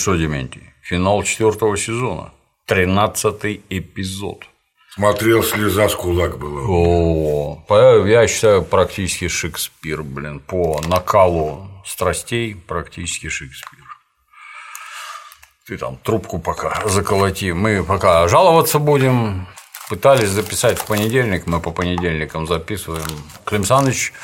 Что, Дементий, финал четвертого сезона. Тринадцатый эпизод. Смотрел, слеза с кулак было. О, я считаю, практически Шекспир, блин, по накалу страстей практически Шекспир. Ты там трубку пока заколоти. Мы пока жаловаться будем. Пытались записать в понедельник, мы по понедельникам записываем. Клим Саныч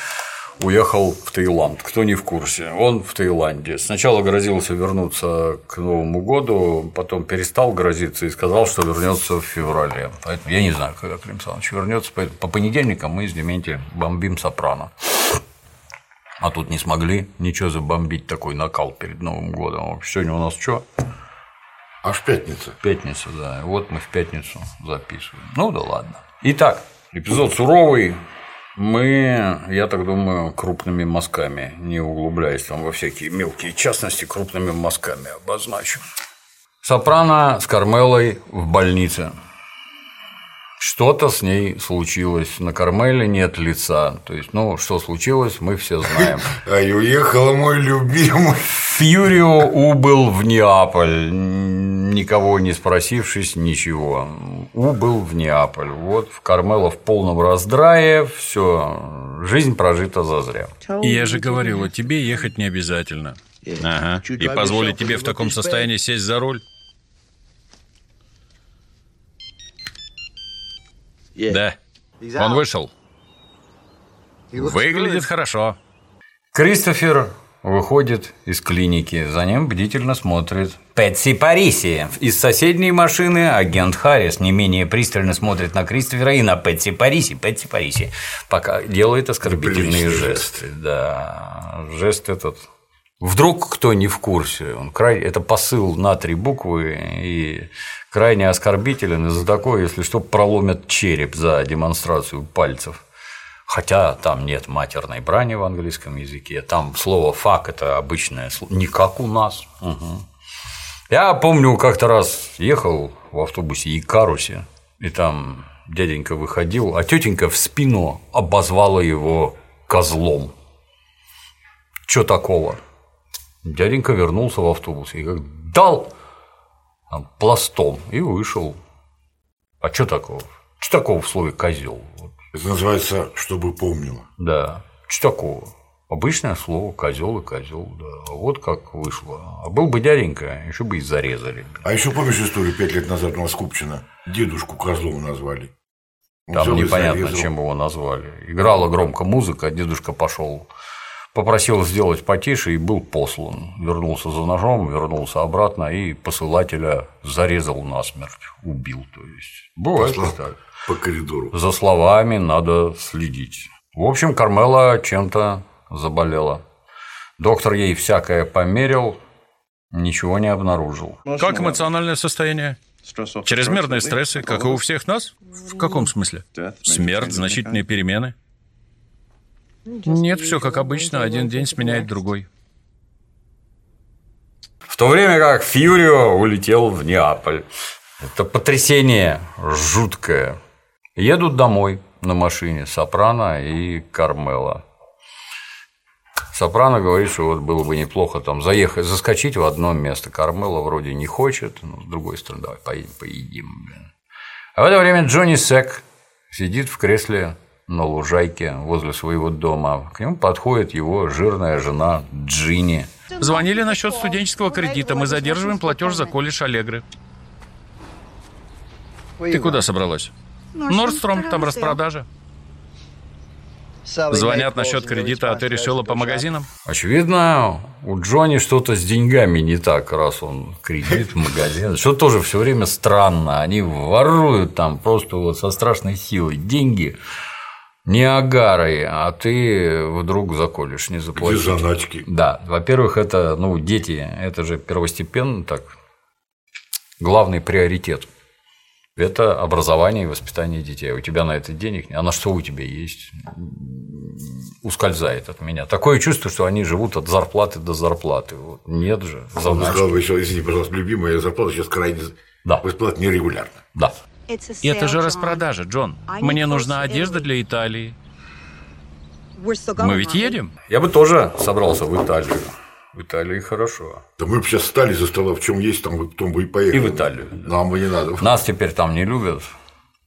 уехал в Таиланд. Кто не в курсе, он в Таиланде. Сначала грозился вернуться к Новому году, потом перестал грозиться и сказал, что вернется в феврале. Поэтому я не знаю, когда Клим Саныч вернется. Поэтому по понедельникам мы с Дементием бомбим сопрано. А тут не смогли ничего забомбить, такой накал перед Новым годом. Сегодня у нас что? Аж пятница. Пятница, да. Вот мы в пятницу записываем. Ну да ладно. Итак, эпизод суровый. Мы, я так думаю, крупными мазками, не углубляясь там во всякие мелкие частности, крупными мазками обозначим. Сопрано с Кармелой в больнице. Что-то с ней случилось. На Кармеле нет лица. То есть, ну, что случилось, мы все знаем. А и уехал мой любимый. Фьюрио убыл в Неаполь, никого не спросившись, ничего. Убыл в Неаполь. Вот в Кармело в полном раздрае, все, жизнь прожита зазря. И я же говорила, тебе ехать не обязательно. Ага. И позволить тебе в таком состоянии сесть за руль? Да. Он вышел. Выглядит хорошо. Кристофер выходит из клиники, за ним бдительно смотрит Пэтси Париси. Из соседней машины агент Харрис не менее пристально смотрит на Кристофера и на Пэтси Париси. Пэтси Париси пока делает оскорбительные жесты. Да, жест этот. Вдруг кто не в курсе, он край... это посыл на три буквы и крайне оскорбителен из-за такого, если что, проломят череп за демонстрацию пальцев. Хотя там нет матерной брани в английском языке, там слово фак это обычное слово, не как у нас. Мгм. Я помню, как-то раз ехал в автобусе и карусе, и там дяденька выходил, а тетенька в спину обозвала его козлом. Чё такого? Дяденька вернулся в автобус и как дал там, пластом и вышел. А что такого? Что такого в слове козел? Это называется, чтобы помнила. Да. Что такого? Обычное слово козел и козел, да. Вот как вышло. А был бы дяденька, еще бы и зарезали. А еще помнишь историю пять лет назад на Скупчино? Дедушку козлом назвали. Он Там непонятно, зарезал. чем его назвали. Играла громко музыка, дедушка пошел, попросил сделать потише и был послан. Вернулся за ножом, вернулся обратно и посылателя зарезал насмерть, убил. То есть бывает Послал так. по коридору. За словами надо следить. В общем, Кармела чем-то заболела. Доктор ей всякое померил, ничего не обнаружил. Как эмоциональное состояние? Чрезмерные стрессы, как и у всех нас? В каком смысле? Смерть, значительные перемены? Нет, все как обычно, один день сменяет другой. В то время как Фьюрио улетел в Неаполь. Это потрясение жуткое. Едут домой на машине Сопрано и Кармела. Сопрано говорит, что вот было бы неплохо там заехать, заскочить в одно место. Кармела вроде не хочет, но с другой стороны, давай поедем, поедим. блин. А в это время Джонни Сек сидит в кресле на лужайке возле своего дома. К нему подходит его жирная жена Джинни. Звонили насчет студенческого кредита. Мы задерживаем платеж за колледж Аллегры. Ты куда собралась? Нордстром, там распродажа. Звонят насчет кредита, а ты решила по магазинам? Очевидно, у Джонни что-то с деньгами не так, раз он кредит магазин. Что тоже все время странно. Они воруют там просто вот со страшной силой деньги не агарой, а ты вдруг заколешь, не Где заплатишь. заначки? Да, во-первых, это, ну, дети, это же первостепенно так, главный приоритет. Это образование и воспитание детей. У тебя на это денег нет. А на что у тебя есть? Ускользает от меня. Такое чувство, что они живут от зарплаты до зарплаты. Вот. Нет же. Он заначки. сказал бы еще, извини, пожалуйста, любимая зарплата сейчас крайне Да. бесплатно нерегулярно. Да. И это же распродажа, Джон. Мне нужна одежда для Италии. Мы ведь едем? Я бы тоже собрался в Италию. В Италии хорошо. Да мы бы сейчас стали за стола, в чем есть, там, потом бы и поехали. И в Италию. Нам бы не надо. Нас теперь там не любят.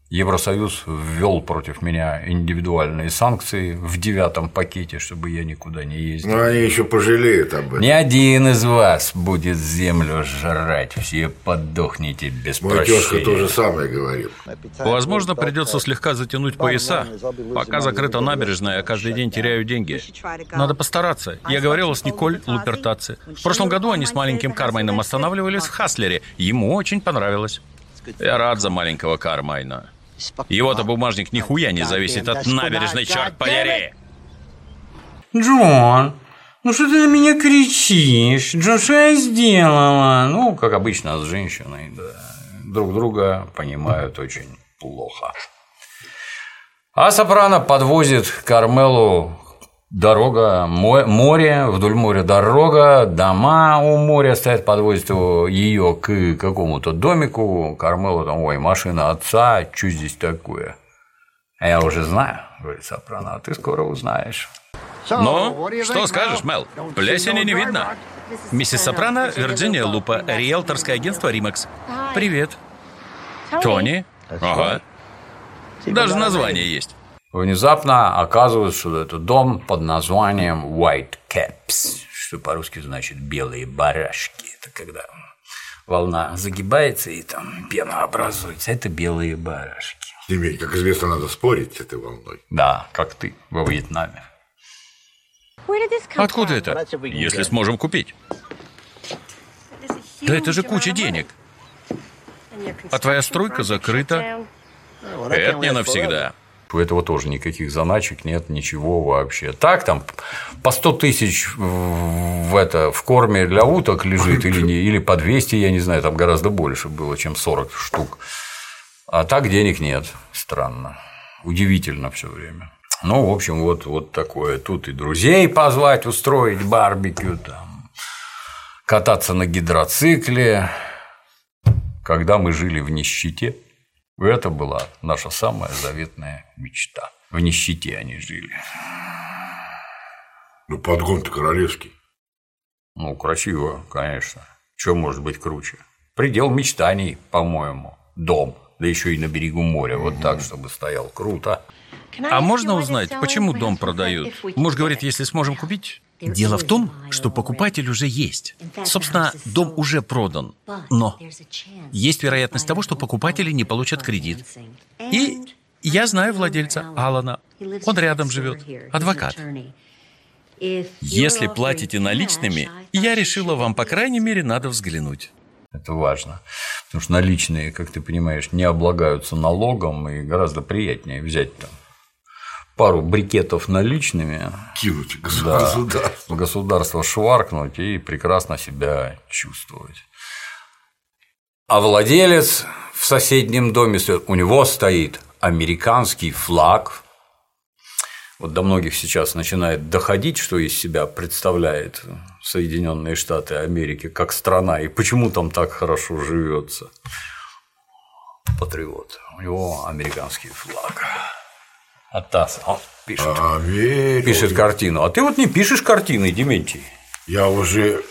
Евросоюз ввел против меня индивидуальные санкции в девятом пакете, чтобы я никуда не ездил. Но они еще пожалеют об этом. Ни один из вас будет землю жрать, все подохнете без Мой тезка прощения. то же самое говорил. Возможно, придется слегка затянуть пояса. Пока закрыта набережная, я каждый день теряю деньги. Надо постараться. Я говорила с Николь Лупертаци. В прошлом году они с маленьким Кармайном останавливались в Хаслере. Ему очень понравилось. Я рад за маленького Кармайна. Его-то бумажник нихуя не зависит от набережной, черт подери! Джон, ну что ты на меня кричишь? Джон, что я сделала? Ну, как обычно, с женщиной, да. Друг друга понимают очень плохо. А Сопрано подвозит Кармелу дорога, мо- море, вдоль моря дорога, дома у моря стоят, подвозит его ее к какому-то домику. Кармела там, ой, машина отца, что здесь такое? А я уже знаю, говорит Сопрано, а ты скоро узнаешь. Ну, что скажешь, Мел? Плесени не видно. Миссис Сопрано, Вирджиния Лупа, риэлторское агентство Римекс. Привет. Тони? Ага. Даже название есть. Внезапно оказывается, что это дом под названием White Caps, что по-русски значит белые барашки. Это когда волна загибается и там пена образуется. Это белые барашки. Тимей, как известно, надо спорить с этой волной. Да, как ты во Вьетнаме. Откуда это? Если сможем купить. Да это же куча денег. А твоя стройка закрыта. Это не навсегда. У этого тоже никаких заначек нет, ничего вообще. Так там по 100 тысяч в, в это, в корме для уток лежит или, не, или по 200, я не знаю, там гораздо больше было, чем 40 штук. А так денег нет. Странно. Удивительно все время. Ну, в общем, вот, вот такое. Тут и друзей позвать, устроить барбекю, там, кататься на гидроцикле. Когда мы жили в нищете, это была наша самая заветная мечта. В нищете они жили. Ну, подгон-то королевский. Ну, красиво, конечно. Что может быть круче? Предел мечтаний, по-моему. Дом. Да еще и на берегу моря. Вот так, чтобы стоял. Круто. А можно узнать, почему дом продают? Муж говорит, если сможем купить. Дело в том, что покупатель уже есть. Собственно, дом уже продан. Но есть вероятность того, что покупатели не получат кредит. И я знаю владельца Алана. Он рядом живет. Адвокат. Если платите наличными, я решила вам, по крайней мере, надо взглянуть. Это важно. Потому что наличные, как ты понимаешь, не облагаются налогом, и гораздо приятнее взять там пару брикетов наличными, Кинуть да, государство. государство шваркнуть и прекрасно себя чувствовать. А владелец в соседнем доме, у него стоит американский флаг. Вот до многих сейчас начинает доходить, что из себя представляет Соединенные Штаты Америки как страна и почему там так хорошо живется. Патриот. У него американский флаг. А ТАСС он пишет, Америка. пишет картину. А ты вот не пишешь картины, Дементий. Я уже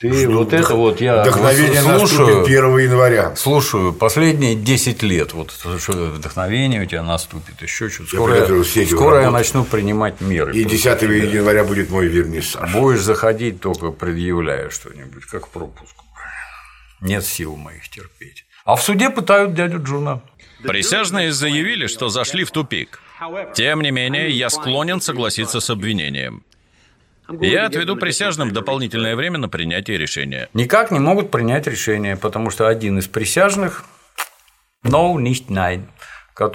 Ты вот это вот я вдохновение слушаю, наступит 1 января. слушаю последние 10 лет. Вот вдохновение у тебя наступит, еще что-то. Я Скоро, я, сетью скоро я начну принимать меры. И против 10 тебя. января будет мой вернисаж. Будешь заходить, только предъявляя что-нибудь, как пропуск. Нет сил моих терпеть. А в суде пытают дядю Джуна. Присяжные заявили, что зашли в тупик. Тем не менее, я склонен согласиться с обвинением. Я отведу присяжным дополнительное время на принятие решения. Никак не могут принять решение, потому что один из присяжных no nicht nein,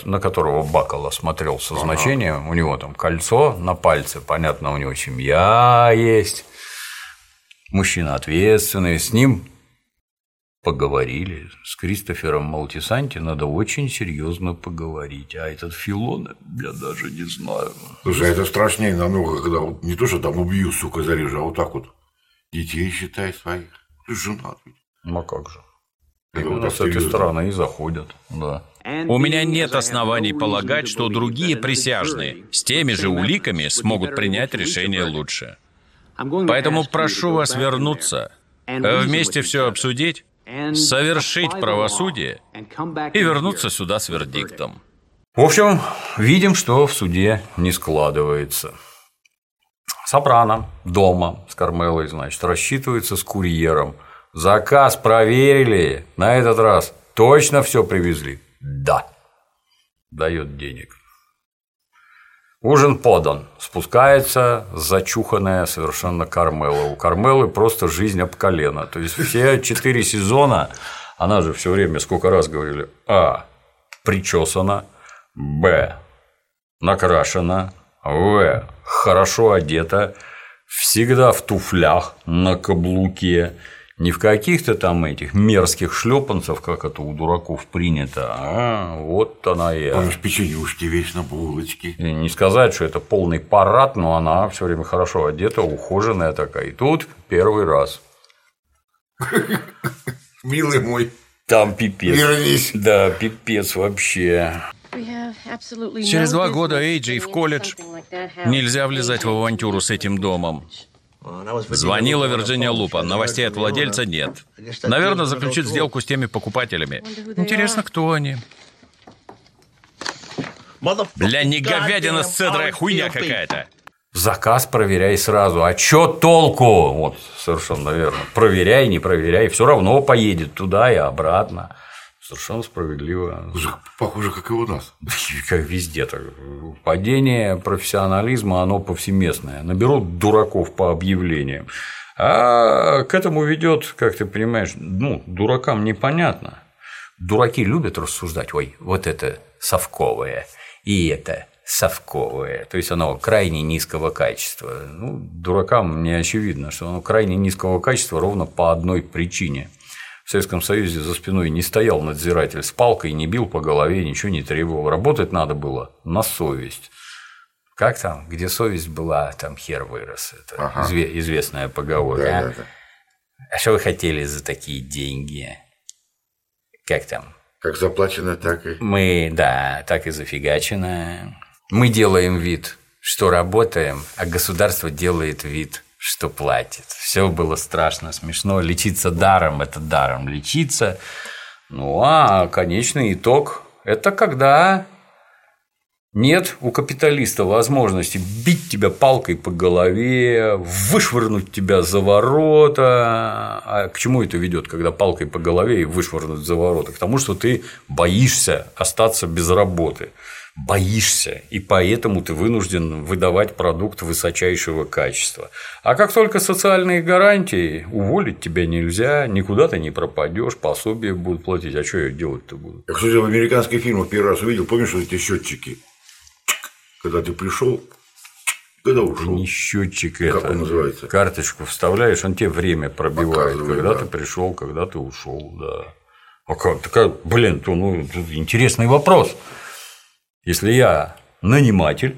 на которого Бакала смотрел со значением, у него там кольцо на пальце, понятно, у него семья есть, мужчина ответственный, с ним поговорили, с Кристофером Малтисанти надо очень серьезно поговорить, а этот Филон, я даже не знаю. Слушай, а это страшнее намного, когда вот не то, что там убью, сука, зарежу, а вот так вот детей считай своих. Ты женат ведь. Ну а как же? Это Именно вот с этой стороны и заходят, да. У меня нет оснований полагать, что другие присяжные с теми же уликами смогут принять решение лучше. Поэтому прошу вас вернуться, вместе все обсудить, совершить правосудие и вернуться сюда с вердиктом. В общем, видим, что в суде не складывается. Сопрано дома с Кармелой, значит, рассчитывается с курьером. Заказ проверили, на этот раз точно все привезли. Да. Дает денег. Ужин подан. Спускается зачуханная совершенно Кармела. У Кармелы просто жизнь об колено. То есть все четыре сезона, она же все время сколько раз говорили, а, причесана, б, накрашена, в, хорошо одета, всегда в туфлях на каблуке, не в каких-то там этих мерзких шлепанцев, как это у дураков принято, а вот она и. Он в печенюшке весь на булочке. И не сказать, что это полный парад, но она все время хорошо одета, ухоженная такая. И тут первый раз. Милый мой. Там пипец. Вернись. Да, пипец вообще. Через два года Эйджей в колледж. Нельзя влезать в авантюру с этим домом. Звонила Вирджиния Лупа. Новостей от владельца нет. Наверное, заключит сделку с теми покупателями. Интересно, кто они? Бля, не говядина с цедрой, хуйня какая-то. Заказ проверяй сразу. А чё толку? Вот, совершенно верно. Проверяй, не проверяй, все равно поедет туда и обратно. Совершенно справедливо. Похоже, как и у нас. Как везде. -то. Падение профессионализма, оно повсеместное. Наберут дураков по объявлениям. А к этому ведет, как ты понимаешь, ну, дуракам непонятно. Дураки любят рассуждать, ой, вот это совковое, и это совковое. То есть оно крайне низкого качества. Ну, дуракам не очевидно, что оно крайне низкого качества ровно по одной причине – в Советском Союзе за спиной не стоял надзиратель с палкой, не бил по голове, ничего не требовал. Работать надо было на совесть. Как там? Где совесть была, там хер вырос. Это ага. известная поговорка. Да, а? Да, да. а что вы хотели за такие деньги? Как там? Как заплачено, так и... Мы, да, так и зафигачено. Мы делаем вид, что работаем, а государство делает вид, что платит. Все было страшно, смешно. Лечиться даром – это даром лечиться. Ну, а конечный итог – это когда нет у капиталиста возможности бить тебя палкой по голове, вышвырнуть тебя за ворота. А к чему это ведет, когда палкой по голове и вышвырнуть за ворота? К тому, что ты боишься остаться без работы боишься, и поэтому ты вынужден выдавать продукт высочайшего качества. А как только социальные гарантии, уволить тебя нельзя, никуда ты не пропадешь, пособие будут платить, а что я делать-то буду? Я, кстати, в американских фильмах первый раз увидел, помнишь, вот эти счетчики, когда ты пришел, когда ушел? Не счетчик как это. он называется? Карточку вставляешь, он тебе время пробивает, когда да. ты пришел, когда ты ушел, да. А как? Такая, блин, то, ну, интересный вопрос. Если я наниматель,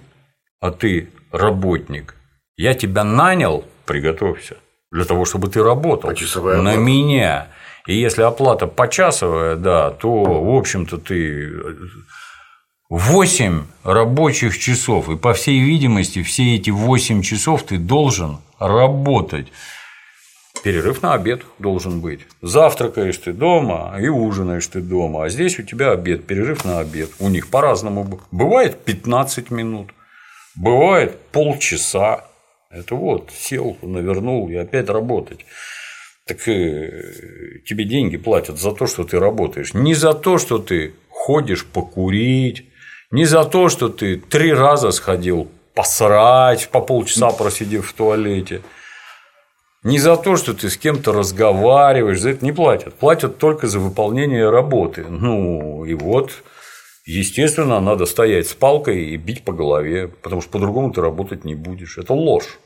а ты работник, я тебя нанял, приготовься, для того, чтобы ты работал Почасовая на оплата. меня. И если оплата почасовая, да, то, в общем-то, ты 8 рабочих часов, и, по всей видимости, все эти 8 часов ты должен работать. Перерыв на обед должен быть. Завтракаешь ты дома и ужинаешь ты дома. А здесь у тебя обед, перерыв на обед. У них по-разному. Бывает 15 минут, бывает полчаса. Это вот сел, навернул и опять работать. Так э, тебе деньги платят за то, что ты работаешь. Не за то, что ты ходишь покурить, не за то, что ты три раза сходил посрать, по полчаса просидев в туалете. Не за то, что ты с кем-то разговариваешь, за это не платят. Платят только за выполнение работы. Ну, и вот, естественно, надо стоять с палкой и бить по голове, потому что по-другому ты работать не будешь. Это ложь.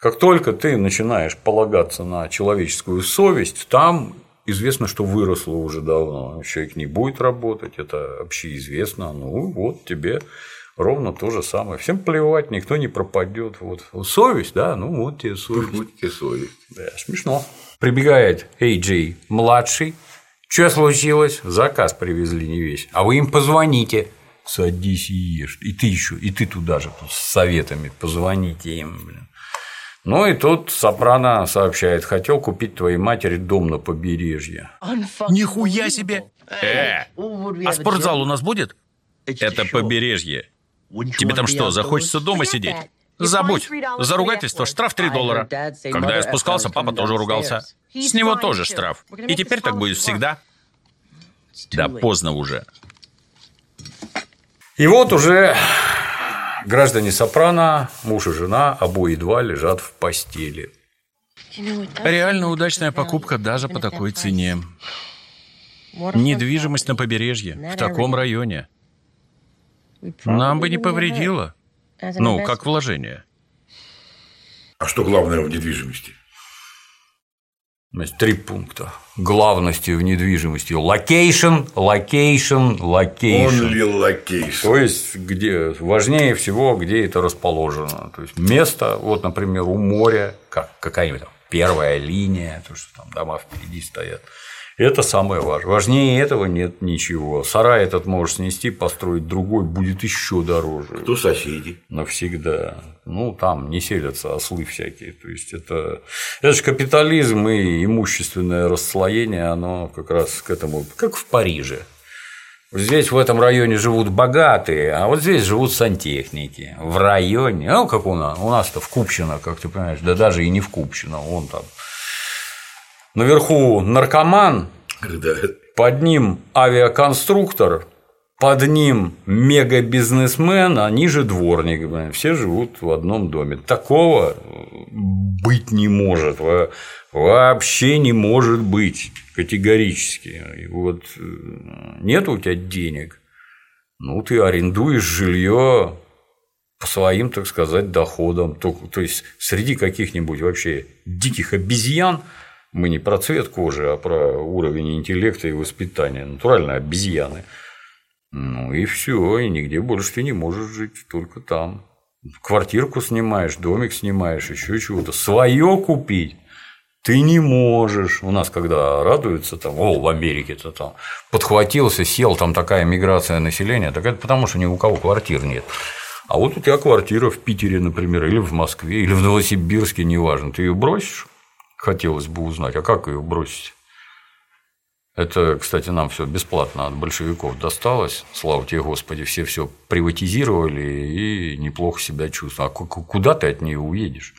Как только ты начинаешь полагаться на человеческую совесть, там известно, что выросло уже давно. Человек не будет работать, это общеизвестно. Ну, вот тебе ровно то же самое. Всем плевать, никто не пропадет. Вот. Совесть, да, ну вот тебе совесть. Вот тебе совесть. Да, смешно. Прибегает Эй младший. Что случилось? Заказ привезли не весь. А вы им позвоните. Садись и ешь. И ты еще, и ты туда же с советами позвоните им, блин. Ну и тут Сопрано сообщает, хотел купить твоей матери дом на побережье. Нихуя себе! Э, а спортзал у нас будет? Это побережье. Тебе там что, захочется дома сидеть? Забудь. За ругательство штраф 3 доллара. Когда я спускался, папа тоже ругался. С него тоже штраф. И теперь так будет всегда. Да поздно уже. И вот уже граждане Сопрано, муж и жена, обои два лежат в постели. Реально удачная покупка даже по такой цене. Недвижимость на побережье, в таком районе. Нам бы не повредило. Ну, как вложение. А что главное в недвижимости? Значит, три пункта. Главности в недвижимости. Location, location, location. Only location. То есть, где важнее всего, где это расположено. То есть место, вот, например, у моря, как какая-нибудь там первая линия, то, что там дома впереди стоят. Это самое важное. Важнее этого нет ничего. Сарай этот можешь снести, построить другой, будет еще дороже. Кто соседи? Навсегда. Ну, там не селятся ослы всякие. То есть это, это же капитализм и имущественное расслоение, оно как раз к этому, как в Париже. Здесь в этом районе живут богатые, а вот здесь живут сантехники. В районе, ну, как у нас, у нас-то в Купчино, как ты понимаешь, да даже и не в Купчино, он там наверху наркоман, Когда под ним авиаконструктор, под ним мега-бизнесмен, а ниже дворник. Все живут в одном доме. Такого быть не может. Во- Вообще не может быть категорически. И вот э, нет у тебя денег, ну ты арендуешь жилье по своим, так сказать, доходам. То есть среди каких-нибудь вообще диких обезьян мы не про цвет кожи, а про уровень интеллекта и воспитания. Натурально обезьяны. Ну и все, и нигде больше ты не можешь жить, только там. Квартирку снимаешь, домик снимаешь, еще чего-то. Свое купить ты не можешь. У нас, когда радуются, там, о, в Америке-то там подхватился, сел, там такая миграция населения, так это потому, что ни у кого квартир нет. А вот у тебя квартира в Питере, например, или в Москве, или в Новосибирске, неважно. Ты ее бросишь? Хотелось бы узнать, а как ее бросить? Это, кстати, нам все бесплатно от большевиков досталось. Слава тебе, Господи, все все приватизировали и неплохо себя чувствуют. А ку- ку- куда ты от нее уедешь?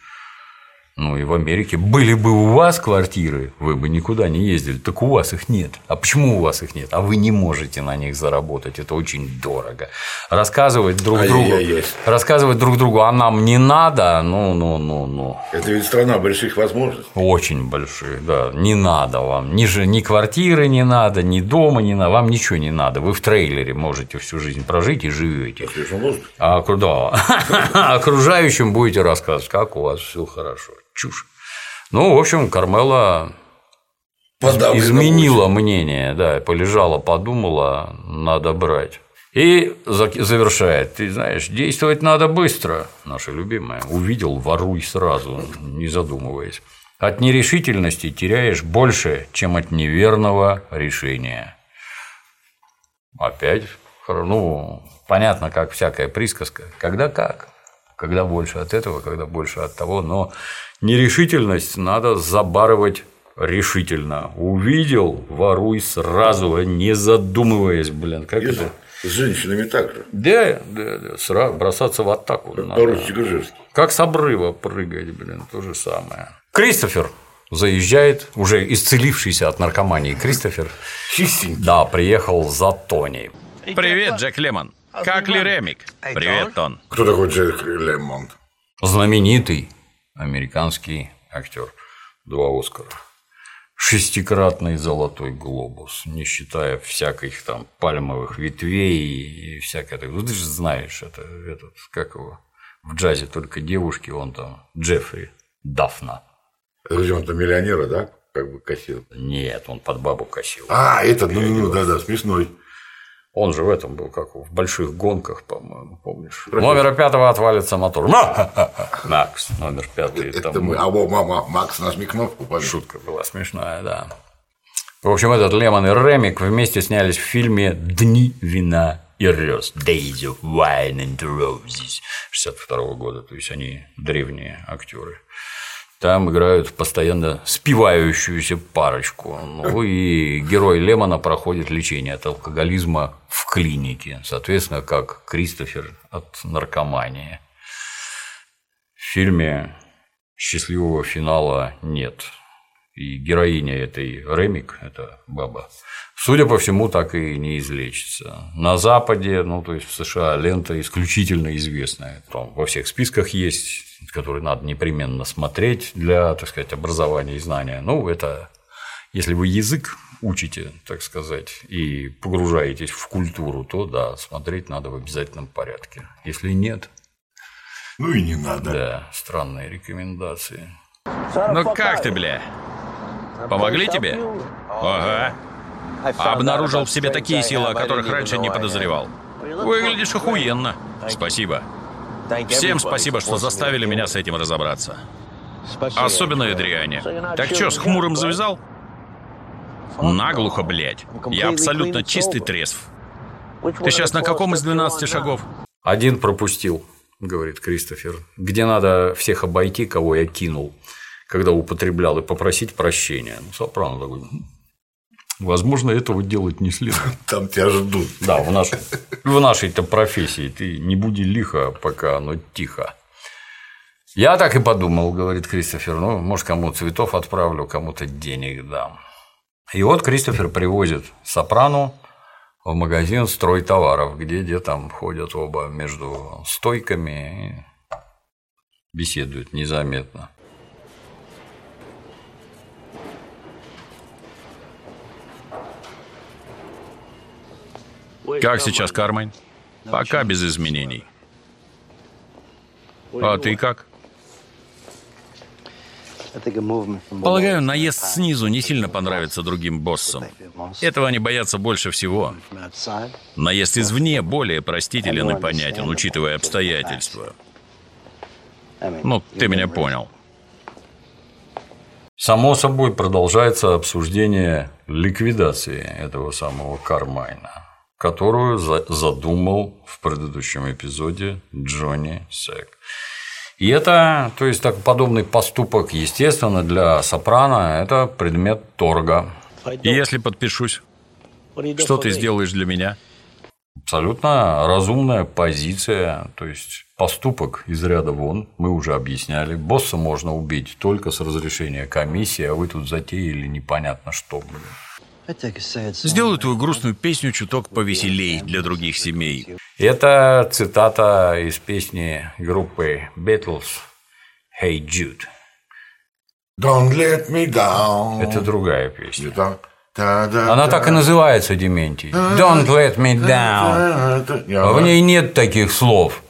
Ну и в Америке были бы у вас квартиры, вы бы никуда не ездили. Так у вас их нет. А почему у вас их нет? А вы не можете на них заработать. Это очень дорого. Рассказывать друг другу, Ай-яй-яй. рассказывать друг другу, а нам не надо, ну, ну, ну, ну. Это ведь страна больших возможностей. Очень большие, да. Не надо вам. Ни, же, ни квартиры не надо, ни дома не надо. Вам ничего не надо. Вы в трейлере можете всю жизнь прожить и живете. Воздухе. А куда? Окружающим будете рассказывать, как у вас все хорошо. Чушь. Ну, в общем, Кармела Подавлена изменила мнение, да, полежала, подумала, надо брать. И за- завершает, ты знаешь, действовать надо быстро, наша любимая. Увидел, воруй сразу, не задумываясь. От нерешительности теряешь больше, чем от неверного решения. Опять, ну, понятно, как всякая присказка. Когда как? Когда больше от этого, когда больше от того. Но нерешительность надо забарывать решительно. Увидел, воруй сразу, не задумываясь, блин, как Есть это? С женщинами так же. Да, да, да, сразу бросаться в атаку. надо. Поручик Ижевский. Как с обрыва прыгать, блин, то же самое. Кристофер заезжает, уже исцелившийся от наркомании Кристофер, Чистенький. да, приехал за Тони. Привет, Джек Лемон. Как ли Ремик? Привет, Тон. Кто такой Джек Лемонт? знаменитый американский актер, два Оскара, шестикратный золотой глобус, не считая всяких там пальмовых ветвей и всякое. Ну, ты же знаешь, это этот, как его, в джазе только девушки, он там Джеффри Дафна. Это где он там миллионера, да? Как бы косил. Нет, он под бабу косил. А, этот, ну, ну, да, да, смешной. Он же в этом был, как в больших гонках, по-моему, помнишь? Номера пятого отвалится мотор. Макс, номер пятый. Это там мы. А во, мама, Макс нажми кнопку, пожалуйста. Шутка была смешная, да. В общем, этот Лемон и Ремик вместе снялись в фильме «Дни вина Rose, Days of Wine and Roses 62 года, то есть они древние актеры. Там играют постоянно спивающуюся парочку. Ну и герой Лемона проходит лечение от алкоголизма в клинике, соответственно, как Кристофер от наркомании. В фильме счастливого финала нет. И героиня этой Ремик, это баба, судя по всему, так и не излечится. На Западе, ну, то есть в США, лента исключительно известная. Там во всех списках есть, которые надо непременно смотреть для, так сказать, образования и знания. Ну, это если вы язык учите, так сказать, и погружаетесь в культуру, то да, смотреть надо в обязательном порядке. Если нет, Ну и не надо. да, странные рекомендации. Ну как ты, бля? Помогли тебе? Ага. Обнаружил в себе такие силы, о которых раньше не подозревал. Выглядишь охуенно. Спасибо. Всем спасибо, что заставили меня с этим разобраться. Особенно Эдриане. Так что, с хмурым завязал? Наглухо, блядь. Я абсолютно чистый трезв. Ты сейчас на каком из 12 шагов? Один пропустил, говорит Кристофер, где надо всех обойти, кого я кинул, когда употреблял, и попросить прощения. Ну, Сопрано такой. «М, Возможно, этого делать не следует. Там тебя ждут. Да, в, наш... в нашей-то профессии ты не буди лихо, пока оно тихо. Я так и подумал, говорит Кристофер. Ну, может, кому цветов отправлю, кому-то денег дам. И вот Кристофер привозит Сопрану в магазин стройтоваров, где, где там ходят оба между стойками и беседуют незаметно. Как сейчас, Кармайн? Пока без изменений. А ты как? Полагаю, наезд снизу не сильно понравится другим боссам. Этого они боятся больше всего. Наезд извне более простителен и понятен, учитывая обстоятельства. Ну, ты меня понял. Само собой, продолжается обсуждение ликвидации этого самого Кармайна, которую за- задумал в предыдущем эпизоде Джонни Сек. И это, то есть, так, подобный поступок, естественно, для Сопрано – это предмет торга. И если подпишусь, что ты сделаешь для меня? Абсолютно разумная позиция, то есть поступок из ряда вон, мы уже объясняли. Босса можно убить только с разрешения комиссии, а вы тут затеяли непонятно что, блин. Сделаю твою грустную песню чуток повеселей для других семей. Это цитата из песни группы Beatles «Hey Jude». Don't let me down. Это другая песня. Она так и называется, Дементий. «Don't let me down». В ней нет таких слов.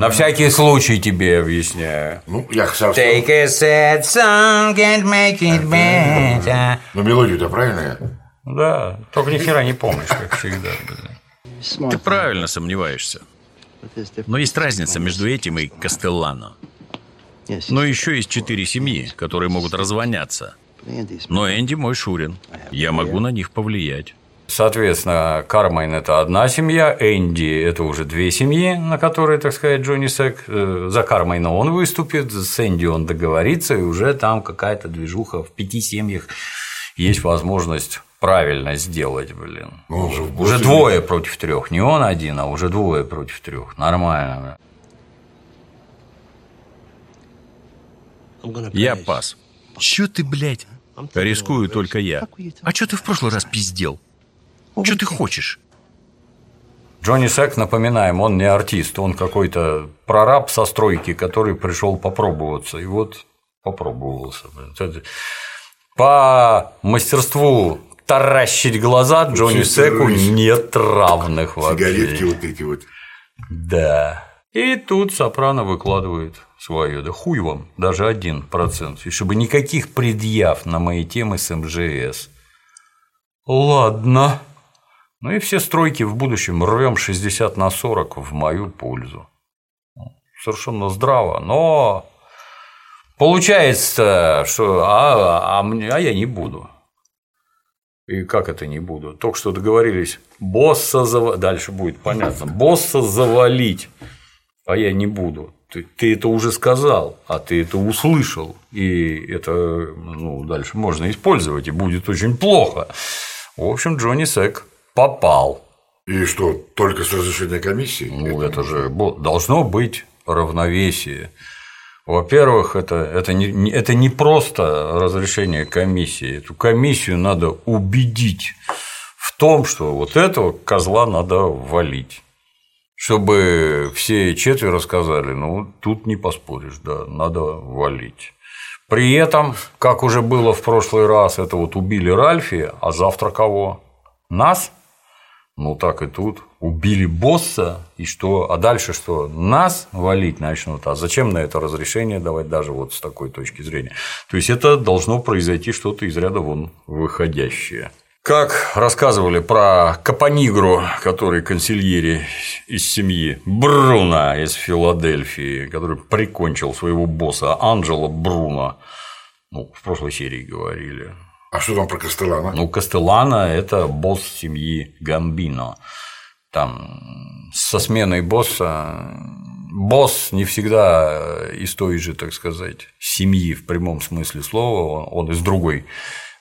На всякий случай тебе объясняю. Ну, я совсем... Take a sad song and make it better. Но мелодия-то правильная. Да, только ни хера не помнишь, как всегда. Ты правильно сомневаешься. Но есть разница между этим и Кастеллано. Но еще есть четыре семьи, которые могут развоняться. Но Энди мой Шурин. Я могу на них повлиять. Соответственно, Кармайн – это одна семья, Энди – это уже две семьи, на которые, так сказать, Джонни Сек. э, За Кармайна он выступит, с Энди он договорится, и уже там какая-то движуха в пяти семьях есть возможность правильно сделать, блин. Ну, Уже боссе двое против трех, не он один, а уже двое против трех. Нормально. блин. Я пас. Чё ты, блядь? Рискую только я. А чё ты в прошлый раз пиздел? Чё ты хочешь? Джонни Сек, напоминаем, он не артист, он какой-то прораб со стройки, который пришел попробоваться. И вот попробовался. По мастерству таращить глаза Джонни Секу нет равных вообще. Сигаретки вот эти вот. Да. И тут Сопрано выкладывает свое. Да хуй вам, даже один процент. И чтобы никаких предъяв на мои темы с МЖС. Ладно. Ну и все стройки в будущем рвем 60 на 40 в мою пользу. Совершенно здраво, но получается, что а, а, а я не буду. И как это не буду? Только что договорились босса завалить. Дальше будет понятно. Босса завалить. А я не буду. Ты, ты это уже сказал, а ты это услышал. И это ну, дальше можно использовать, и будет очень плохо. В общем, Джонни Сек попал. И что, только с разрешения комиссии? Ну, это, это же должно быть равновесие. Во-первых, это, это, не, это не просто разрешение комиссии. Эту комиссию надо убедить в том, что вот этого козла надо валить. Чтобы все четверо сказали, ну, тут не поспоришь, да, надо валить. При этом, как уже было в прошлый раз, это вот убили Ральфи, а завтра кого? Нас? Ну так и тут. Убили босса, и что? А дальше что? Нас валить начнут. А зачем на это разрешение давать даже вот с такой точки зрения? То есть это должно произойти что-то из ряда вон выходящее. Как рассказывали про Капонигру, который консильери из семьи Бруно из Филадельфии, который прикончил своего босса Анджела Бруно, ну, в прошлой серии говорили. А что там про Кастелана? Ну, Кастелана – это босс семьи Гамбино. Там со сменой босса босс не всегда из той же, так сказать, семьи в прямом смысле слова, он из другой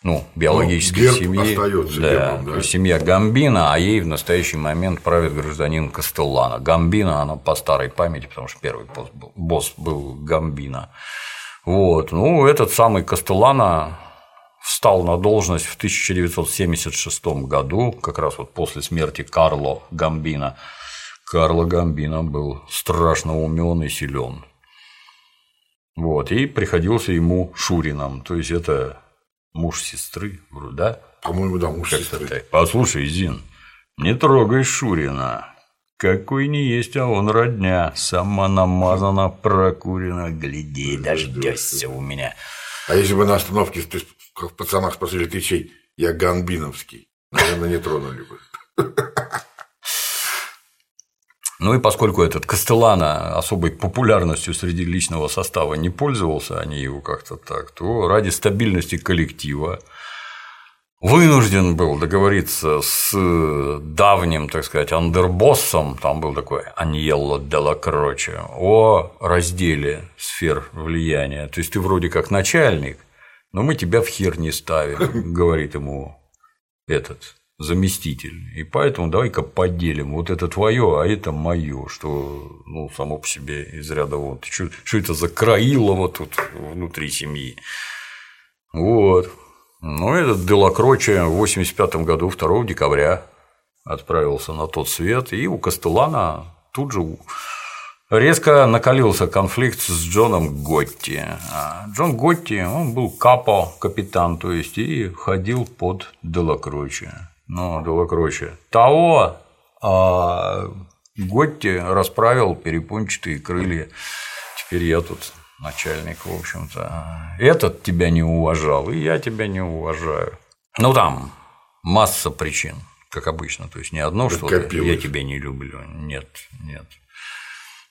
ну, биологической ну, семьи. Остается да, гербом, да. Семья Гамбина, а ей в настоящий момент правит гражданин Кастеллана. Гамбина, она по старой памяти, потому что первый босс был, босс был Гамбина. Вот. Ну, этот самый Кастеллана встал на должность в 1976 году, как раз вот после смерти Карло Гамбина. Карло Гамбина был страшно умен и силен. Вот, и приходился ему Шурином, то есть это муж сестры, да? По-моему, да, муж сестры. Так. Послушай, Зин, не трогай Шурина. Какой не есть, а он родня. Сама намазана, прокурена. Гляди, дождешься у меня. А если бы на остановке как в пацанах спросили, ты? Я Ганбиновский. Наверное, не тронули бы. Ну и поскольку этот Кастеллана особой популярностью среди личного состава не пользовался, они его как-то так, то ради стабильности коллектива вынужден был договориться с давним, так сказать, андербоссом, там был такой Аньелло Делла Кроче, о разделе сфер влияния. То есть ты вроде как начальник, но мы тебя в хер не ставим, говорит ему этот заместитель. И поэтому давай-ка поделим. Вот это твое, а это мое, что ну, само по себе из ряда вот. Что, это за Краилово тут внутри семьи? Вот. Ну, этот Делакроче в 85 году, 2 декабря, отправился на тот свет, и у Кастелана тут же резко накалился конфликт с Джоном Готти. А Джон Готти, он был капо, капитан, то есть, и ходил под Делакроче. Ну, Делакроче. Того а Готти расправил перепончатые крылья. Теперь я тут начальник, в общем-то. Этот тебя не уважал, и я тебя не уважаю. Ну, там масса причин, как обычно. То есть не одно, что я тебя не люблю. Нет, нет.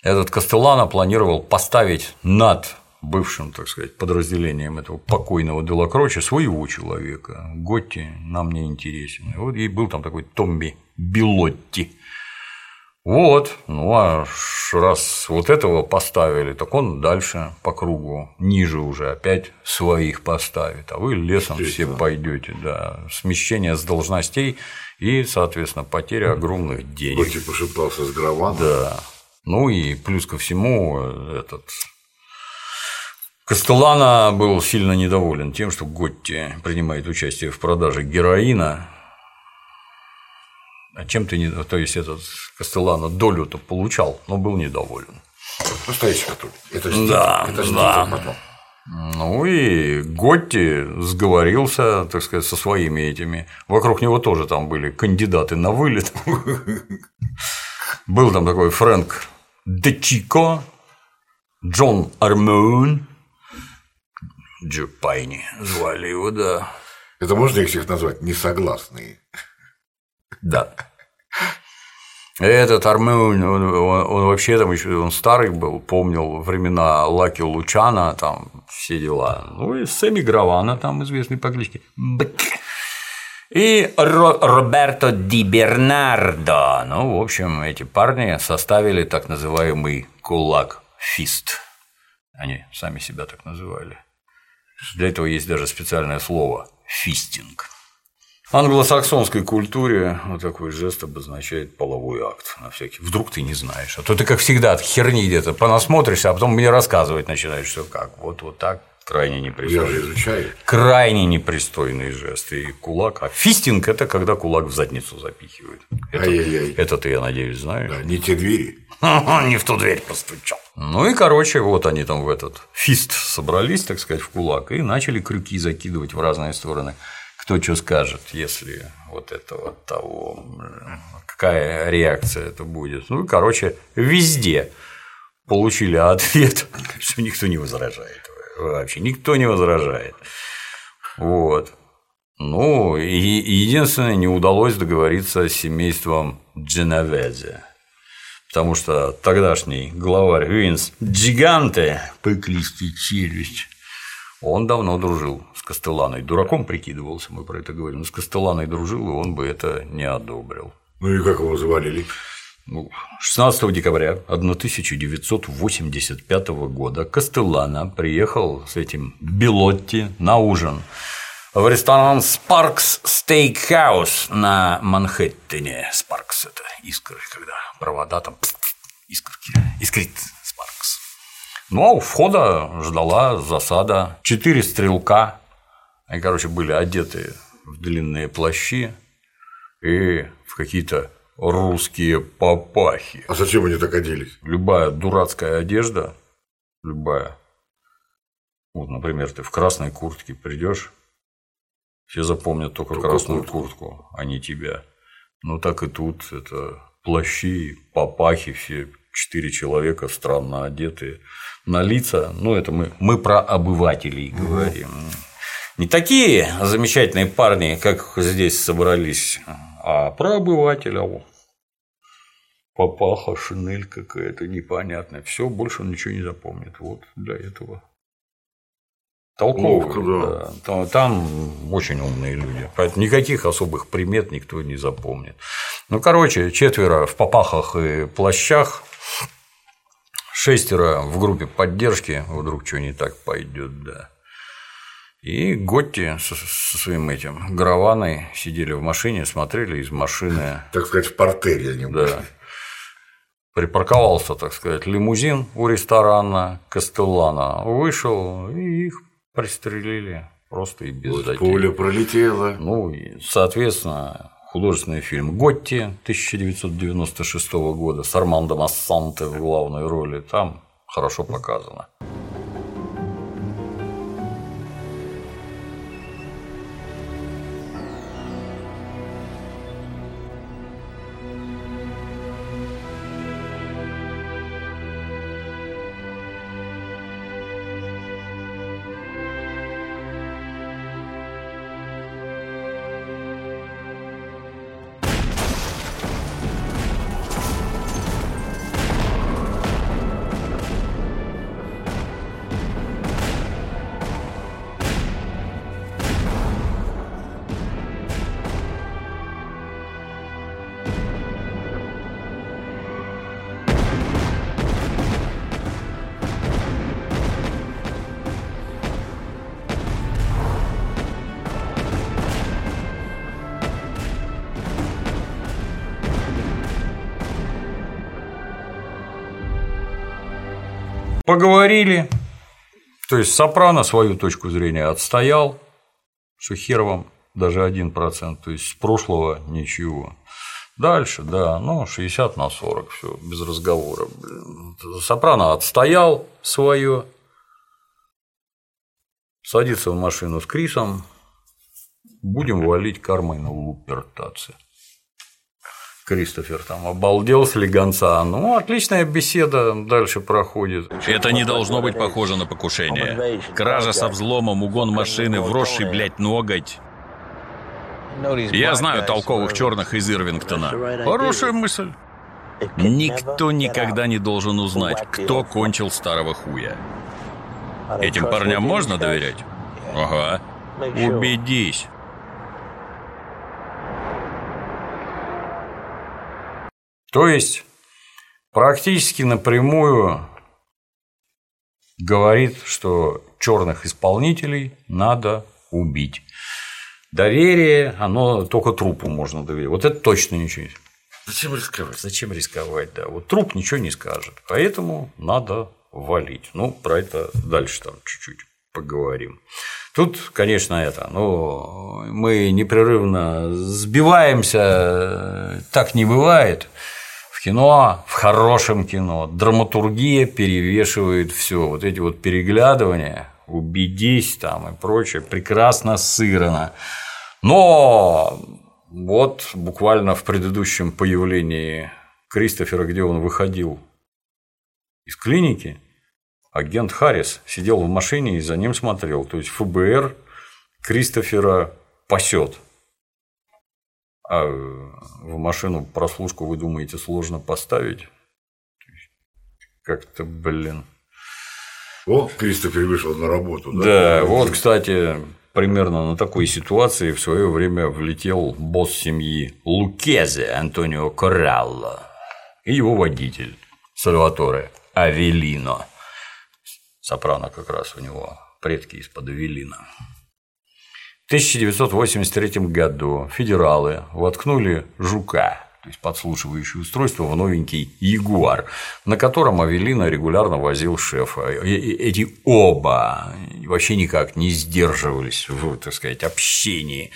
Этот Кастеллано планировал поставить над бывшим, так сказать, подразделением этого покойного Делакроча своего человека. Готти нам не интересен. И вот и был там такой Томби Билотти. Вот, ну а раз вот этого поставили, так он дальше по кругу, ниже уже опять своих поставит, а вы лесом все пойдете, да, смещение с должностей и, соответственно, потеря огромных денег. Готти пошептался с Граваном. Да, ну и плюс ко всему этот Кастеллана был сильно недоволен тем, что Готти принимает участие в продаже героина. А чем ты не... То есть этот Кастеллана долю-то получал, но был недоволен. Настоящий католик. Это же да, это же да. Ну и Готти сговорился, так сказать, со своими этими. Вокруг него тоже там были кандидаты на вылет. Был там такой Фрэнк Дечико, Джо Армоун, Джо Пайни звали его, да. Это можно их всех назвать несогласные? Да. Этот Армоун, он, он, он вообще там еще он старый был, помнил времена Лаки Лучано, там все дела. Ну и Сэмми Гравано, там известный по кличке Бык. И Ро- Роберто Ди Бернардо. Ну, в общем, эти парни составили так называемый кулак фист. Они сами себя так называли. Для этого есть даже специальное слово – фистинг. В англосаксонской культуре вот такой жест обозначает половой акт на всякий. Вдруг ты не знаешь. А то ты, как всегда, от херни где-то понасмотришься, а потом мне рассказывать начинаешь, что как. Вот, вот так крайне Я непристойный. же изучаю. Крайне непристойный жест. И кулак. А фистинг – это когда кулак в задницу запихивают. Это, Ай-яй-яй. это ты, я надеюсь, знаешь. Да, не те двери. Не в ту дверь постучал. Ну и, короче, вот они там в этот фист собрались, так сказать, в кулак, и начали крюки закидывать в разные стороны. Кто что скажет, если вот это вот того, какая реакция это будет. Ну и, короче, везде получили ответ, что никто не возражает. Вообще никто не возражает. Вот. Ну, и единственное, не удалось договориться с семейством Дженовезе. Потому что тогдашний главарь Винс Джиганте, пыклистый челюсть, он давно дружил с Костеланой. Дураком прикидывался, мы про это говорим. Но с Костеланой дружил, и он бы это не одобрил. Ну и как его завалили? Ну, 16 декабря 1985 года Костеллано приехал с этим Белотти на ужин в ресторан Sparks Steakhouse на Манхэттене. Sparks – это искры, когда провода там искорки, искрит Sparks. Ну, а у входа ждала засада. Четыре стрелка, они, короче, были одеты в длинные плащи и в какие-то русские папахи. А зачем они так оделись? Любая дурацкая одежда, любая. Вот, например, ты в красной куртке придешь, все запомнят только, Только красную куртку. куртку, а не тебя. Ну так и тут это плащи, папахи, все четыре человека странно одетые на лица. Ну, это мы, мы про обывателей говорим. Не такие замечательные парни, как здесь собрались, а про обывателя. Папаха, шинель какая-то непонятная. Все, больше он ничего не запомнит. Вот для этого. Толково, Ловко, да. да. Там, очень умные люди. Поэтому никаких особых примет никто не запомнит. Ну, короче, четверо в попахах и плащах, шестеро в группе поддержки, вдруг что не так пойдет, да. И Готти со, со своим этим Граваной сидели в машине, смотрели из машины Так сказать, в портере они были. да. Припарковался, так сказать, лимузин у ресторана Кастеллана. Вышел, и их пристрелили просто и без Вот затей. пуля пролетела. Ну, и, соответственно, художественный фильм «Готти» 1996 года с Армандо Массанте в главной роли. Там хорошо показано. Поговорили. То есть Сопрано свою точку зрения отстоял, хер вам даже один процент, то есть с прошлого ничего. Дальше, да, ну, 60 на 40, все, без разговора. Сопрано отстоял свое, садится в машину с Крисом, будем валить кармой на лупертации. Кристофер там обалдел с легонца. Ну, отличная беседа дальше проходит. Это не должно быть похоже на покушение. Кража со взломом, угон машины, вросший, блядь, ноготь. Я знаю толковых черных из Ирвингтона. Хорошая мысль. Никто никогда не должен узнать, кто кончил старого хуя. Этим парням можно доверять? Ага. Убедись. То есть практически напрямую говорит, что черных исполнителей надо убить. Доверие, оно только трупу можно доверить. Вот это точно ничего Зачем рисковать? Зачем рисковать, да. Вот труп ничего не скажет. Поэтому надо валить. Ну, про это дальше там чуть-чуть поговорим. Тут, конечно, это, ну, мы непрерывно сбиваемся, так не бывает. Кино, в хорошем кино, драматургия перевешивает все. Вот эти вот переглядывания, убедись там и прочее, прекрасно сыграно. Но вот буквально в предыдущем появлении Кристофера, где он выходил из клиники, агент Харрис сидел в машине и за ним смотрел. То есть ФБР Кристофера пасет. А в машину прослушку, вы думаете, сложно поставить? Как-то, блин. О, Кристофер вышел на работу, да? Да, вот, кстати, примерно на такой ситуации в свое время влетел босс семьи Лукезе Антонио Коралло и его водитель Сальваторе Авелино. Сопрано как раз у него предки из-под Авелина. В 1983 году федералы воткнули жука, то есть подслушивающее устройство в новенький Ягуар, на котором Авелина регулярно возил шефа. Эти оба вообще никак не сдерживались в, так сказать, общении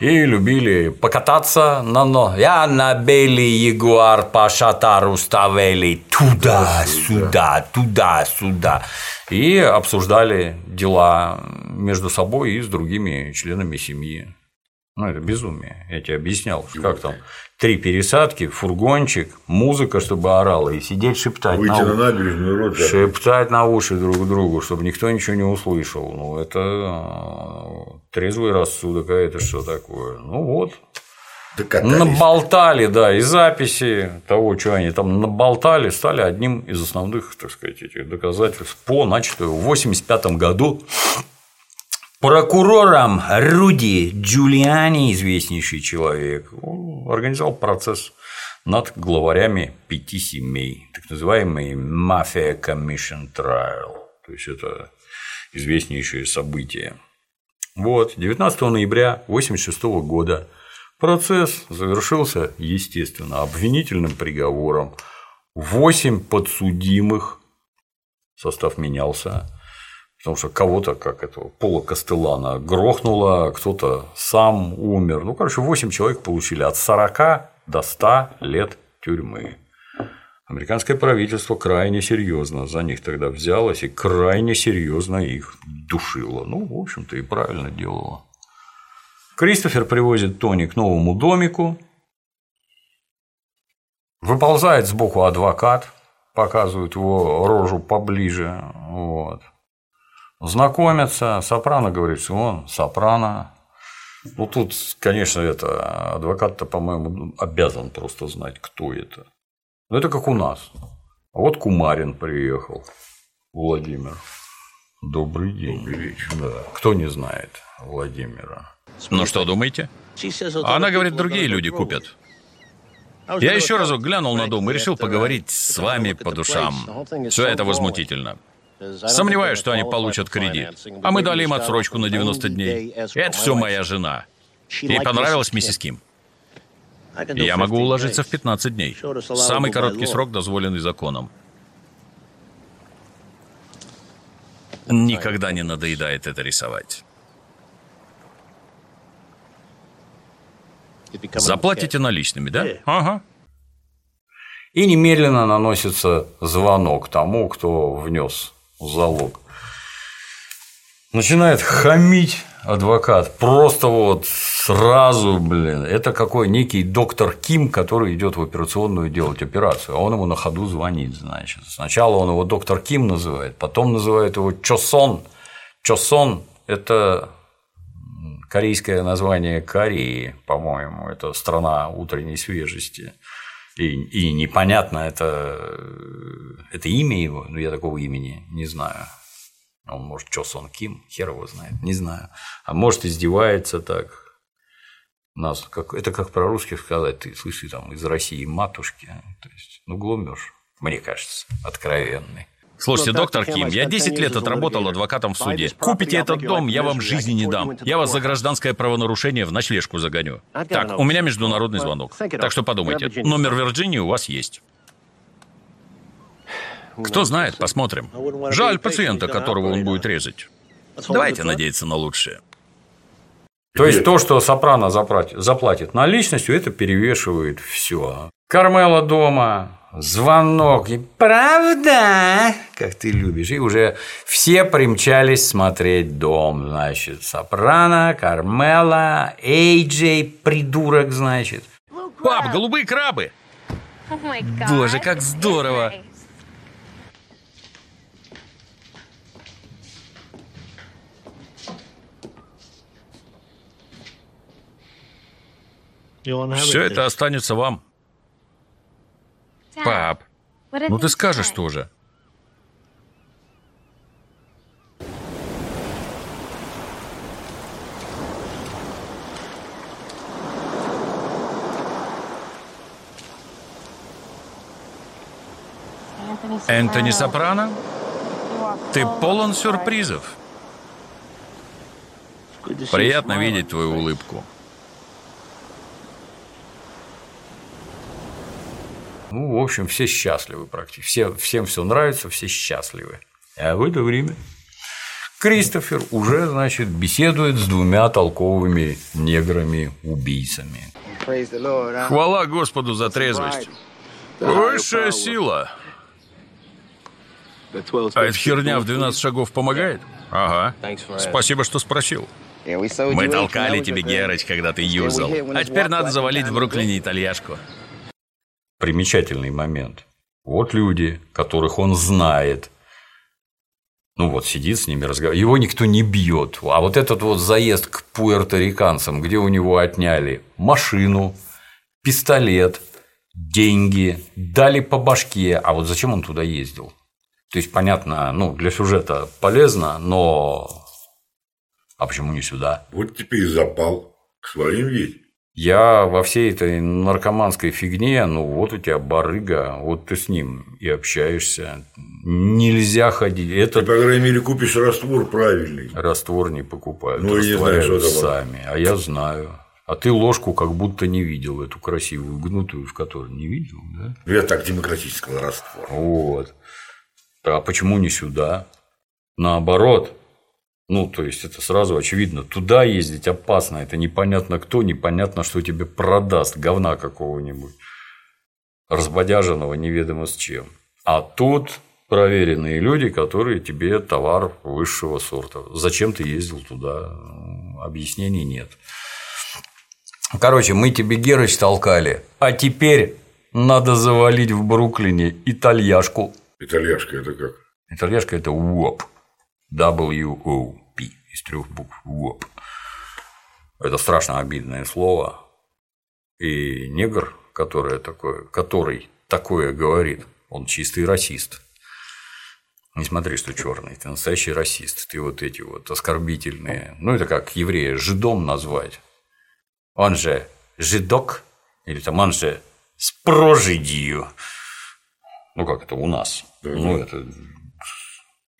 и любили покататься на но. Я на белый ягуар по шатару ставили туда-сюда, туда-сюда. И обсуждали дела между собой и с другими членами семьи. Ну, это безумие. Я тебе объяснял, как там три пересадки, фургончик, музыка, чтобы орала, и сидеть шептать. Выйти на, на набережную рот. Шептать на уши друг другу, чтобы никто ничего не услышал. Ну, это э, трезвый рассудок, а это что такое? Ну вот. Докатались. Наболтали, да, и записи того, что они там наболтали, стали одним из основных, так сказать, этих доказательств по начатой в 1985 году Прокурором Руди Джулиани, известнейший человек, организовал процесс над главарями пяти семей, так называемый Mafia Commission Trial. То есть это известнейшее событие. Вот, 19 ноября 1986 года процесс завершился, естественно, обвинительным приговором. Восемь подсудимых, состав менялся, Потому что кого-то, как этого Пола Костелана, грохнуло, кто-то сам умер. Ну, короче, 8 человек получили от 40 до 100 лет тюрьмы. Американское правительство крайне серьезно за них тогда взялось и крайне серьезно их душило. Ну, в общем-то, и правильно делало. Кристофер привозит Тони к новому домику. Выползает сбоку адвокат, показывает его рожу поближе. Вот. Знакомятся, Сопрано говорит, что он Сопрано. Ну, тут, конечно, это адвокат-то, по-моему, обязан просто знать, кто это. Ну, это как у нас. А вот Кумарин приехал, Владимир. Добрый день. Добрый вечер. Да. Кто не знает Владимира? Ну что думаете? Она говорит, другие люди купят. Я еще разок глянул на дом и решил поговорить с вами по душам. Все это возмутительно. Сомневаюсь, что они получат кредит. А мы дали им отсрочку на 90 дней. Это все моя жена. Ей понравилась миссис Ким? Я могу уложиться в 15 дней. Самый короткий срок, дозволенный законом. Никогда не надоедает это рисовать. Заплатите наличными, да? Ага. И немедленно наносится звонок тому, кто внес залог. Начинает хамить адвокат. Просто вот сразу, блин. Это какой некий доктор Ким, который идет в операционную делать операцию, а он ему на ходу звонит, значит. Сначала он его доктор Ким называет, потом называет его Чосон. Чосон – это корейское название Кореи, по-моему, это страна утренней свежести. И, и непонятно, это, это имя его, но я такого имени не знаю. Он, может, Чо Сон Ким, хер его знает, не знаю. А может, издевается так. Нас, как, это как про русских сказать, ты слышишь, там, из России матушки. То есть, ну, глумеж, мне кажется, откровенный. Слушайте, доктор Ким, я 10 лет отработал адвокатом в суде. Купите этот дом, я вам жизни не дам. Я вас за гражданское правонарушение в ночлежку загоню. Так, у меня международный звонок. Так что подумайте, номер Вирджинии у вас есть. Кто знает, посмотрим. Жаль пациента, которого он будет резать. Давайте надеяться на лучшее. То есть то, что Сопрано заплатит наличностью, это перевешивает все. Кармела дома, звонок, и правда, как ты любишь, и уже все примчались смотреть дом, значит, Сопрано, Кармела, Эйджей, придурок, значит. Пап, голубые крабы! Боже, как здорово! Все это останется вам. Пап, ну ты скажешь тоже. Энтони Сопрано, ты полон сюрпризов. Приятно видеть твою улыбку. Ну, в общем, все счастливы практически. Все, всем все нравится, все счастливы. А в это время Кристофер уже, значит, беседует с двумя толковыми неграми-убийцами. Хвала Господу за трезвость. Высшая сила. А эта херня в 12 шагов помогает? Ага. Спасибо, что спросил. Мы толкали тебе, Герыч, когда ты юзал. А теперь надо завалить в Бруклине итальяшку примечательный момент. Вот люди, которых он знает. Ну вот, сидит с ними, разговаривает. Его никто не бьет. А вот этот вот заезд к пуэрториканцам, где у него отняли машину, пистолет, деньги, дали по башке. А вот зачем он туда ездил? То есть, понятно, ну, для сюжета полезно, но а почему не сюда? Вот теперь запал к своим ведь. Я во всей этой наркоманской фигне, ну вот у тебя барыга, вот ты с ним и общаешься. Нельзя ходить. Это... Ты, по крайней мере, купишь раствор правильный. Раствор не покупают. Ну, я не знаю, что это сами. А я знаю. А ты ложку как будто не видел, эту красивую гнутую, в которой не видел, да? Я так демократического раствора. Вот. А почему не сюда? Наоборот, ну, то есть это сразу очевидно. Туда ездить опасно. Это непонятно кто, непонятно, что тебе продаст говна какого-нибудь. Разбодяженного неведомо с чем. А тут проверенные люди, которые тебе товар высшего сорта. Зачем ты ездил туда? Объяснений нет. Короче, мы тебе Герыч толкали, а теперь надо завалить в Бруклине итальяшку. Итальяшка это как? Итальяшка это УОП. W-O-P из трех букв ВОП. Это страшно обидное слово. И негр, который такое, который такое говорит, он чистый расист. Не смотри, что черный, ты настоящий расист. Ты вот эти вот оскорбительные. Ну, это как еврея жидом назвать. Он же жидок, или там он же с прожидью. Ну, как это у нас. Ну, это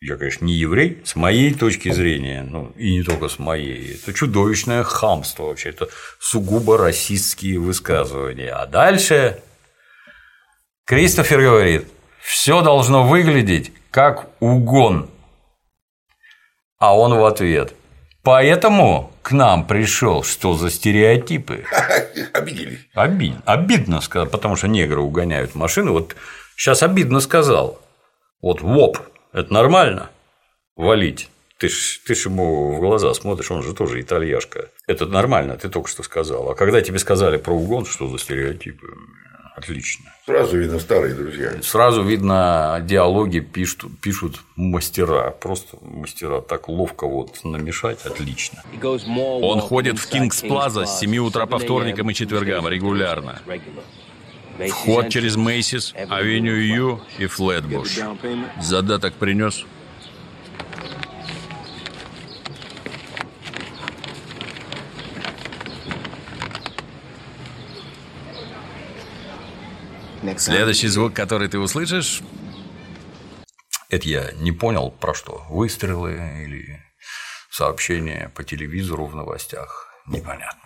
я, конечно, не еврей, с моей точки зрения, ну и не только с моей, это чудовищное хамство вообще, это сугубо расистские высказывания. А дальше Кристофер говорит, все должно выглядеть как угон. А он в ответ, поэтому к нам пришел, что за стереотипы? Обидели. Обид... Обидно сказал, потому что негры угоняют машины. Вот сейчас обидно сказал. Вот ВОП это нормально валить. Ты ж, ты ж ему в глаза смотришь, он же тоже итальяшка. Это нормально, ты только что сказал. А когда тебе сказали про угон, что за стереотипы? Отлично. Сразу видно старые друзья. Сразу видно, диалоги пишут, пишут мастера. Просто мастера так ловко вот намешать. Отлично. Он ходит в Кингс Плаза с 7 утра по вторникам и четвергам регулярно. Вход через Мейсис, Авеню Ю и Флетбуш. Задаток принес? Следующий звук, который ты услышишь... Это я не понял, про что. Выстрелы или сообщения по телевизору в новостях. Непонятно.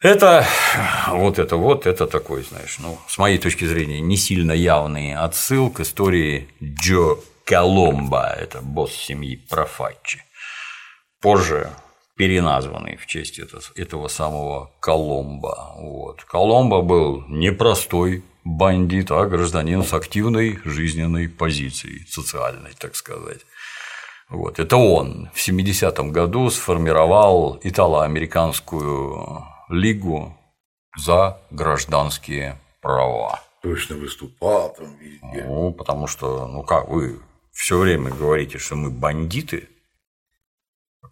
Это вот это вот, это такой, знаешь, ну, с моей точки зрения, не сильно явный отсыл к истории Джо Коломбо, это босс семьи Профаччи. Позже переназванный в честь этого, самого Коломбо. Вот. Коломбо был непростой бандит, а гражданин с активной жизненной позицией, социальной, так сказать. Вот. Это он в 70-м году сформировал итало-американскую лигу за гражданские права. Точно выступал там везде. Ну, потому что, ну как, вы все время говорите, что мы бандиты,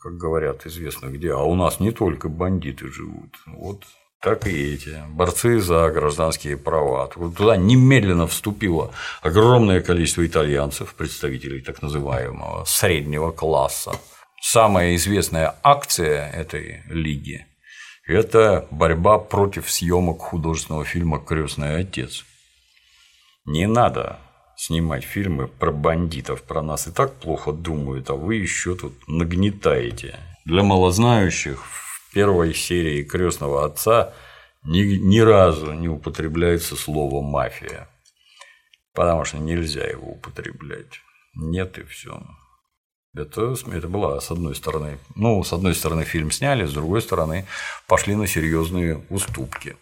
как говорят, известно где, а у нас не только бандиты живут. Вот так и эти борцы за гражданские права. Туда немедленно вступило огромное количество итальянцев, представителей так называемого среднего класса. Самая известная акция этой лиги – это борьба против съемок художественного фильма Крестный отец. Не надо снимать фильмы про бандитов, про нас и так плохо думают, а вы еще тут нагнетаете. Для малознающих в первой серии крестного отца ни, ни разу не употребляется слово мафия, потому что нельзя его употреблять. Нет и все. Это, это была, с одной стороны, ну, с одной стороны, фильм сняли, с другой стороны, пошли на серьезные уступки.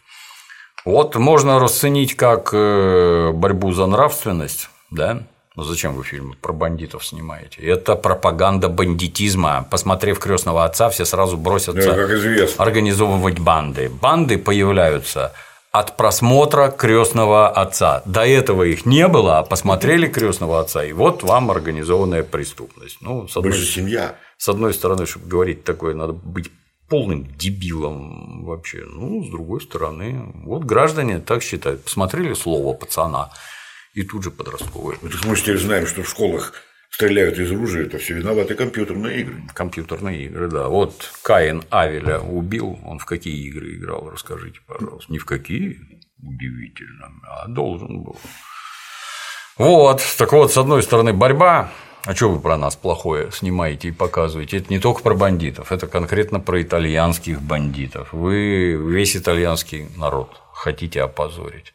Вот можно расценить как э, борьбу за нравственность, да? Ну зачем вы фильмы про бандитов снимаете? Это пропаганда бандитизма. Посмотрев крестного отца, все сразу бросятся Да, как известно. организовывать банды. Банды появляются от просмотра крестного отца. До этого их не было, а посмотрели крестного отца, и вот вам организованная преступность. Ну, с Вы одной, же семья. с одной стороны, чтобы говорить такое, надо быть полным дебилом вообще. Ну, с другой стороны, вот граждане так считают. Посмотрели слово пацана, и тут же подростковые. Так мы же теперь знаем, что в школах стреляют из ружья, это все виноваты компьютерные игры. Компьютерные игры, да. Вот Каин Авеля убил, он в какие игры играл, расскажите, пожалуйста. Не в какие, удивительно, а должен был. Вот, так вот, с одной стороны, борьба, а что вы про нас плохое снимаете и показываете? Это не только про бандитов, это конкретно про итальянских бандитов. Вы весь итальянский народ хотите опозорить.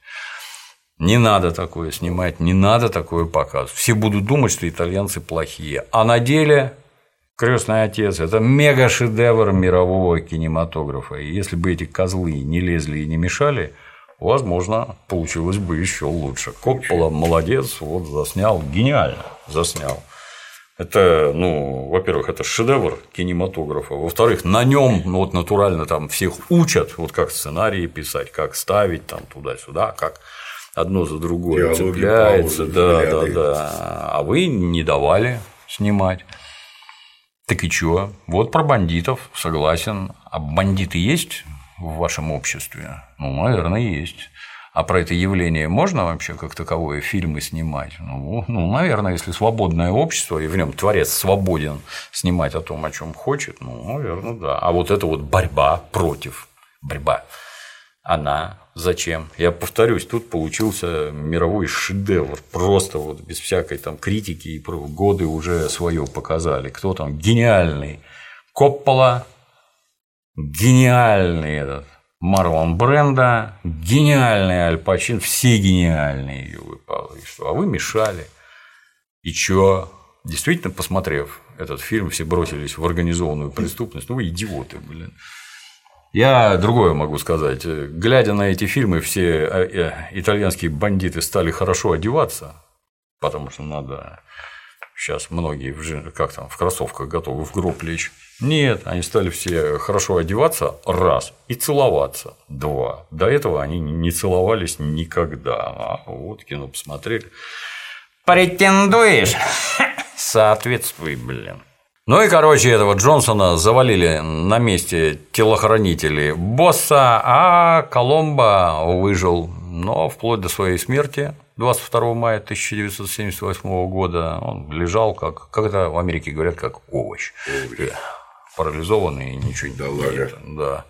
Не надо такое снимать, не надо такое показывать. Все будут думать, что итальянцы плохие. А на деле Крестный отец это мега шедевр мирового кинематографа. И если бы эти козлы не лезли и не мешали, возможно, получилось бы еще лучше. Коппола молодец, вот заснял, гениально заснял. Это, ну, во-первых, это шедевр кинематографа. Во-вторых, на нем, ну, вот натурально там всех учат, вот как сценарии писать, как ставить там туда-сюда, как одно за другое Диалоги, цепляется, паузы, да, да, да. А вы не давали снимать. Так и чё? Вот про бандитов, согласен. А бандиты есть в вашем обществе? Ну, наверное, есть. А про это явление можно вообще как таковое фильмы снимать? Ну, ну, наверное, если свободное общество, и в нем творец свободен снимать о том, о чем хочет, ну, наверное, да. А вот это вот борьба против, борьба, она зачем? Я повторюсь, тут получился мировой шедевр, просто вот без всякой там критики и про- годы уже свое показали. Кто там гениальный? Коппола, гениальный этот Марлон Бренда, гениальный Аль Пачин, все гениальные Юлы Павлович. А вы мешали. И чё? Действительно, посмотрев этот фильм, все бросились в организованную преступность. Ну вы идиоты, блин. Я другое могу сказать. Глядя на эти фильмы, все э, э, итальянские бандиты стали хорошо одеваться, потому что надо сейчас многие в как там в кроссовках готовы в гроб лечь. Нет, они стали все хорошо одеваться раз и целоваться два. До этого они не целовались никогда. А вот кино посмотрели. Претендуешь? Соответствуй, блин. Ну и, короче, этого Джонсона завалили на месте телохранители босса, а Коломбо выжил. Но вплоть до своей смерти 22 мая 1978 года он лежал, как, как это в Америке говорят, как овощ. Э, Парализованный и ничего не Да ладно. Да.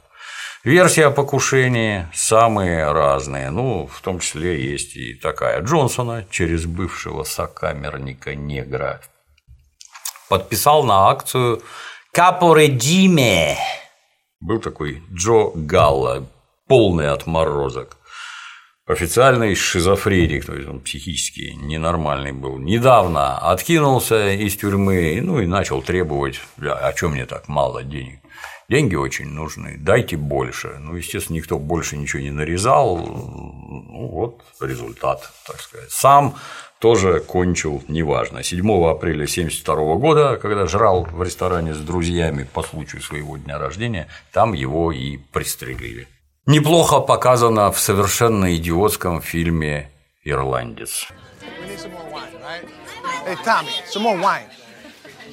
Версии о покушении самые разные, ну, в том числе есть и такая Джонсона через бывшего сокамерника негра. Подписал на акцию Капоредиме. Был такой Джо Галла, полный отморозок. Официальный шизофреник, то есть он психически ненормальный был. Недавно откинулся из тюрьмы, ну и начал требовать, а чем мне так мало денег? Деньги очень нужны, дайте больше. Ну, естественно, никто больше ничего не нарезал. Ну, вот результат, так сказать. Сам тоже кончил неважно. 7 апреля 1972 года, когда жрал в ресторане с друзьями по случаю своего дня рождения, там его и пристрелили. Неплохо показано в совершенно идиотском фильме «Ирландец».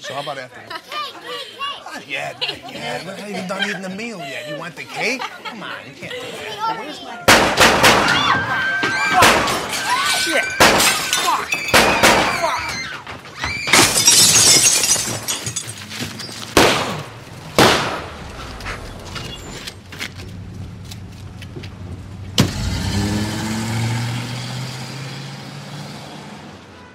So how about after? Not yet, not yet. We're not even done eating the meal yet. You want the cake? Come on, you can't do that. Where's my... Shit!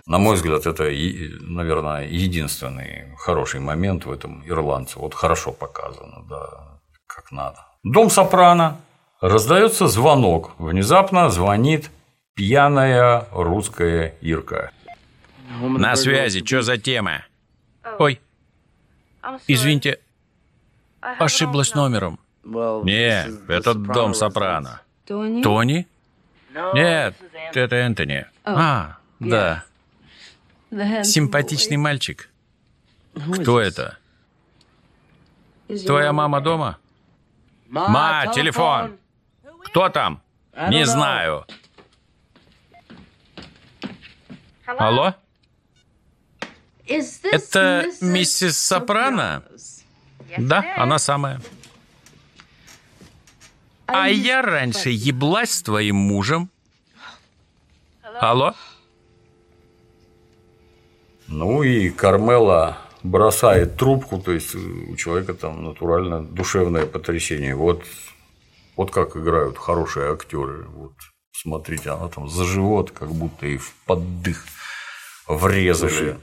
На мой взгляд, это, наверное, единственный хороший момент в этом ирландце. Вот хорошо показано, да, как надо. Дом Сопрано. Раздается звонок. Внезапно звонит пьяная русская Ирка. На связи, что за тема? Ой, извините, ошиблась номером. Не, это дом Сопрано. Тони? Нет, это Энтони. А, да. Симпатичный мальчик. Кто это? Твоя мама дома? Ма, телефон! Кто там? Не знаю. Алло? Это миссис Сопрано? Да, она самая. А я раньше еблась с твоим мужем. Алло? Ну и Кармела бросает трубку, то есть у человека там натурально душевное потрясение. Вот, вот как играют хорошие актеры. Вот смотрите, она там за живот, как будто и в поддых врезали. Слушай,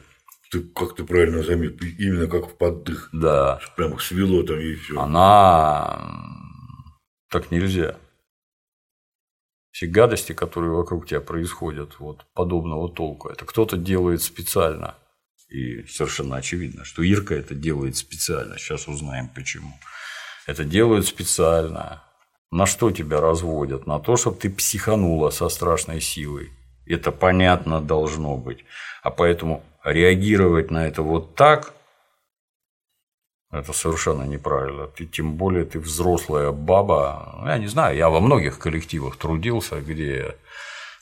ты как ты правильно заметил, именно как в поддых. Да. Прямо свело там и все. Она так нельзя. Все гадости, которые вокруг тебя происходят, вот подобного толку, это кто-то делает специально. И совершенно очевидно, что Ирка это делает специально. Сейчас узнаем почему. Это делают специально. На что тебя разводят? На то, чтобы ты психанула со страшной силой. Это понятно должно быть. А поэтому реагировать на это вот так это совершенно неправильно. Ты, тем более ты взрослая баба. Я не знаю, я во многих коллективах трудился, где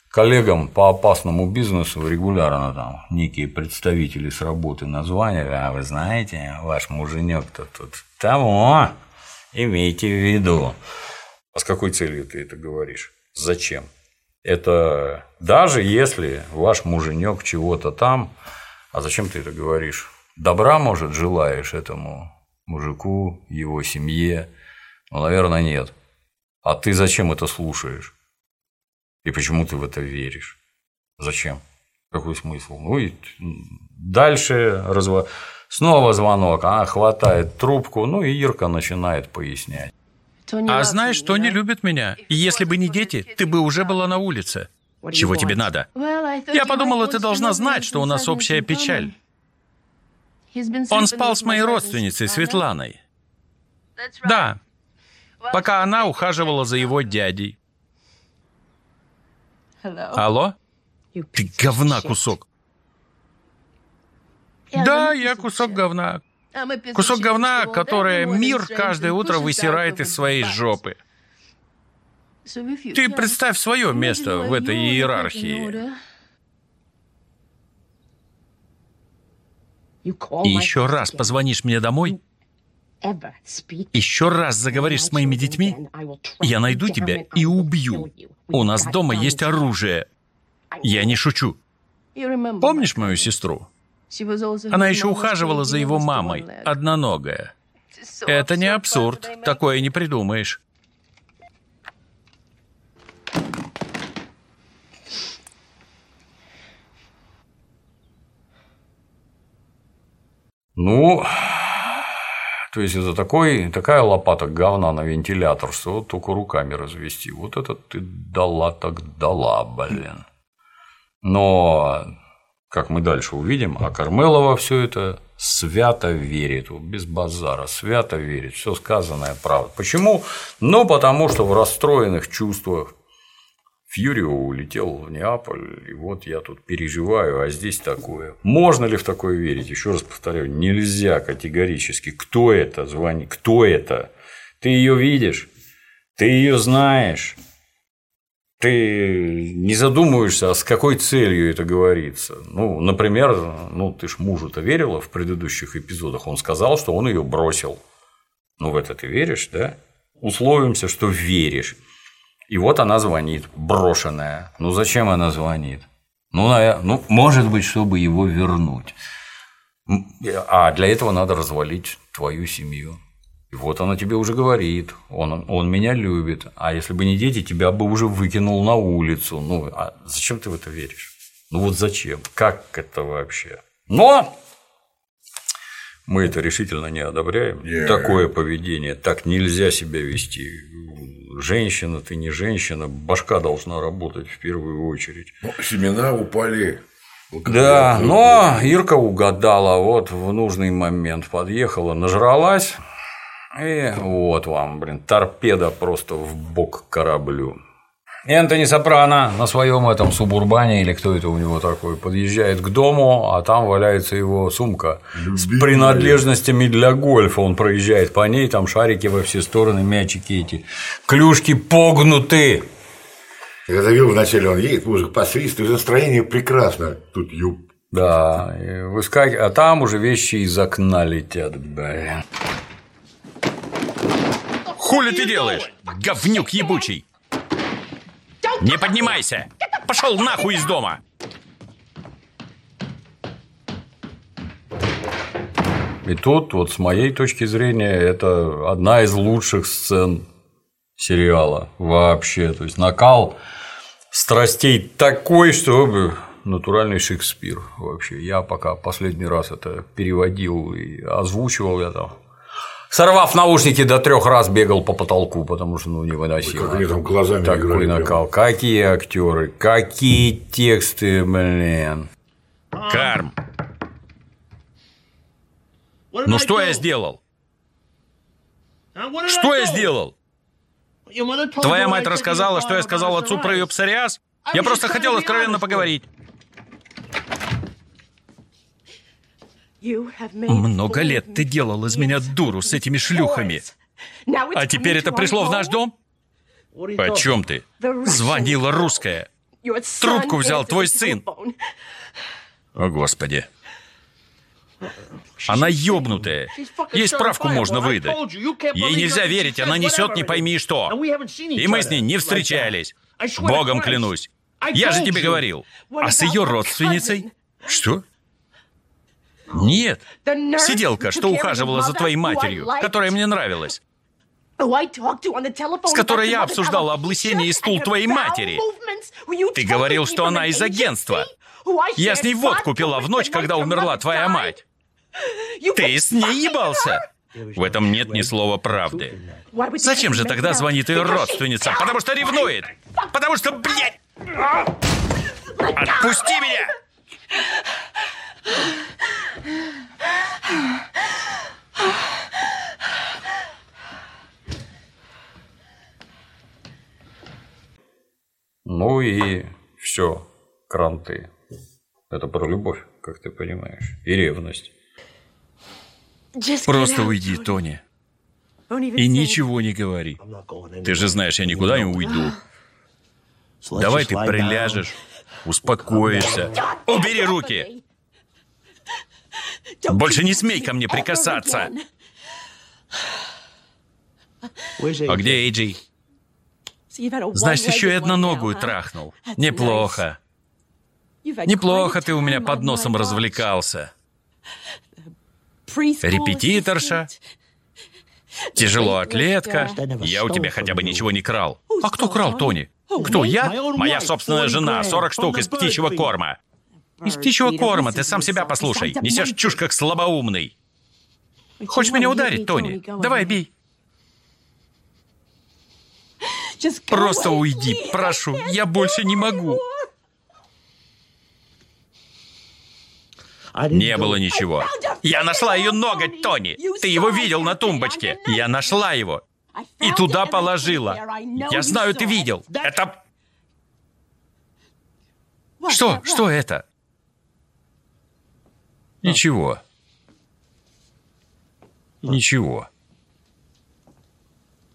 коллегам по опасному бизнесу регулярно там некие представители с работы названивали, а вы знаете, ваш муженек-то тут того, имейте в виду. А с какой целью ты это говоришь? Зачем? Это даже если ваш муженек чего-то там, а зачем ты это говоришь? Добра, может, желаешь этому мужику, его семье? Ну, наверное, нет. А ты зачем это слушаешь? И почему ты в это веришь? Зачем? Какой смысл? Ну и дальше разво... снова звонок, а хватает трубку, ну и Ирка начинает пояснять. А знаешь, что не любит меня? И если бы не дети, ты бы уже была на улице. Чего тебе надо? Я подумала, ты должна знать, что у нас общая печаль. Он спал с моей родственницей Светланой. Да, пока она ухаживала за его дядей. Алло? Ты говна кусок. Да, я кусок говна. Кусок говна, которое мир каждое утро высирает из своей жопы. Ты представь свое место в этой иерархии. И еще раз позвонишь мне домой, еще раз заговоришь с моими детьми, я найду тебя и убью. У нас дома есть оружие. Я не шучу. Помнишь мою сестру? Она еще ухаживала за его мамой, одноногая. Это не абсурд, такое не придумаешь. Ну, то есть это такой, такая лопата говна на вентилятор, что вот только руками развести. Вот это ты дала так дала, блин. Но, как мы дальше увидим, а Кармелова все это свято верит, без базара, свято верит, все сказанное правда. Почему? Ну, потому что в расстроенных чувствах Фьюрио улетел в Неаполь, и вот я тут переживаю, а здесь такое. Можно ли в такое верить? Еще раз повторяю, нельзя категорически. Кто это звонит? Кто это? Ты ее видишь? Ты ее знаешь? ты не задумываешься, а с какой целью это говорится. Ну, например, ну, ты ж мужу-то верила в предыдущих эпизодах, он сказал, что он ее бросил. Ну, в это ты веришь, да? Условимся, что веришь. И вот она звонит, брошенная. Ну, зачем она звонит? Ну, ну, может быть, чтобы его вернуть. А для этого надо развалить твою семью. И вот она тебе уже говорит, он, он меня любит, а если бы не дети, тебя бы уже выкинул на улицу. Ну, а зачем ты в это веришь? Ну вот зачем? Как это вообще? Но мы это решительно не одобряем. Yeah. Такое поведение, так нельзя себя вести. Женщина, ты не женщина, башка должна работать в первую очередь. Ну, семена упали да, но Ирка угадала, вот в нужный момент подъехала, нажралась, и вот вам, блин, торпеда просто в бок кораблю. Энтони Сопрано на своем этом субурбане, или кто это у него такой, подъезжает к дому, а там валяется его сумка Любимая. с принадлежностями для гольфа. Он проезжает по ней, там шарики во все стороны, мячики эти, клюшки погнуты. Я завел вначале, он едет, мужик посвистывает, настроение прекрасно. Тут юб. Да, и выскакивает, а там уже вещи из окна летят, блин. Хули ты делаешь, говнюк ебучий? Не поднимайся! Пошел нахуй из дома! И тут, вот с моей точки зрения, это одна из лучших сцен сериала вообще. То есть накал страстей такой, что натуральный Шекспир вообще. Я пока последний раз это переводил и озвучивал я там Сорвав наушники до трех раз бегал по потолку, потому что ну невыносимо. Ой, как они там глазами Такой играли, накал. Какие актеры, какие тексты, блин. Карм. Ну что я сделал? Что я сделал? Твоя мать рассказала, что я сказал отцу про ее псориаз? Я просто хотел откровенно поговорить. Много лет ты делал из меня дуру с этими шлюхами. А теперь это пришло в наш дом? О чем ты? Звонила русская. Трубку взял твой сын. О, Господи. Она ёбнутая. Ей справку можно выдать. Ей нельзя верить, она несет не пойми что. И мы с ней не встречались. Богом клянусь. Я же тебе говорил. А с ее родственницей? Что? Нет. Сиделка, что ухаживала за твоей матерью, которая мне нравилась. С которой я обсуждала облысение и стул твоей матери. Ты говорил, что она из агентства. Я с ней водку пила в ночь, когда умерла твоя мать. Ты с ней ебался? В этом нет ни слова правды. Зачем же тогда звонит ее родственница? Потому что ревнует. Потому что, блядь... Отпусти меня! Ну и все, кранты. Это про любовь, как ты понимаешь, и ревность. Просто уйди, Тони. И ничего не говори. Ты же знаешь, я никуда не уйду. Давай ты приляжешь, успокоишься. Убери руки! Больше не смей ко мне прикасаться. А где Эйджи? Значит, еще и одноногую трахнул. Неплохо. Неплохо ты у меня под носом развлекался. Репетиторша. Тяжело атлетка. Я у тебя хотя бы ничего не крал. А кто крал, Тони? Кто, я? Моя собственная жена, 40 штук из птичьего корма. Из птичьего корма, ты сам себя послушай. Несешь чушь, как слабоумный. Хочешь меня ударить, Тони? Давай, бей. Просто уйди, прошу. Я больше не могу. Не было ничего. Я нашла ее ноготь, Тони. Ты его видел на тумбочке. Я нашла его. И туда положила. Я знаю, ты видел. Это... Что? Что это? Ничего. Ничего.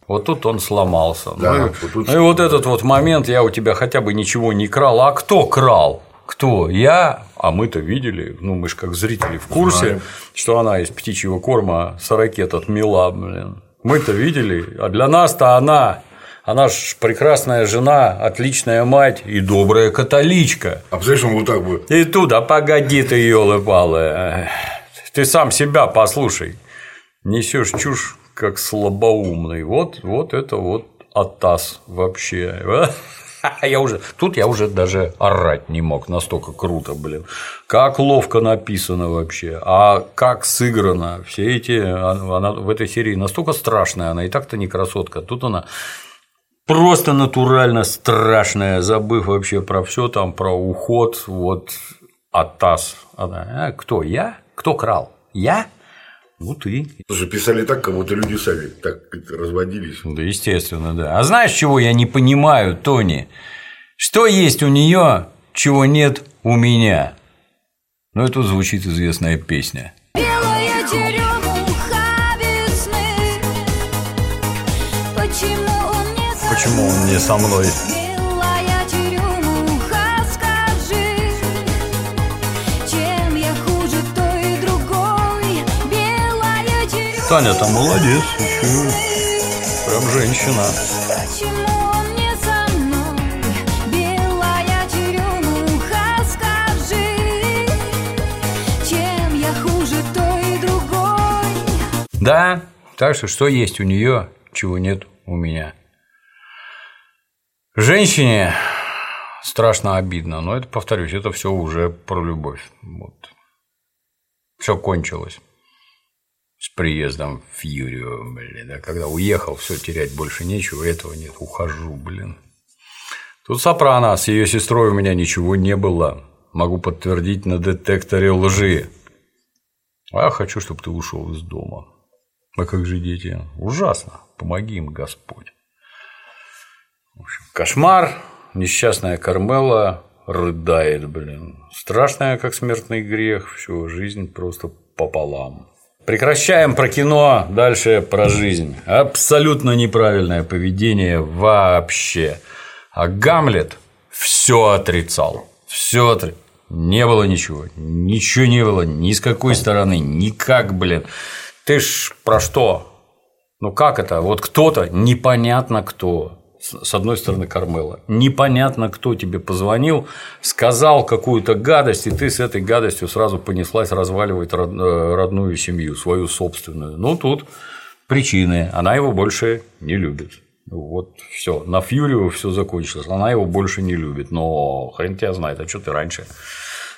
Вот тут он сломался. Да, ну, вот тут- ну и вот этот вот момент, я у тебя хотя бы ничего не крал. А кто крал? Кто? Я? А мы-то видели, ну мы же как зрители в курсе, Знаем. что она из птичьего корма сорокет отмела, блин. Мы-то видели, а для нас-то она, она ж прекрасная жена, отличная мать и добрая католичка. А представляешь, он вот так бы. И туда, погоди ты, елы палы Ты сам себя послушай. Несешь чушь, как слабоумный. Вот, вот это вот атас вообще. Я уже, тут я уже даже орать не мог, настолько круто, блин. Как ловко написано вообще, а как сыграно. Все эти, она в этой серии настолько страшная, она и так-то не красотка. Тут она просто натурально страшная, забыв вообще про все там, про уход, вот Атас. Она, а, кто я? Кто крал? Я? Ну ты. Слушай, писали так, как будто люди сами так разводились. Да, естественно, да. А знаешь, чего я не понимаю, Тони? Что есть у нее, чего нет у меня? Ну, тут звучит известная песня. Почему он не со мной? Таня там молодец, еще прям женщина. Да, так что что есть у нее, чего нет у меня. Женщине страшно обидно, но это, повторюсь, это все уже про любовь. Вот. Все кончилось с приездом в Юрию, блин, да, когда уехал, все терять больше нечего, этого нет, ухожу, блин. Тут Сопрано, с ее сестрой у меня ничего не было, могу подтвердить на детекторе лжи. А я хочу, чтобы ты ушел из дома. А как же дети? Ужасно. Помоги им, Господь. Общем, кошмар. Несчастная Кармела рыдает, блин. Страшная, как смертный грех. Все, жизнь просто пополам. Прекращаем про кино, дальше про жизнь. Абсолютно неправильное поведение вообще. А Гамлет все отрицал. Все отрицал. Не было ничего. Ничего не было. Ни с какой стороны. Никак, блин. Ты ж про что? Ну как это? Вот кто-то, непонятно кто, с одной стороны Кармела, непонятно кто тебе позвонил, сказал какую-то гадость, и ты с этой гадостью сразу понеслась разваливать э, родную семью, свою собственную. Ну тут причины, она его больше не любит. Вот все, на Фьюрио все закончилось, она его больше не любит, но хрен тебя знает, а что ты раньше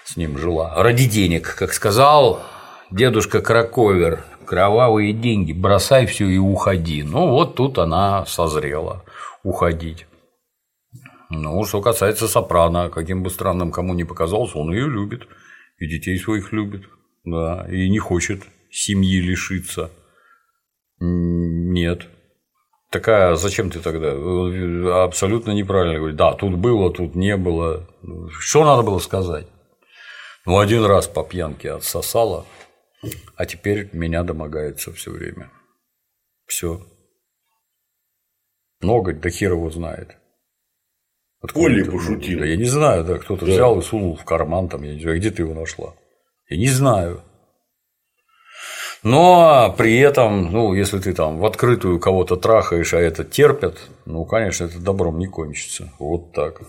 с ним жила? Ради денег, как сказал дедушка Краковер, кровавые деньги, бросай все и уходи. Ну вот тут она созрела уходить. Ну, что касается Сопрано, каким бы странным кому ни показалось, он ее любит, и детей своих любит, да, и не хочет семьи лишиться. Нет. Такая, зачем ты тогда? Абсолютно неправильно говорить. Да, тут было, тут не было. Что надо было сказать? Ну, один раз по пьянке отсосала, а теперь меня домогается все время. Все. Ноготь, да хер его знает. Откуда это? пошутил. Да я не знаю, да, кто-то взял и сунул в карман, там, я не знаю, где ты его нашла. Я не знаю. Но при этом, ну, если ты там в открытую кого-то трахаешь, а это терпят, ну, конечно, это добром не кончится. Вот так.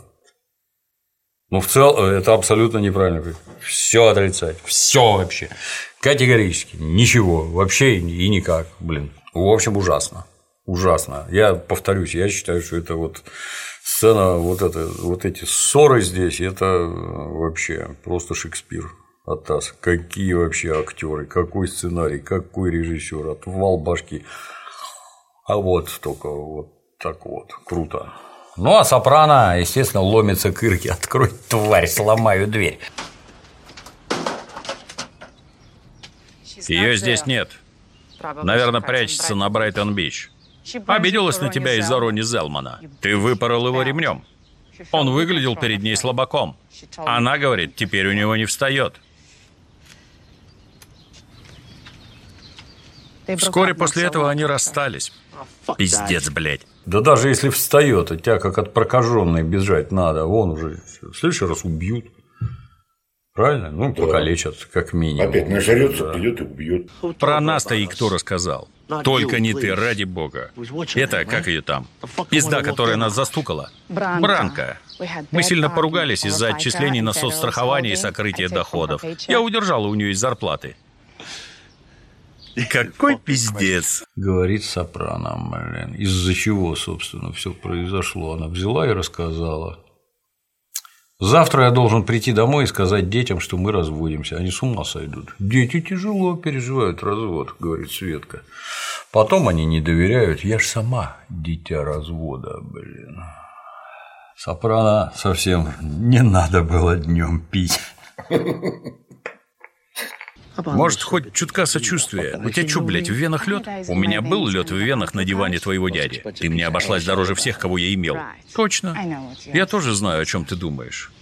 Ну, в целом, это абсолютно неправильно. Все отрицать. Все вообще. Категорически. Ничего. Вообще и никак. Блин. В общем, ужасно. Ужасно. Я повторюсь, я считаю, что это вот сцена, вот, это, вот эти ссоры здесь, это вообще просто Шекспир. Атас, какие вообще актеры, какой сценарий, какой режиссер, отвал башки. А вот только вот так вот, круто. Ну, а Сопрано, естественно, ломится к Ирке. Открой, тварь, сломаю дверь. Ее здесь нет. Наверное, прячется на Брайтон-Бич. Обиделась на тебя из-за Рони Зелмана. Ты выпорол его ремнем. Он выглядел перед ней слабаком. Она говорит, теперь у него не встает. Вскоре после этого они расстались. Пиздец, блядь. Да даже если встает, от тебя как от прокаженной бежать надо, вон уже в следующий раз убьют. Правильно? Ну, покалечат, как минимум. Опять нажрется, придет и убьет. Про нас-то и кто рассказал? Только не ты, ради бога. Это, как ее там? Пизда, которая нас застукала. Бранка. Мы сильно поругались из-за отчислений на соцстрахование и сокрытие доходов. Я удержала у нее из зарплаты. И какой пиздец. Говорит Сопрано, блин. Из-за чего, собственно, все произошло. Она взяла и рассказала. Завтра я должен прийти домой и сказать детям, что мы разводимся. Они с ума сойдут. Дети тяжело переживают развод, говорит Светка. Потом они не доверяют. Я ж сама дитя развода, блин. Сопрано совсем не надо было днем пить. Может, хоть чутка сочувствия. У тебя что, блядь, в венах лед? У меня был лед в венах на диване твоего дяди. Ты мне обошлась дороже всех, кого я имел. Точно. Я тоже знаю, о чем ты думаешь.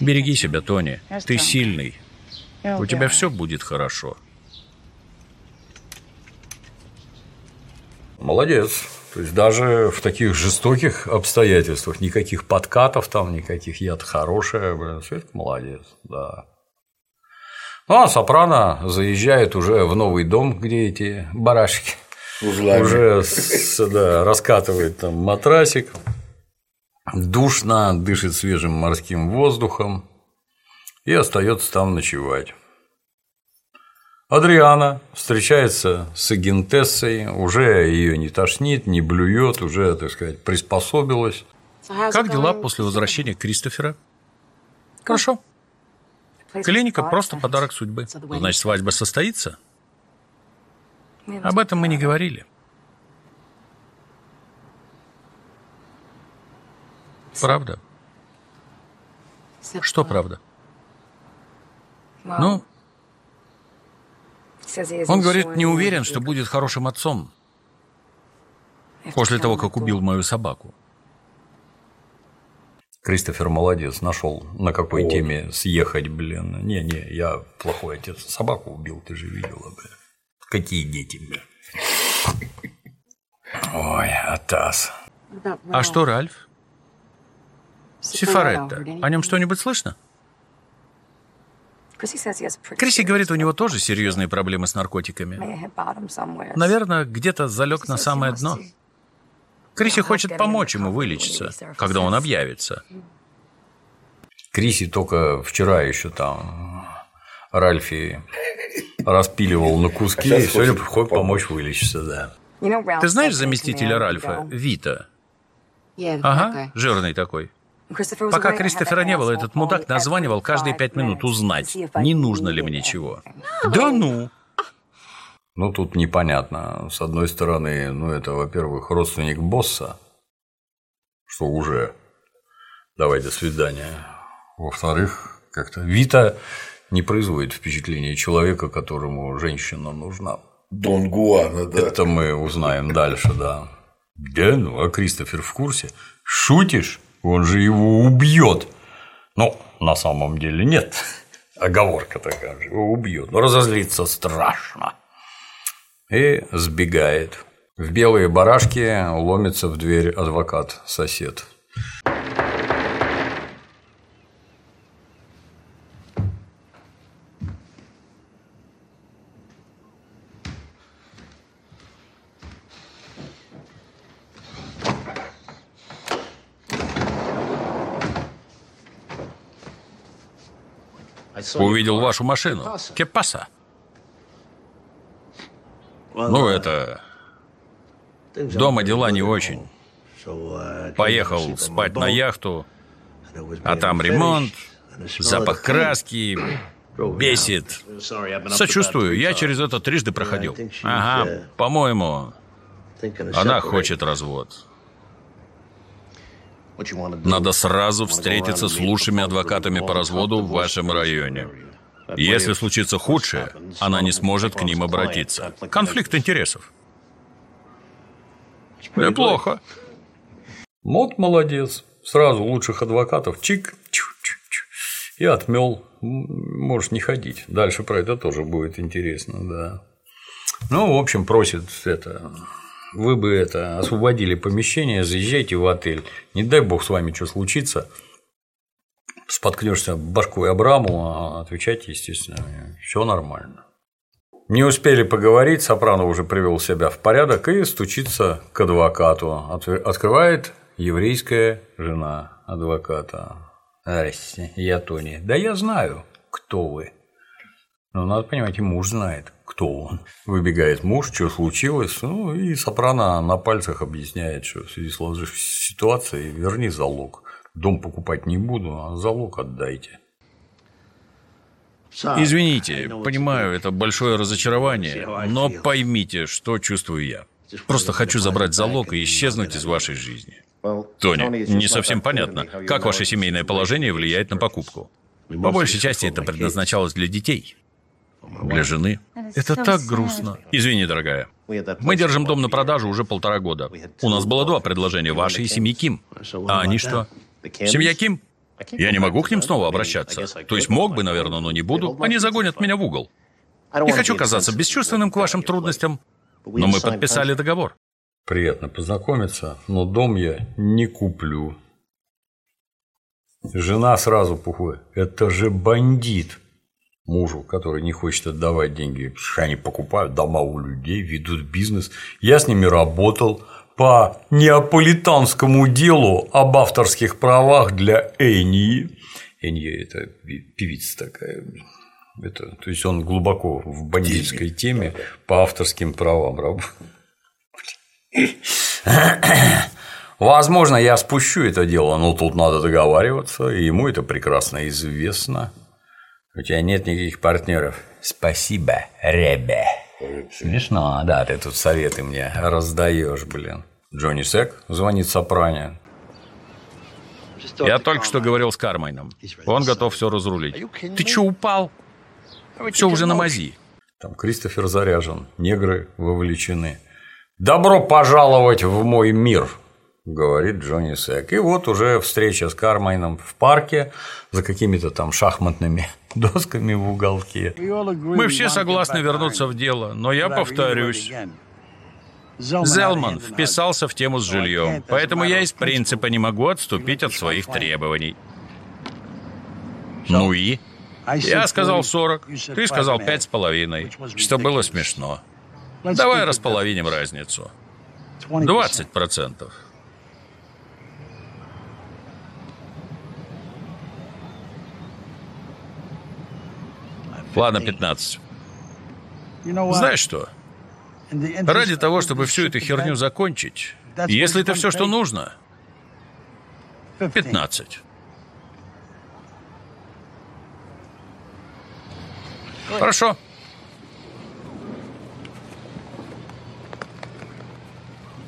Береги себя, Тони. Ты сильный. У тебя все будет хорошо. Молодец. То есть даже в таких жестоких обстоятельствах никаких подкатов там, никаких яд хорошая, блин, Светка молодец, да. Ну, а Сопрано заезжает уже в новый дом, где эти барашки. Узлами. Уже да, раскатывает там матрасик, душно, дышит свежим морским воздухом и остается там ночевать. Адриана встречается с агентессой, уже ее не тошнит, не блюет, уже, так сказать, приспособилась. Как дела после возвращения Кристофера? Хорошо. Клиника просто подарок судьбы. Значит, свадьба состоится? Об этом мы не говорили. Правда? Что правда? Ну, он говорит, не уверен, что будет хорошим отцом после того, как убил мою собаку. Кристофер молодец, нашел на какой теме съехать, блин. Не-не, я плохой отец. Собаку убил, ты же видела, блин. Какие дети, блин. Ой, Атас. А что, Ральф? Сифаретто. О нем что-нибудь слышно? Криси говорит, у него тоже серьезные проблемы с наркотиками. Наверное, где-то залег на самое дно. Криси хочет помочь ему вылечиться, когда он объявится. Криси только вчера еще там Ральфи распиливал на куски, и сегодня помочь помочь. вылечиться, да. Ты знаешь заместителя Ральфа, Вита? Ага, жирный такой. Пока Кристофера не было, этот мудак названивал каждые пять минут узнать, не нужно ли мне чего. Да ну! Ну, тут непонятно. С одной стороны, ну, это, во-первых, родственник босса, что уже давай до свидания. Во-вторых, как-то Вита не производит впечатления человека, которому женщина нужна. Дон Гуана, да. Это мы узнаем дальше, да. Да, ну, а Кристофер в курсе? Шутишь? Он же его убьет. Ну, на самом деле нет. Оговорка такая же. Его убьет. Но разозлиться страшно. И сбегает. В белые барашки ломится в дверь адвокат-сосед. Увидел вашу машину. Кепаса. Ну, это... Дома дела не очень. Поехал спать на яхту, а там ремонт, запах краски, бесит. Сочувствую, я через это трижды проходил. Ага, по-моему, она хочет развод. Надо сразу встретиться с лучшими адвокатами по разводу в вашем районе. Если случится худшее, она не сможет к ним обратиться. Конфликт интересов. Неплохо. Мод молодец. Сразу лучших адвокатов чик, чу, чу, чу, и отмел. Можешь не ходить. Дальше про это тоже будет интересно, да. Ну, в общем, просит это. Вы бы это освободили помещение, заезжайте в отель. Не дай бог с вами что случится. Споткнешься башкой об раму, а отвечайте, естественно, все нормально. Не успели поговорить, Сопрано уже привел себя в порядок и стучится к адвокату. Открывает еврейская жена адвоката. Здрасте, я Тони. Да я знаю, кто вы. Но надо понимать, и муж знает, кто он. Выбегает муж, что случилось, ну и Сопрано на пальцах объясняет, что в связи с сложившейся ситуацией верни залог. Дом покупать не буду, а залог отдайте. Извините, понимаю, это большое разочарование, но поймите, что чувствую я. Просто хочу забрать залог и исчезнуть из вашей жизни. Тони, не совсем понятно, как ваше семейное положение влияет на покупку. По большей части это предназначалось для детей. Для жены. Это так грустно. Извини, дорогая. Мы держим дом на продажу уже полтора года. У нас было два предложения, вашей и семьи Ким. А они что? Семья Ким? Я не могу к ним снова обращаться. То есть мог бы, наверное, но не буду. Они загонят меня в угол. Не хочу казаться бесчувственным к вашим трудностям, но мы подписали договор. Приятно познакомиться, но дом я не куплю. Жена сразу пухует. Это же бандит. Мужу, который не хочет отдавать деньги, они покупают дома у людей, ведут бизнес. Я с ними работал, по неаполитанскому делу об авторских правах для Энии. Энья – это певица такая. Это, то есть он глубоко в бандитской теме по авторским правам Возможно, я спущу это дело, но тут надо договариваться, и ему это прекрасно известно. У тебя нет никаких партнеров. Спасибо, ребе. Смешно, да, ты тут советы мне раздаешь, блин. Джонни Сек звонит Сопране. Я только что говорил с Кармайном. Он готов все разрулить. Ты че, упал? Все уже на мази. Там Кристофер заряжен, негры вовлечены. «Добро пожаловать в мой мир!» – говорит Джонни Сек. И вот уже встреча с Кармайном в парке за какими-то там шахматными досками в уголке. Мы все согласны вернуться в дело, но я повторюсь. Зелман вписался в тему с жильем, поэтому я из принципа не могу отступить от своих требований. Ну и? Я сказал 40, ты сказал пять с половиной, что было смешно. Давай располовиним разницу. 20 процентов. Ладно, 15. Знаешь что? Ради того, чтобы всю эту херню закончить, если это все, что нужно, 15. Хорошо.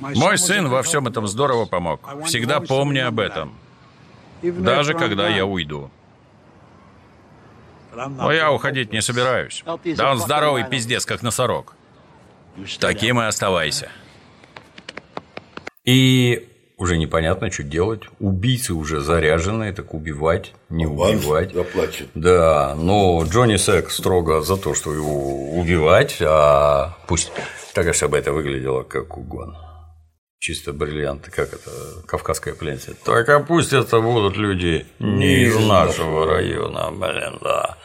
Мой сын во всем этом здорово помог. Всегда помни об этом. Даже когда я уйду. Но я уходить не собираюсь. Да он здоровый пиздец, как носорог. Таким и оставайся. И уже непонятно, что делать. Убийцы уже заряжены, так убивать, не Аванс убивать. Заплатит. Да, но Джонни Сек строго за то, что его убивать, а пусть так чтобы это выглядело как угодно. Чисто бриллианты, как это, кавказская пленница. Так а пусть это будут люди не из нашего района, блин, да.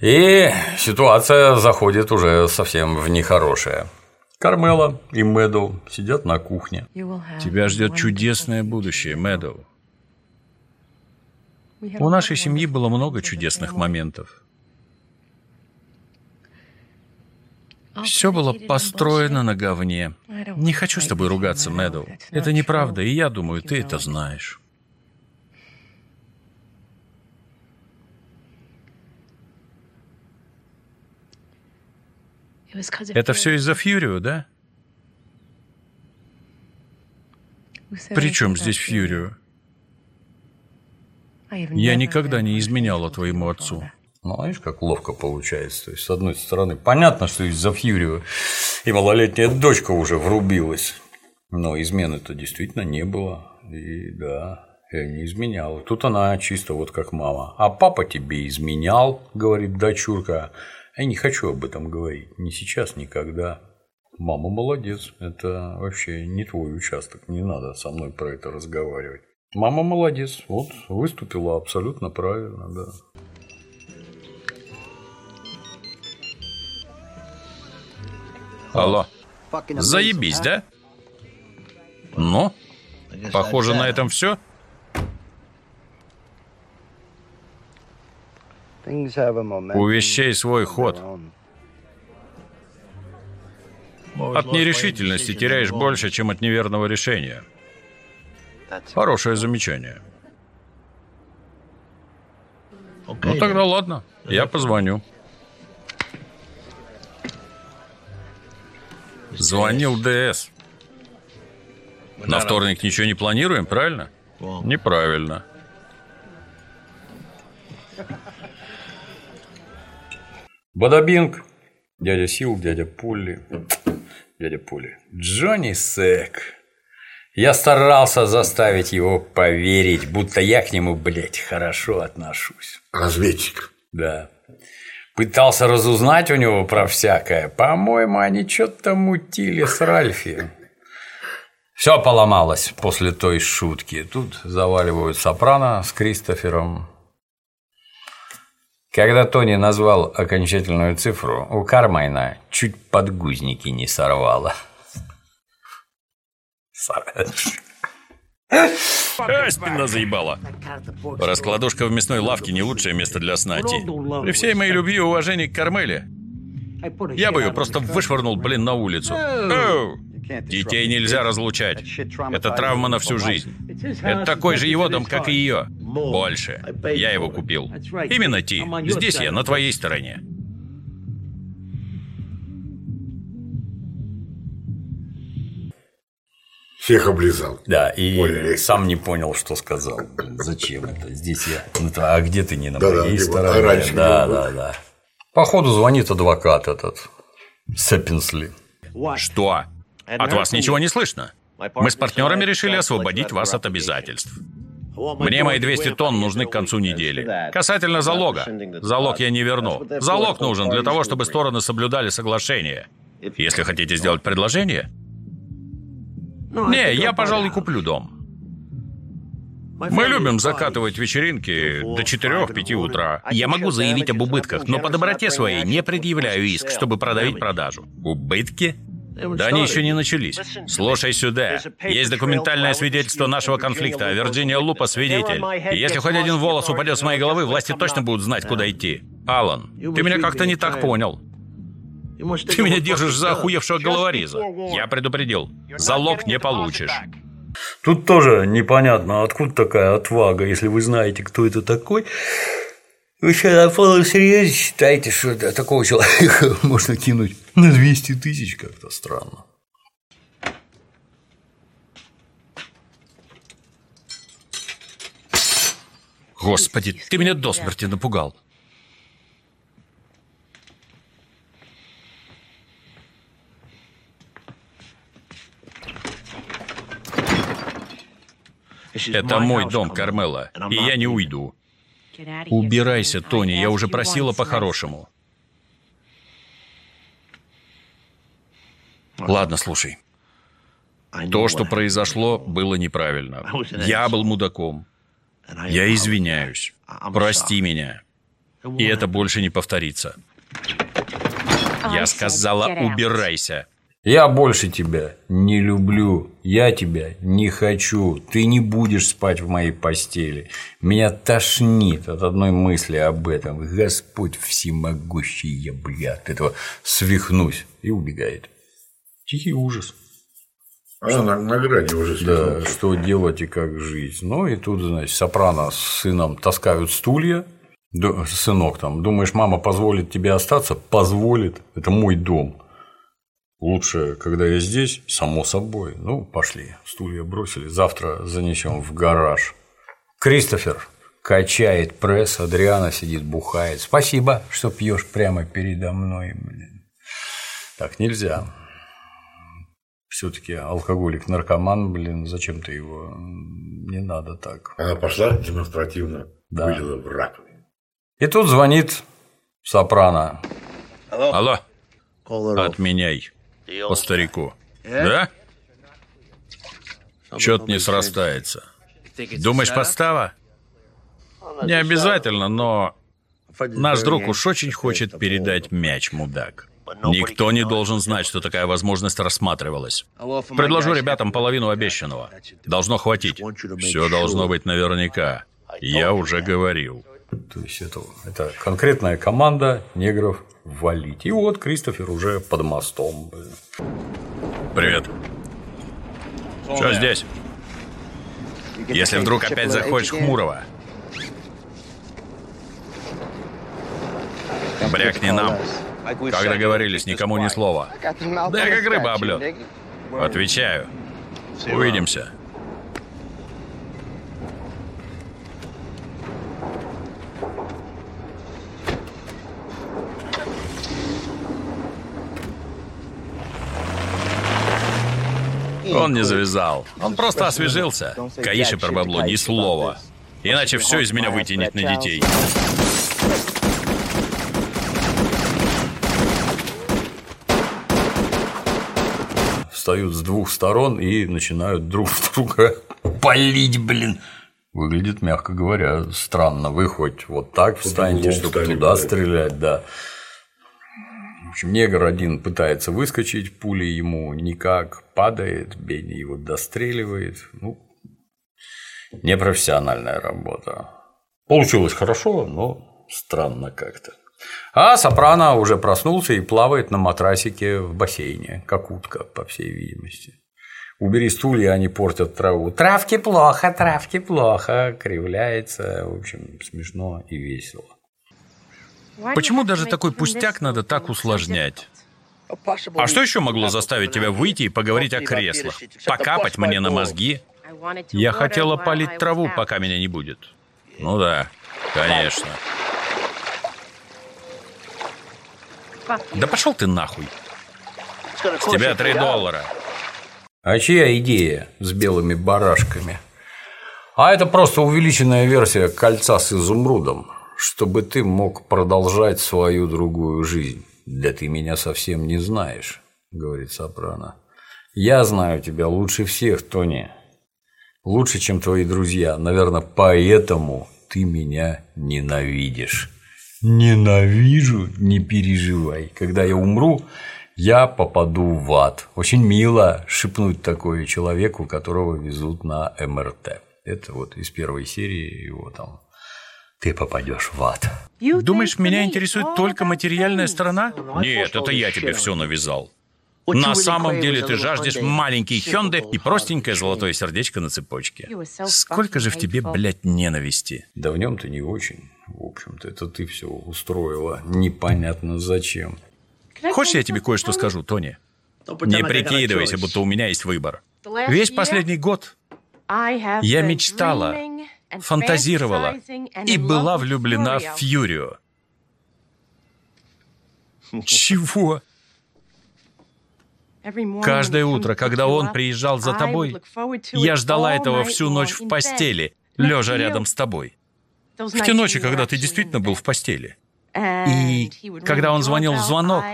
И ситуация заходит уже совсем в нехорошее. Кармела и Мэдоу сидят на кухне. Тебя ждет чудесное будущее, Мэдоу. У нашей семьи было много чудесных моментов. Все было построено на говне. Не хочу с тобой ругаться, Мэдоу. Это неправда, и я думаю, ты это знаешь. Это все из-за Фьюрио, да? При чем здесь Фьюрио? Я никогда не изменяла твоему отцу. Ну, видишь, как ловко получается. То есть, с одной стороны, понятно, что из-за Фьюрио и малолетняя дочка уже врубилась. Но измены-то действительно не было. И да, я не изменял. Тут она чисто вот как мама. А папа тебе изменял, говорит дочурка. Я не хочу об этом говорить. Ни сейчас, никогда. Мама молодец. Это вообще не твой участок. Не надо со мной про это разговаривать. Мама молодец. Вот выступила абсолютно правильно, да. Алло. Заебись, да? Ну, похоже, на этом все. У вещей свой ход. От нерешительности теряешь больше, чем от неверного решения. Хорошее замечание. Ну тогда ладно, я позвоню. Звонил ДС. На вторник ничего не планируем, правильно? Неправильно. Бадабинг. Дядя Сил, дядя Пулли. Дядя Пулли. Джонни Сек. Я старался заставить его поверить, будто я к нему, блядь, хорошо отношусь. Разведчик. Да. Пытался разузнать у него про всякое. По-моему, они что-то мутили с Ральфи. Все поломалось после той шутки. Тут заваливают Сопрано с Кристофером. Когда Тони назвал окончательную цифру, у Кармайна чуть подгузники не сорвало. А, спина заебала. Раскладушка в мясной лавке не лучшее место для снати. При всей моей любви и уважении к Кармеле, я бы ее просто вышвырнул, блин, на улицу. Оу! Детей нельзя разлучать. Это травма на всю жизнь. Это такой же его дом, как и ее. Больше. Я его купил. Именно Ти. Здесь я, на твоей стороне. Всех облизал. Да, и Ой. сам не понял, что сказал. Блин, зачем это? Здесь я. Ну, а где ты не на моей где- стороне? а раньше да, да, да. Походу звонит адвокат этот. Сэппинсли. Что? От вас ничего не слышно. Мы с партнерами решили освободить вас от обязательств. Мне мои 200 тонн нужны к концу недели. Касательно залога. Залог я не верну. Залог нужен для того, чтобы стороны соблюдали соглашение. Если хотите сделать предложение... Не, я, пожалуй, куплю дом. Мы любим закатывать вечеринки до 4-5 утра. Я могу заявить об убытках, но по доброте своей не предъявляю иск, чтобы продавить продажу. Убытки? Да они еще не начались. Слушай сюда. Есть документальное свидетельство нашего конфликта, а Вирджиния Лупа свидетель. И если хоть один волос упадет с моей головы, власти точно будут знать, куда идти. Алан, ты меня как-то не так понял. Ты меня держишь за охуевшего головореза. Я предупредил. Залог не получишь. Тут тоже непонятно, откуда такая отвага, если вы знаете, кто это такой. Вы что, на полном серьезе считаете, что да, такого человека можно кинуть на 200 тысяч? Как-то странно. Господи, ты меня до смерти напугал. Это мой дом, Кармела, и я не уйду. Убирайся, Тони, я уже просила по-хорошему. Ладно, слушай. То, что произошло, было неправильно. Я был мудаком. Я извиняюсь. Прости меня. И это больше не повторится. Я сказала, убирайся. Я больше тебя не люблю, я тебя не хочу, ты не будешь спать в моей постели. Меня тошнит от одной мысли об этом. Господь всемогущий, я, бля, от этого свихнусь. И убегает. Тихий ужас. Она на, на грани уже Да, что делать и как жить. Ну и тут, значит, Сопрано с сыном таскают стулья. Сынок там, думаешь, мама позволит тебе остаться? Позволит. Это мой дом. Лучше, когда я здесь, само собой. Ну, пошли. Стулья бросили. Завтра занесем в гараж. Кристофер качает пресс, Адриана сидит, бухает. Спасибо, что пьешь прямо передо мной. Блин. Так нельзя. Все-таки алкоголик, наркоман, блин, зачем ты его? Не надо так. Она пошла демонстративно, Да. вылила в раковину. И тут звонит Сопрано. Алло, отменяй. По старику. Да? Чё-то не срастается. Думаешь, подстава? Не обязательно, но наш друг уж очень хочет передать мяч, мудак. Никто не должен знать, что такая возможность рассматривалась. Предложу ребятам половину обещанного. Должно хватить. Все должно быть наверняка. Я уже говорил. То есть это, это конкретная команда негров валить. И вот Кристофер уже под мостом. Привет. Что здесь? Если вдруг опять захочешь хмурого, брякни нам. Как договорились, никому ни слова. Да я как рыба об лед. Отвечаю. Увидимся. Он не завязал. Он просто освежился. Каише про бабло ни слова. Иначе все из меня вытянет на детей. Встают с двух сторон и начинают друг в друга палить, блин. Выглядит, мягко говоря, странно. Вы хоть вот так встанете, углом чтобы туда да. стрелять, да. Общем, негр один пытается выскочить, пули ему никак падает, Бенни его достреливает. Ну, непрофессиональная работа. Получилось хорошо, но странно как-то. А Сопрано уже проснулся и плавает на матрасике в бассейне, как утка, по всей видимости. Убери стулья, они портят траву. Травки плохо, травки плохо. Кривляется. В общем, смешно и весело. Почему даже такой пустяк надо так усложнять? А что еще могло заставить тебя выйти и поговорить о креслах? Покапать мне на мозги? Я хотела полить траву, пока меня не будет. Ну да, конечно. Да пошел ты нахуй. С тебя три доллара. А чья идея с белыми барашками? А это просто увеличенная версия кольца с изумрудом, чтобы ты мог продолжать свою другую жизнь. Да ты меня совсем не знаешь, говорит Сопрано. Я знаю тебя лучше всех, Тони. Лучше, чем твои друзья. Наверное, поэтому ты меня ненавидишь. Ненавижу, не переживай. Когда я умру, я попаду в ад. Очень мило шепнуть такое человеку, которого везут на МРТ. Это вот из первой серии его там. Ты попадешь в ад. Думаешь, меня интересует только материальная сторона? Нет, это я тебе все навязал. На самом деле ты жаждешь маленький Хёнде и простенькое золотое сердечко на цепочке. Сколько же в тебе, блядь, ненависти? Да в нем-то не очень. В общем-то, это ты все устроила. Непонятно зачем. Хочешь, я тебе кое-что скажу, Тони? Не прикидывайся, будто у меня есть выбор. Весь последний год я мечтала, фантазировала и была влюблена в Фьюрио. Чего? Каждое утро, когда он приезжал за тобой, Я ждала этого всю ночь в постели, лежа рядом с тобой. В те ночи, когда ты действительно был в постели. И когда он звонил в звонок,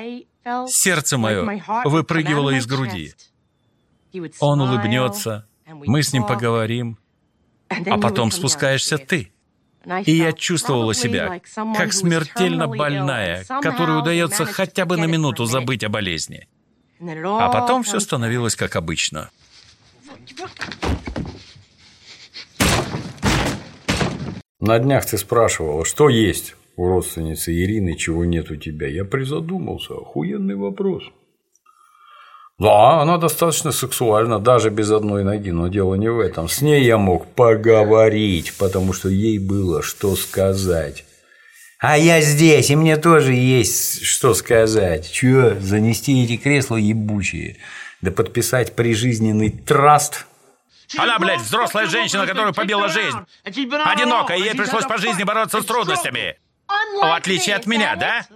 Сердце мое выпрыгивало из груди. Он улыбнется, мы с ним поговорим, а потом спускаешься ты. И я чувствовала себя как смертельно больная, которой удается хотя бы на минуту забыть о болезни. А потом все становилось как обычно. На днях ты спрашивала, что есть у родственницы Ирины, чего нет у тебя. Я призадумался. Охуенный вопрос. Да, она достаточно сексуальна, даже без одной ноги, но дело не в этом. С ней я мог поговорить, потому что ей было что сказать. А я здесь, и мне тоже есть что сказать. Чё, занести эти кресла ебучие? Да подписать прижизненный траст? Она, блядь, взрослая женщина, которую побила жизнь. Одинокая, ей пришлось по жизни бороться с трудностями. В отличие от меня, да?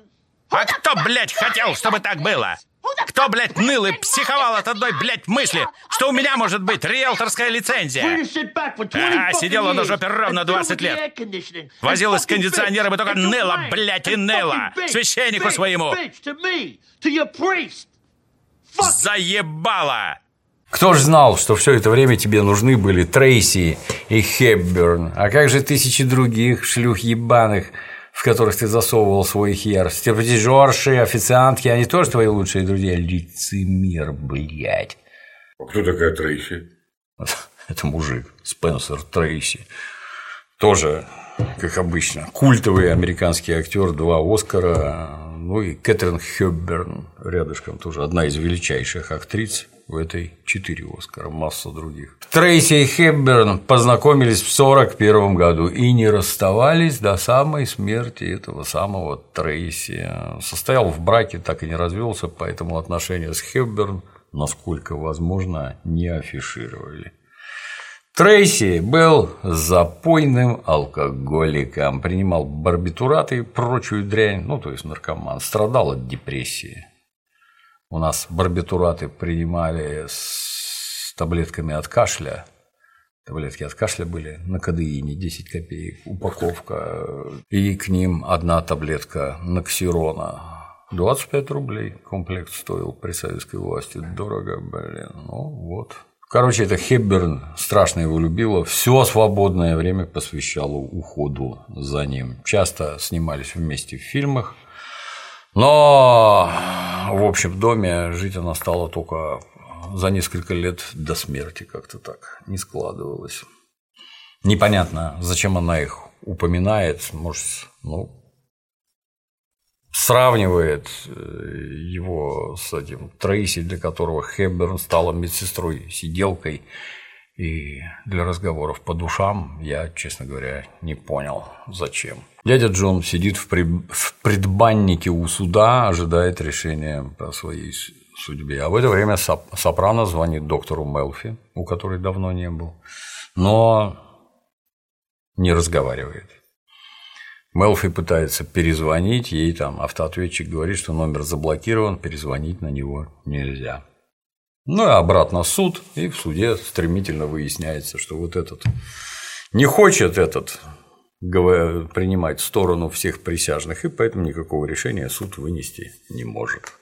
А кто, блядь, хотел, чтобы так было? Кто, блядь, ныл и психовал от одной, блядь, мысли, что у меня может быть риэлторская лицензия? Ага, сидела на жопе ровно 20 лет. Возилась с кондиционером и только ныла, блядь, и ныла. Священнику своему. Заебала! Кто ж знал, что все это время тебе нужны были Трейси и Хепберн? А как же тысячи других шлюх ебаных, в которых ты засовывал свой хер? Стриптизерши, официантки, они тоже твои лучшие друзья? Лицемер, блядь. А кто такая Трейси? Это мужик, Спенсер Трейси. Тоже, как обычно, культовый американский актер, два Оскара, ну и Кэтрин Хёбберн рядышком тоже одна из величайших актрис в этой четыре Оскара, масса других. Трейси и Хепберн познакомились в 1941 году и не расставались до самой смерти этого самого Трейси. Состоял в браке, так и не развелся, поэтому отношения с Хепберн, насколько возможно, не афишировали. Трейси был запойным алкоголиком, принимал барбитураты и прочую дрянь, ну, то есть наркоман, страдал от депрессии. У нас барбитураты принимали с таблетками от кашля. Таблетки от кашля были на кадеине 10 копеек, упаковка. И к ним одна таблетка наксирона. 25 рублей комплект стоил при советской власти. Дорого, блин. Ну вот. Короче, это Хепберн страшно его любила, все свободное время посвящала уходу за ним. Часто снимались вместе в фильмах, но в общем доме жить она стала только за несколько лет до смерти, как-то так не складывалось. Непонятно, зачем она их упоминает, может, ну, сравнивает э, его с этим Трейси, для которого Хэбберн стала медсестрой, сиделкой, и для разговоров по душам я, честно говоря, не понял, зачем. Дядя Джон сидит в, при... в предбаннике у суда, ожидает решения по своей судьбе. А в это время Соп... Сопрано звонит доктору Мелфи, у которой давно не был, но не разговаривает. Мелфи пытается перезвонить, ей там автоответчик говорит, что номер заблокирован, перезвонить на него нельзя. Ну и обратно суд, и в суде стремительно выясняется, что вот этот не хочет этот принимать сторону всех присяжных, и поэтому никакого решения суд вынести не может.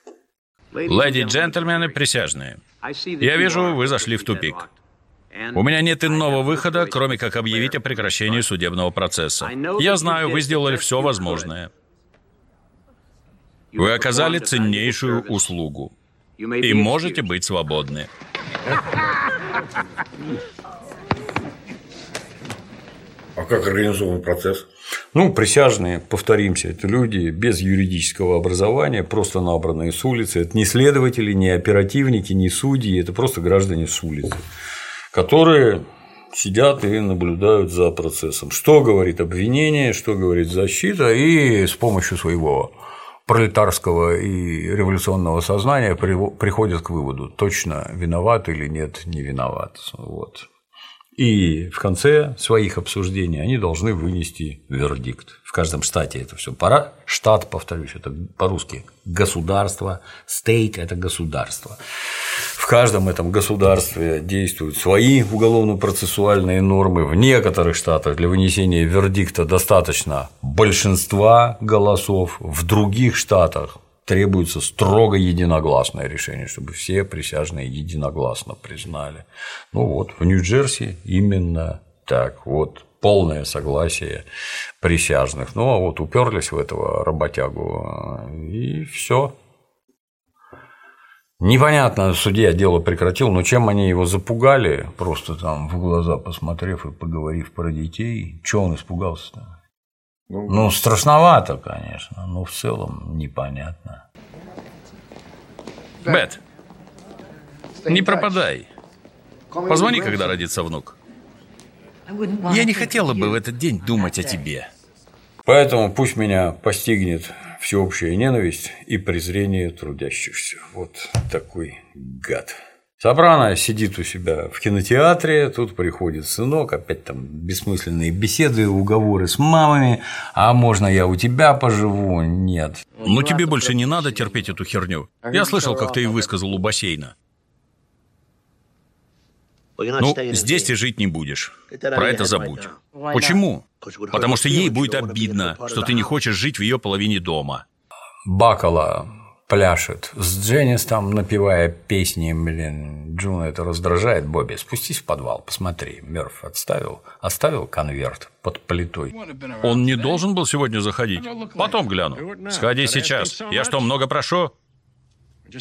Леди, джентльмены, присяжные, я вижу, вы зашли в тупик. У меня нет иного выхода, кроме как объявить о прекращении судебного процесса. Я знаю, вы сделали все возможное. Вы оказали ценнейшую услугу. И можете быть свободны. А как организован процесс? Ну, присяжные, повторимся, это люди без юридического образования, просто набранные с улицы. Это не следователи, не оперативники, не судьи, это просто граждане с улицы которые сидят и наблюдают за процессом. Что говорит обвинение, что говорит защита, и с помощью своего пролетарского и революционного сознания приходят к выводу, точно виноват или нет, не виноват. Вот. И в конце своих обсуждений они должны вынести вердикт. В каждом штате это все. Пора. Штат, повторюсь, это по-русски государство, стейт – это государство. В каждом этом государстве действуют свои уголовно-процессуальные нормы. В некоторых штатах для вынесения вердикта достаточно большинства голосов, в других штатах требуется строго единогласное решение, чтобы все присяжные единогласно признали. Ну вот, в Нью-Джерси именно так. Вот полное согласие присяжных. Ну а вот уперлись в этого работягу и все. Непонятно, судья дело прекратил, но чем они его запугали, просто там в глаза посмотрев и поговорив про детей, что он испугался-то? Ну, ну, страшновато, конечно, но в целом непонятно. Бет, не пропадай. Позвони, когда родится внук. Я не хотела бы в этот день думать о тебе. Поэтому пусть меня постигнет всеобщая ненависть и презрение трудящихся. Вот такой гад. Сопрано сидит у себя в кинотеатре, тут приходит сынок, опять там бессмысленные беседы, уговоры с мамами, а можно я у тебя поживу? Нет. Ну тебе больше не надо терпеть эту херню. Я слышал, как ты и высказал у бассейна. Ну, здесь ты жить не будешь. Про это забудь. Почему? Потому что ей будет обидно, что ты не хочешь жить в ее половине дома. Бакала пляшет с Дженис там, напевая песни, блин, Джуна это раздражает, Бобби, спустись в подвал, посмотри, Мерф отставил, оставил конверт под плитой. Он не должен был сегодня заходить, потом гляну. Сходи сейчас, я что, много прошу?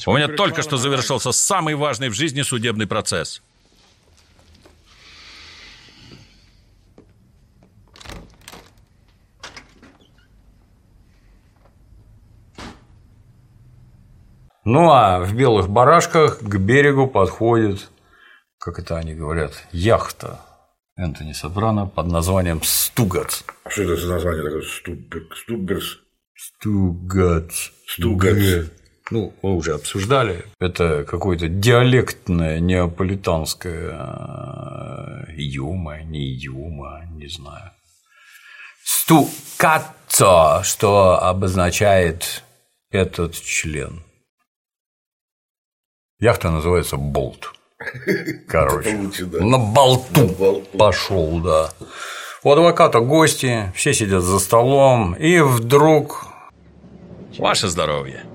У меня только что завершился самый важный в жизни судебный процесс. Ну а в белых барашках к берегу подходит, как это они говорят, яхта Энтони Сопрано под названием Стугац. А что это за название такое? Стуберс? Стугац. Стугац. Ну, мы уже обсуждали. Это какое-то диалектное неаполитанское э, идиома, не идиома, не знаю. Стукаццо, что обозначает этот член. Яхта называется Болт. Короче, на болту, пошел, да. У адвоката гости, все сидят за столом, и вдруг... Ваше здоровье.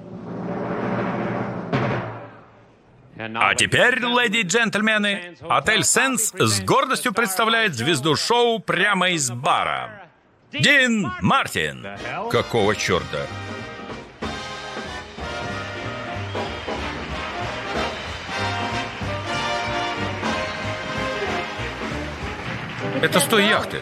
А теперь, леди и джентльмены, отель «Сенс» с гордостью представляет звезду шоу прямо из бара. Дин Мартин. Какого черта? Это с той яхты.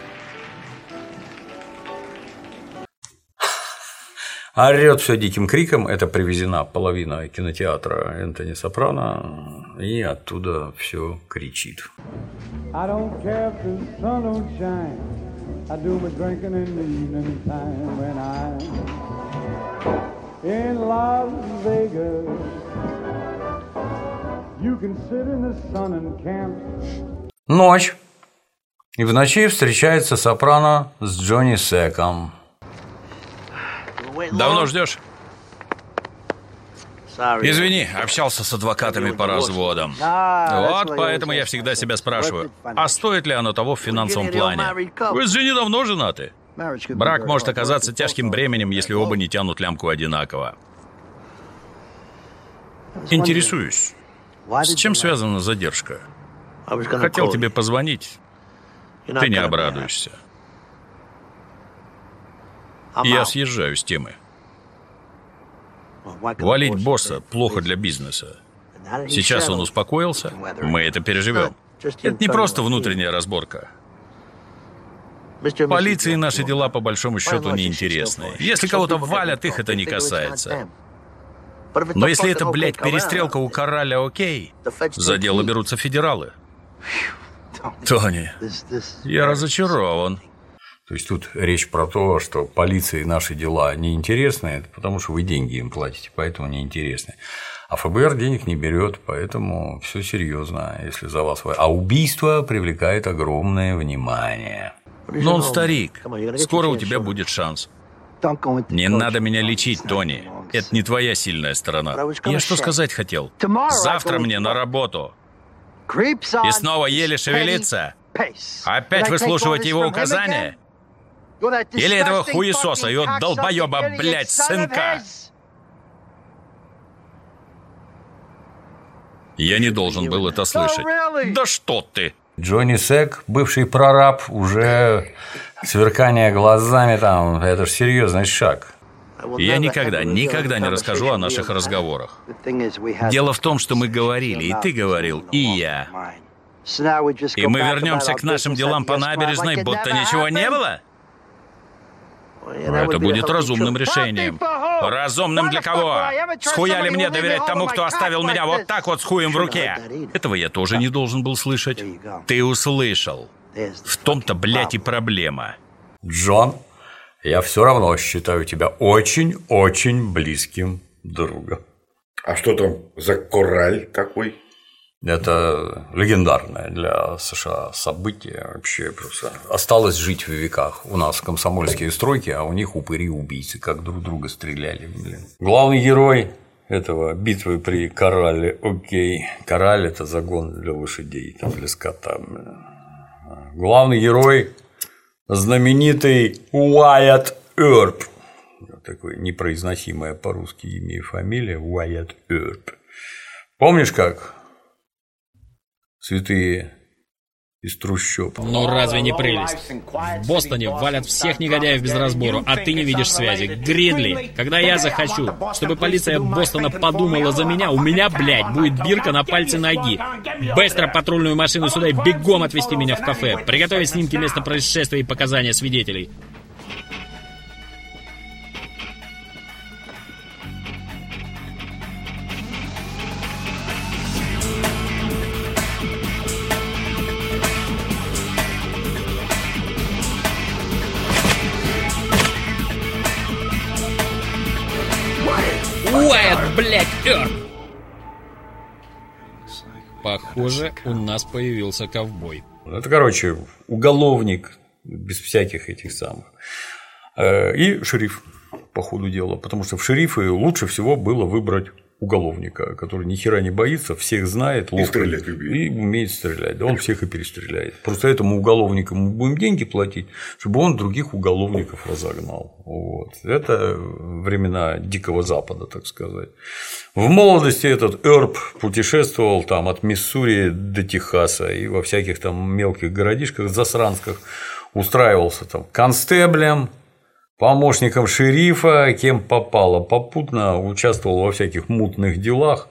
Орет все диким криком. Это привезена половина кинотеатра Энтони Сопрано. И оттуда все кричит. In Las Vegas. You can sit in the sun and camp. Ночь. И в ночи встречается сопрано с Джонни Секом. Давно ждешь? Извини, общался с адвокатами по разводам. Вот поэтому я всегда себя спрашиваю, а стоит ли оно того в финансовом плане? Вы же недавно женаты. Брак может оказаться тяжким бременем, если оба не тянут лямку одинаково. Интересуюсь, с чем связана задержка? Хотел тебе позвонить, ты не обрадуешься. Я съезжаю с темы. Валить босса плохо для бизнеса. Сейчас он успокоился, мы это переживем. Это не просто внутренняя разборка. Полиции наши дела по большому счету неинтересны. Если кого-то валят, их это не касается. Но если это, блядь, перестрелка у короля, окей, за дело берутся федералы. Тони, я разочарован. То есть тут речь про то, что полиции наши дела неинтересны, потому что вы деньги им платите, поэтому неинтересны. А ФБР денег не берет, поэтому все серьезно, если за вас. А убийство привлекает огромное внимание. Но он старик. Скоро у тебя будет шанс. Не надо меня лечить, Тони. Это не твоя сильная сторона. Я что сказать хотел? Завтра мне на работу. И снова еле шевелиться? Опять выслушивать его указания? Или этого хуесоса, его долбоеба, блядь, сынка? Я не должен был это слышать. Да что ты! Джонни Сек, бывший прораб, уже сверкание глазами там, это же серьезный шаг. Я никогда, никогда не расскажу о наших разговорах. Дело в том, что мы говорили, и ты говорил, и я. И мы вернемся к нашим делам по набережной, будто ничего не было? Это будет разумным решением. Разумным для кого? Схуя ли мне доверять тому, кто оставил меня вот так вот с хуем в руке? Этого я тоже не должен был слышать. Ты услышал. В том-то, блядь, и проблема. Джон, я все равно считаю тебя очень-очень близким другом. А что там за кораль такой? Это легендарное для США событие вообще просто. Осталось жить в веках. У нас комсомольские стройки, а у них упыри-убийцы, как друг друга стреляли. Блин. Главный герой этого битвы при Корале, окей. Кораль – это загон для лошадей, там, для скота. Главный герой – знаменитый Уайат Эрп. Такое непроизносимое по-русски имя и фамилия Уайат Эрп. Помнишь, как святые из трущоб. Ну разве не прелесть? В Бостоне валят всех негодяев без разбору, а ты не видишь связи. Гридли, когда я захочу, чтобы полиция Бостона подумала за меня, у меня, блядь, будет бирка на пальце ноги. Быстро патрульную машину сюда и бегом отвезти меня в кафе. Приготовить снимки места происшествия и показания свидетелей. Похоже, у нас появился ковбой. Это, короче, уголовник без всяких этих самых. Э, и шериф, по ходу дела. Потому что в шерифы лучше всего было выбрать уголовника, который ни хера не боится, всех знает, ловко, стрелять умеет. и умеет стрелять. Да он всех и перестреляет. Просто этому уголовнику мы будем деньги платить, чтобы он других уголовников разогнал. Вот. Это времена Дикого Запада, так сказать. В молодости этот Эрб путешествовал там от Миссури до Техаса и во всяких там мелких городишках, засранских устраивался там констеблем, помощником шерифа, кем попало, попутно участвовал во всяких мутных делах,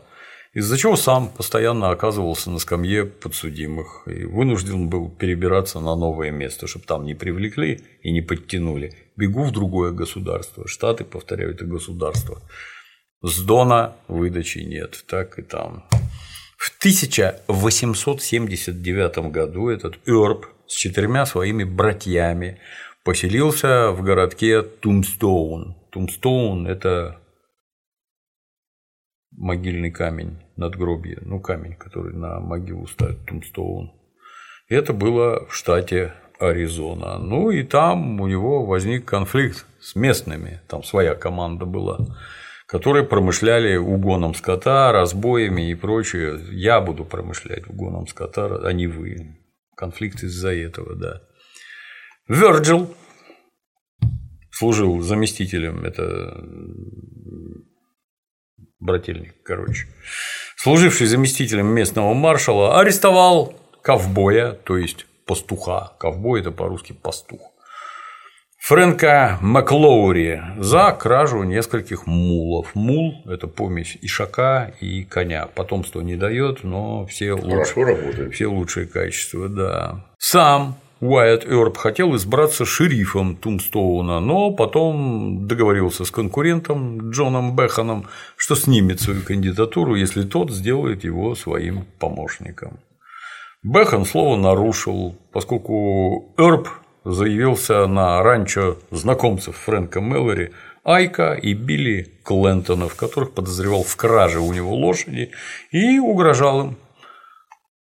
из-за чего сам постоянно оказывался на скамье подсудимых и вынужден был перебираться на новое место, чтобы там не привлекли и не подтянули. Бегу в другое государство. Штаты, повторяю, это государство. С Дона выдачи нет, так и там. В 1879 году этот Эрб с четырьмя своими братьями поселился в городке Тумстоун. Тумстоун – это могильный камень надгробие, ну камень, который на могилу ставят Тумстоун. Это было в штате Аризона. Ну и там у него возник конфликт с местными, там своя команда была, которые промышляли угоном скота, разбоями и прочее. Я буду промышлять угоном скота, а не вы. Конфликт из-за этого, да. Верджил служил заместителем, это брательник, короче, служивший заместителем местного маршала, арестовал ковбоя, то есть пастуха. Ковбой – это по-русски пастух. Фрэнка Маклоури за кражу нескольких мулов. Мул – это помесь ишака и коня. Потомство не дает, но все, работает. все лучшие качества, да. Сам Уайт Эрб хотел избраться шерифом Тумстоуна, но потом договорился с конкурентом Джоном Беханом, что снимет свою кандидатуру, если тот сделает его своим помощником. Бехан слово нарушил, поскольку Эрб заявился на ранчо знакомцев Фрэнка Меллори Айка и Билли Клентонов, которых подозревал в краже у него лошади и угрожал им,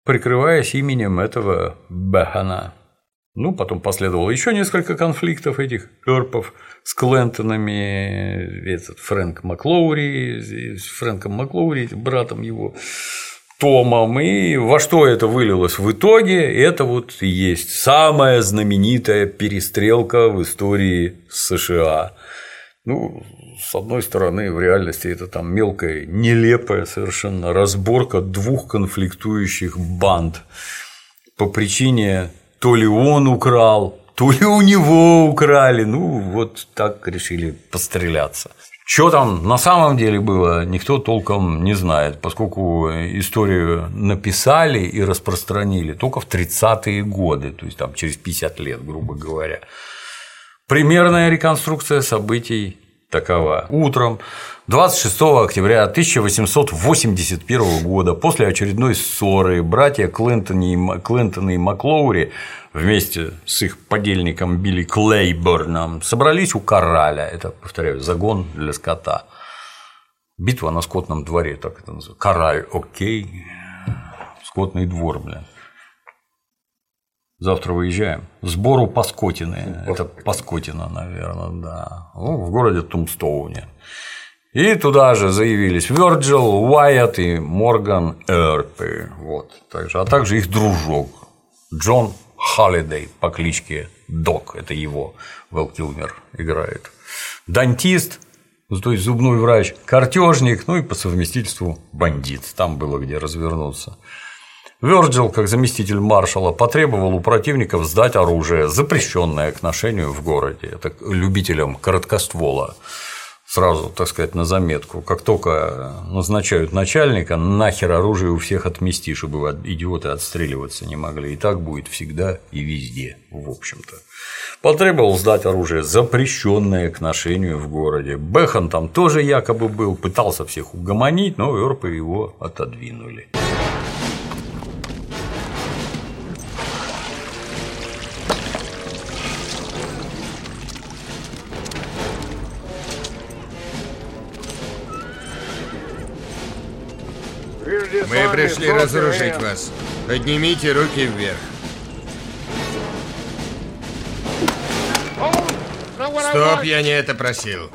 прикрываясь именем этого Бехана. Ну, потом последовало еще несколько конфликтов этих Эрпов с Клентонами, этот Фрэнк Маклоури, с Фрэнком Маклоури, братом его, Томом, и во что это вылилось? В итоге, это вот и есть самая знаменитая перестрелка в истории США. Ну, с одной стороны, в реальности это там мелкая, нелепая совершенно разборка двух конфликтующих банд. По причине то ли он украл, то ли у него украли. Ну, вот так решили постреляться. Что там на самом деле было, никто толком не знает, поскольку историю написали и распространили только в 30-е годы, то есть там через 50 лет, грубо говоря. Примерная реконструкция событий такова. Утром 26 октября 1881 года после очередной ссоры братья Клинтон и, Клинтон Маклоури вместе с их подельником Билли Клейборном собрались у Кораля. Это, повторяю, загон для скота. Битва на скотном дворе, так это называется. Кораль, окей. Скотный двор, блин. Завтра выезжаем. Сбору Паскотины. Это Паскотина, наверное, да. Ну, в городе Тумстоуне. И туда же заявились Вирджил, Уайт и Морган Эрпи. Вот. Также, а также их дружок Джон Холидей по кличке Док, это его Вэл Килмер играет. Дантист, то есть зубной врач, картежник, ну и по совместительству бандит. Там было где развернуться. Вёрджил, как заместитель маршала, потребовал у противников сдать оружие, запрещенное к ношению в городе. Это любителям короткоствола сразу, так сказать, на заметку. Как только назначают начальника, нахер оружие у всех отмести, чтобы идиоты отстреливаться не могли. И так будет всегда и везде, в общем-то. Потребовал сдать оружие, запрещенное к ношению в городе. Бехан там тоже якобы был, пытался всех угомонить, но Эрпы его отодвинули. Мы пришли разрушить вас. Поднимите руки вверх. Стоп, я не это просил.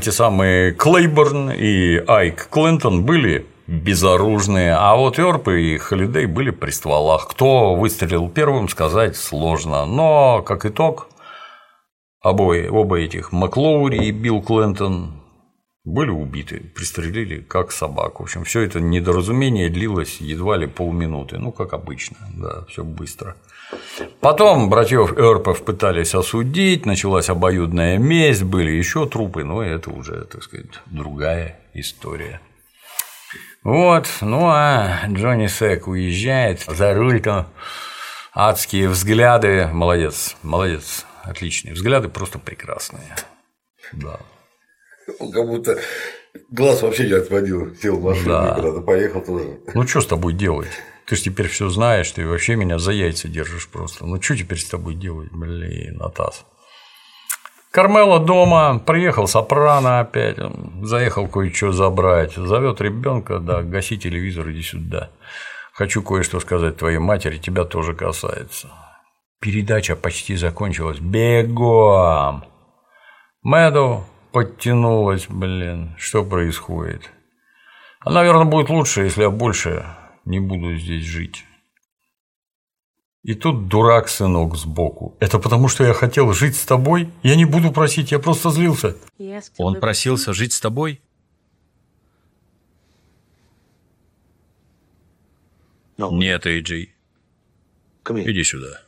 Эти самые Клейборн и Айк Клинтон были безоружные, а вот Эрпы и Холидей были при стволах. Кто выстрелил первым, сказать сложно. Но, как итог, обои, оба этих Маклоури и Билл Клинтон были убиты, пристрелили как собак. В общем, все это недоразумение длилось едва ли полминуты, ну, как обычно, да, все быстро. Потом братьев Эрпов пытались осудить, началась обоюдная месть, были еще трупы, но это уже, так сказать, другая история. Вот, ну а Джонни Сек уезжает за руль, то адские взгляды, молодец, молодец, отличные взгляды, просто прекрасные. Да. Он как будто глаз вообще не отводил, сел в машину, Да. куда-то поехал тоже. Ну, что с тобой делать? Ты же теперь все знаешь, ты вообще меня за яйца держишь просто. Ну, что теперь с тобой делать, блин, Атас? Кармела дома, приехал Сопрано опять, заехал кое-что забрать, зовет ребенка, да, гаси телевизор, иди сюда. Хочу кое-что сказать твоей матери, тебя тоже касается. Передача почти закончилась. Бегом! Мэду подтянулась, блин, что происходит? Наверное, будет лучше, если я больше не буду здесь жить. И тут дурак сынок сбоку. Это потому, что я хотел жить с тобой? Я не буду просить, я просто злился. Он просился жить с тобой? Нет, Эйджей, иди сюда.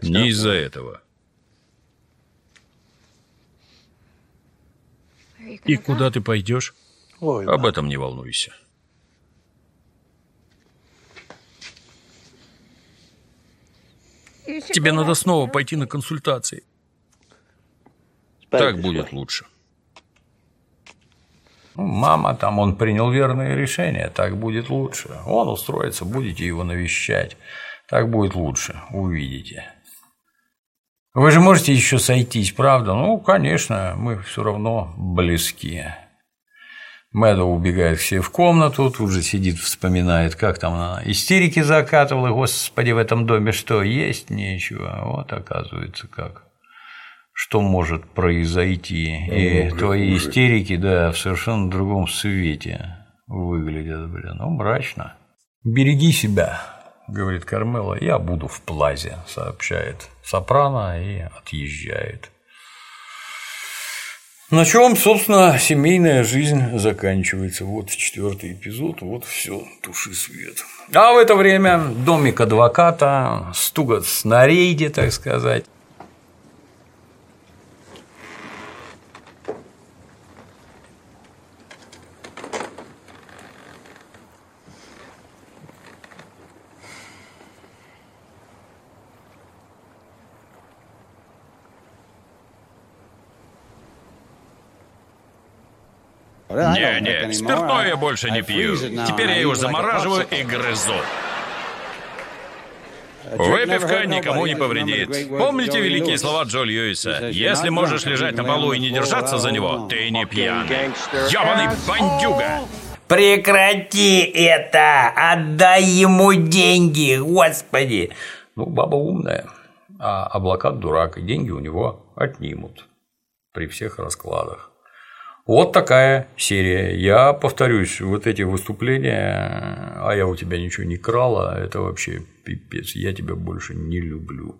Не из-за этого. И куда ты пойдешь? Об этом не волнуйся. Тебе надо снова пойти на консультации. Так будет лучше. Ну, мама там, он принял верное решение, так будет лучше. Он устроится, будете его навещать. Так будет лучше, увидите. Вы же можете еще сойтись, правда? Ну, конечно, мы все равно близки. Мэдоу убегает все в комнату, тут же сидит, вспоминает, как там она истерики закатывала, господи, в этом доме что, есть нечего, вот оказывается как. Что может произойти, и твои истерики, да, в совершенно другом свете выглядят, блин, ну, мрачно. Береги себя, говорит Кармела, я буду в плазе, сообщает Сопрано и отъезжает. На чем, собственно, семейная жизнь заканчивается. Вот четвертый эпизод, вот все, туши свет. А в это время домик адвоката, стугат на рейде, так сказать. Не-не, спиртное я больше не пью. Теперь я его замораживаю и грызу. Выпивка никому не повредит. Помните великие слова Джо Льюиса? Если можешь лежать на полу и не держаться за него, ты не пьяный. Ёбаный бандюга! Прекрати это! Отдай ему деньги, господи! Ну, баба умная, а облакат дурак, и деньги у него отнимут при всех раскладах. Вот такая серия. Я повторюсь, вот эти выступления, а я у тебя ничего не крала, это вообще пипец. Я тебя больше не люблю.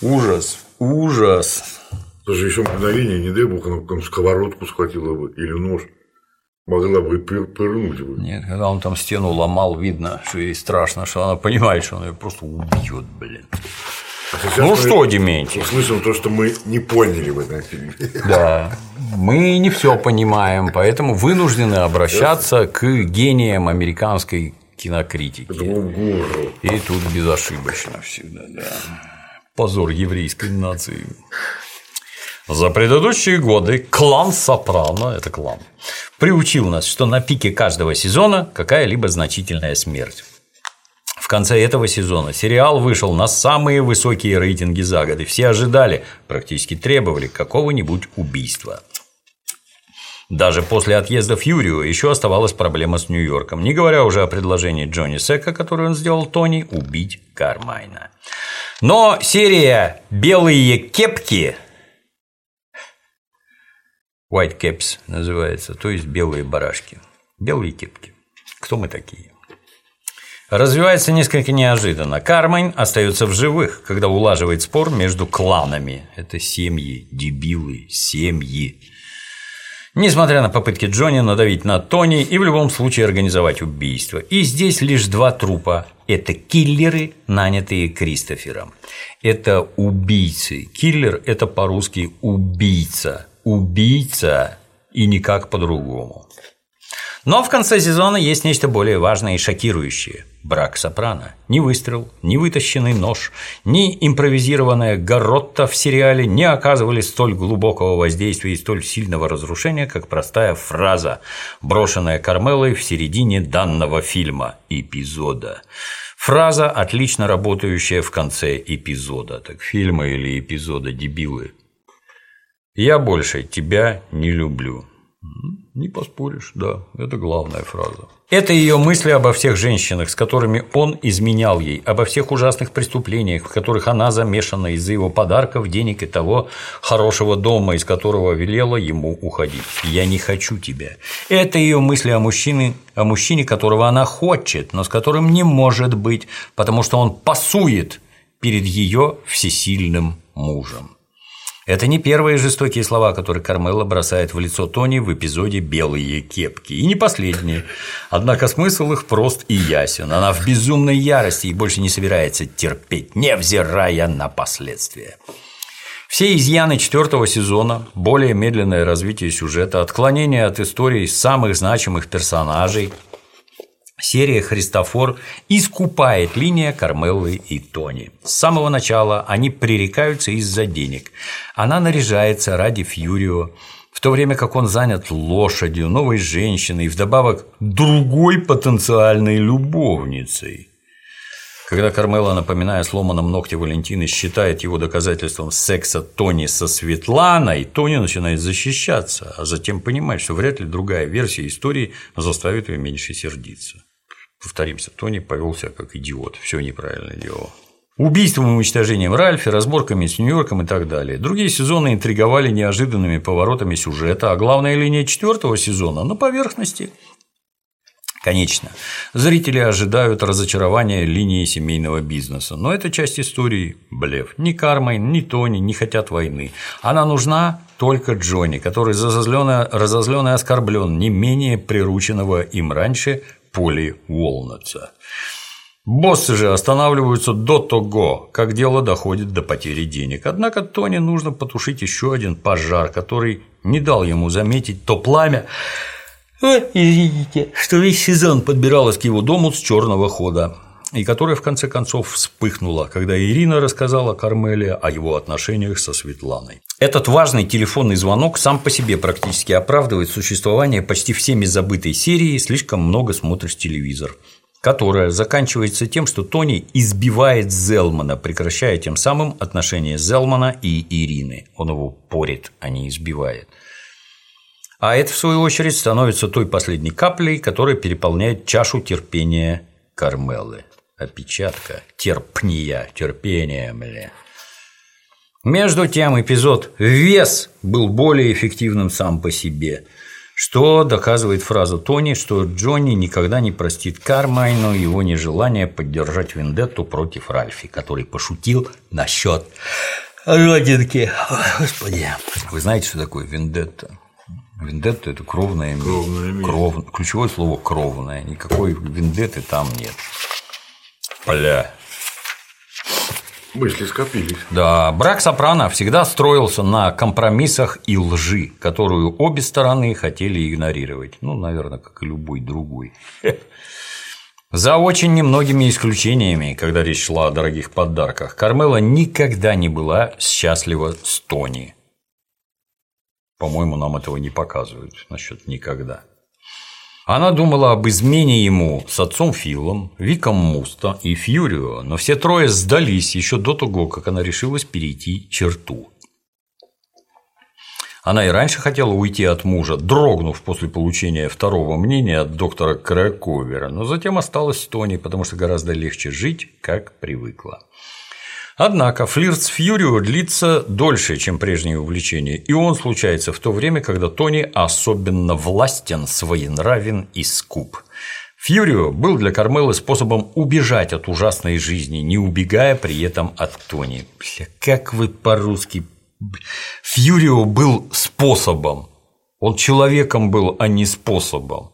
Ужас, ужас. Даже еще мгновение, не дай бог, она там сковородку схватила бы или нож. Могла бы пыр пырнуть бы. Нет, когда он там стену ломал, видно, что ей страшно, что она понимает, что он ее просто убьет, блин. А ну что, Дементий? Смысл то, что мы не поняли в этом фильме. Да, мы не все понимаем, поэтому вынуждены обращаться к гениям американской кинокритики. И тут безошибочно всегда, да. Позор еврейской нации. За предыдущие годы клан Сопрано, это клан, приучил нас, что на пике каждого сезона какая-либо значительная смерть. В конце этого сезона сериал вышел на самые высокие рейтинги за год, и все ожидали, практически требовали какого-нибудь убийства. Даже после отъезда Фьюрио еще оставалась проблема с Нью-Йорком, не говоря уже о предложении Джонни Сека, которое он сделал Тони, убить Кармайна. Но серия «Белые кепки» White Caps называется, то есть белые барашки. Белые кепки. Кто мы такие? Развивается несколько неожиданно. Кармайн остается в живых, когда улаживает спор между кланами. Это семьи, дебилы, семьи. Несмотря на попытки Джонни надавить на Тони и в любом случае организовать убийство. И здесь лишь два трупа. Это киллеры, нанятые Кристофером. Это убийцы. Киллер – это по-русски убийца. Убийца и никак по-другому. Но в конце сезона есть нечто более важное и шокирующее – брак сопрано. Ни выстрел, ни вытащенный нож, ни импровизированная горотта в сериале не оказывали столь глубокого воздействия и столь сильного разрушения, как простая фраза, брошенная Кармелой в середине данного фильма, эпизода. Фраза, отлично работающая в конце эпизода. Так фильма или эпизода дебилы. «Я больше тебя не люблю». Не поспоришь, да, это главная фраза. Это ее мысли обо всех женщинах, с которыми он изменял ей, обо всех ужасных преступлениях, в которых она замешана из-за его подарков, денег и того хорошего дома, из которого велела ему уходить. «Я не хочу тебя». Это ее мысли о мужчине, о мужчине, которого она хочет, но с которым не может быть, потому что он пасует перед ее всесильным мужем. Это не первые жестокие слова, которые Кармела бросает в лицо Тони в эпизоде «Белые кепки», и не последние. Однако смысл их прост и ясен. Она в безумной ярости и больше не собирается терпеть, невзирая на последствия. Все изъяны четвертого сезона, более медленное развитие сюжета, отклонение от истории самых значимых персонажей, Серия «Христофор» искупает линия Кармеллы и Тони. С самого начала они пререкаются из-за денег. Она наряжается ради Фьюрио, в то время как он занят лошадью, новой женщиной и вдобавок другой потенциальной любовницей. Когда Кармела, напоминая сломанном ногте Валентины, считает его доказательством секса Тони со Светланой, Тони начинает защищаться, а затем понимает, что вряд ли другая версия истории заставит ее меньше сердиться. Повторимся, Тони повел себя как идиот, все неправильно делал. Убийством и уничтожением Ральфи, разборками с Нью-Йорком и так далее. Другие сезоны интриговали неожиданными поворотами сюжета, а главная линия четвертого сезона на поверхности. Конечно, зрители ожидают разочарования линии семейного бизнеса, но эта часть истории – блеф. Ни Кармайн, ни Тони не хотят войны. Она нужна только Джонни, который разозлен и оскорблен не менее прирученного им раньше Поли Уолнетса. Боссы же останавливаются до того, как дело доходит до потери денег. Однако Тони нужно потушить еще один пожар, который не дал ему заметить то пламя, извините, что весь сезон подбиралась к его дому с черного хода, и которая в конце концов вспыхнула, когда Ирина рассказала Кармеле о его отношениях со Светланой. Этот важный телефонный звонок сам по себе практически оправдывает существование почти всеми забытой серии «Слишком много смотришь телевизор», которая заканчивается тем, что Тони избивает Зелмана, прекращая тем самым отношения Зелмана и Ирины. Он его порит, а не избивает. А это, в свою очередь, становится той последней каплей, которая переполняет чашу терпения Кармелы. Опечатка, терпния, терпение, бля. Между тем, эпизод «Вес» был более эффективным сам по себе, что доказывает фраза Тони, что Джонни никогда не простит Кармайну его нежелание поддержать вендетту против Ральфи, который пошутил насчет родинки. Господи. Вы знаете, что такое вендетта? Вендетта – это кровная месть. Кровная месть. Кров... Ключевое слово – кровная. Никакой вендетты там нет. Бля. Мысли скопились. Да, брак Сопрано всегда строился на компромиссах и лжи, которую обе стороны хотели игнорировать. Ну, наверное, как и любой другой. За очень немногими исключениями, когда речь шла о дорогих подарках, Кармела никогда не была счастлива с Тони. По-моему, нам этого не показывают насчет никогда. Она думала об измене ему с отцом Филом, Виком Муста и Фьюрио, но все трое сдались еще до того, как она решилась перейти черту. Она и раньше хотела уйти от мужа, дрогнув после получения второго мнения от доктора Краковера, но затем осталась с Тони, потому что гораздо легче жить, как привыкла. Однако флирт с Фьюрио длится дольше, чем прежние увлечения, и он случается в то время, когда Тони особенно властен, своенравен и скуп. Фьюрио был для Кармелы способом убежать от ужасной жизни, не убегая при этом от Тони. Бля, как вы по-русски... Фьюрио был способом. Он человеком был, а не способом.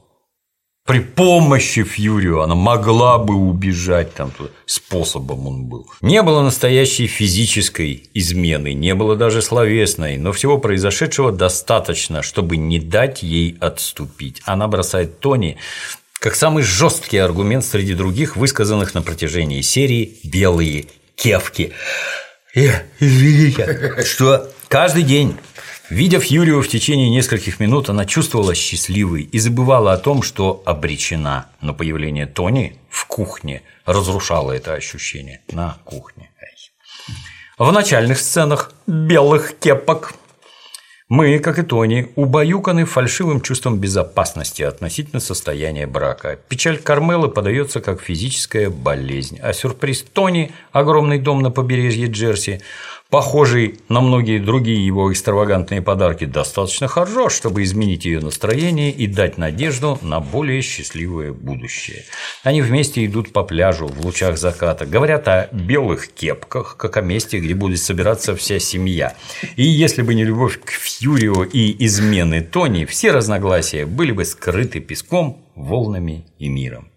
При помощи Фьюрио она могла бы убежать там способом он был. Не было настоящей физической измены, не было даже словесной, но всего произошедшего достаточно, чтобы не дать ей отступить. Она бросает Тони как самый жесткий аргумент среди других, высказанных на протяжении серии «Белые кевки». Извините, что каждый день Видя Фьюрию в течение нескольких минут, она чувствовала счастливой и забывала о том, что обречена. Но появление Тони в кухне разрушало это ощущение на кухне. В начальных сценах белых кепок мы, как и Тони, убаюканы фальшивым чувством безопасности относительно состояния брака. Печаль Кармелы подается как физическая болезнь, а сюрприз Тони – огромный дом на побережье Джерси – похожий на многие другие его экстравагантные подарки, достаточно хорош, чтобы изменить ее настроение и дать надежду на более счастливое будущее. Они вместе идут по пляжу в лучах заката, говорят о белых кепках, как о месте, где будет собираться вся семья. И если бы не любовь к Фьюрио и измены Тони, все разногласия были бы скрыты песком, волнами и миром.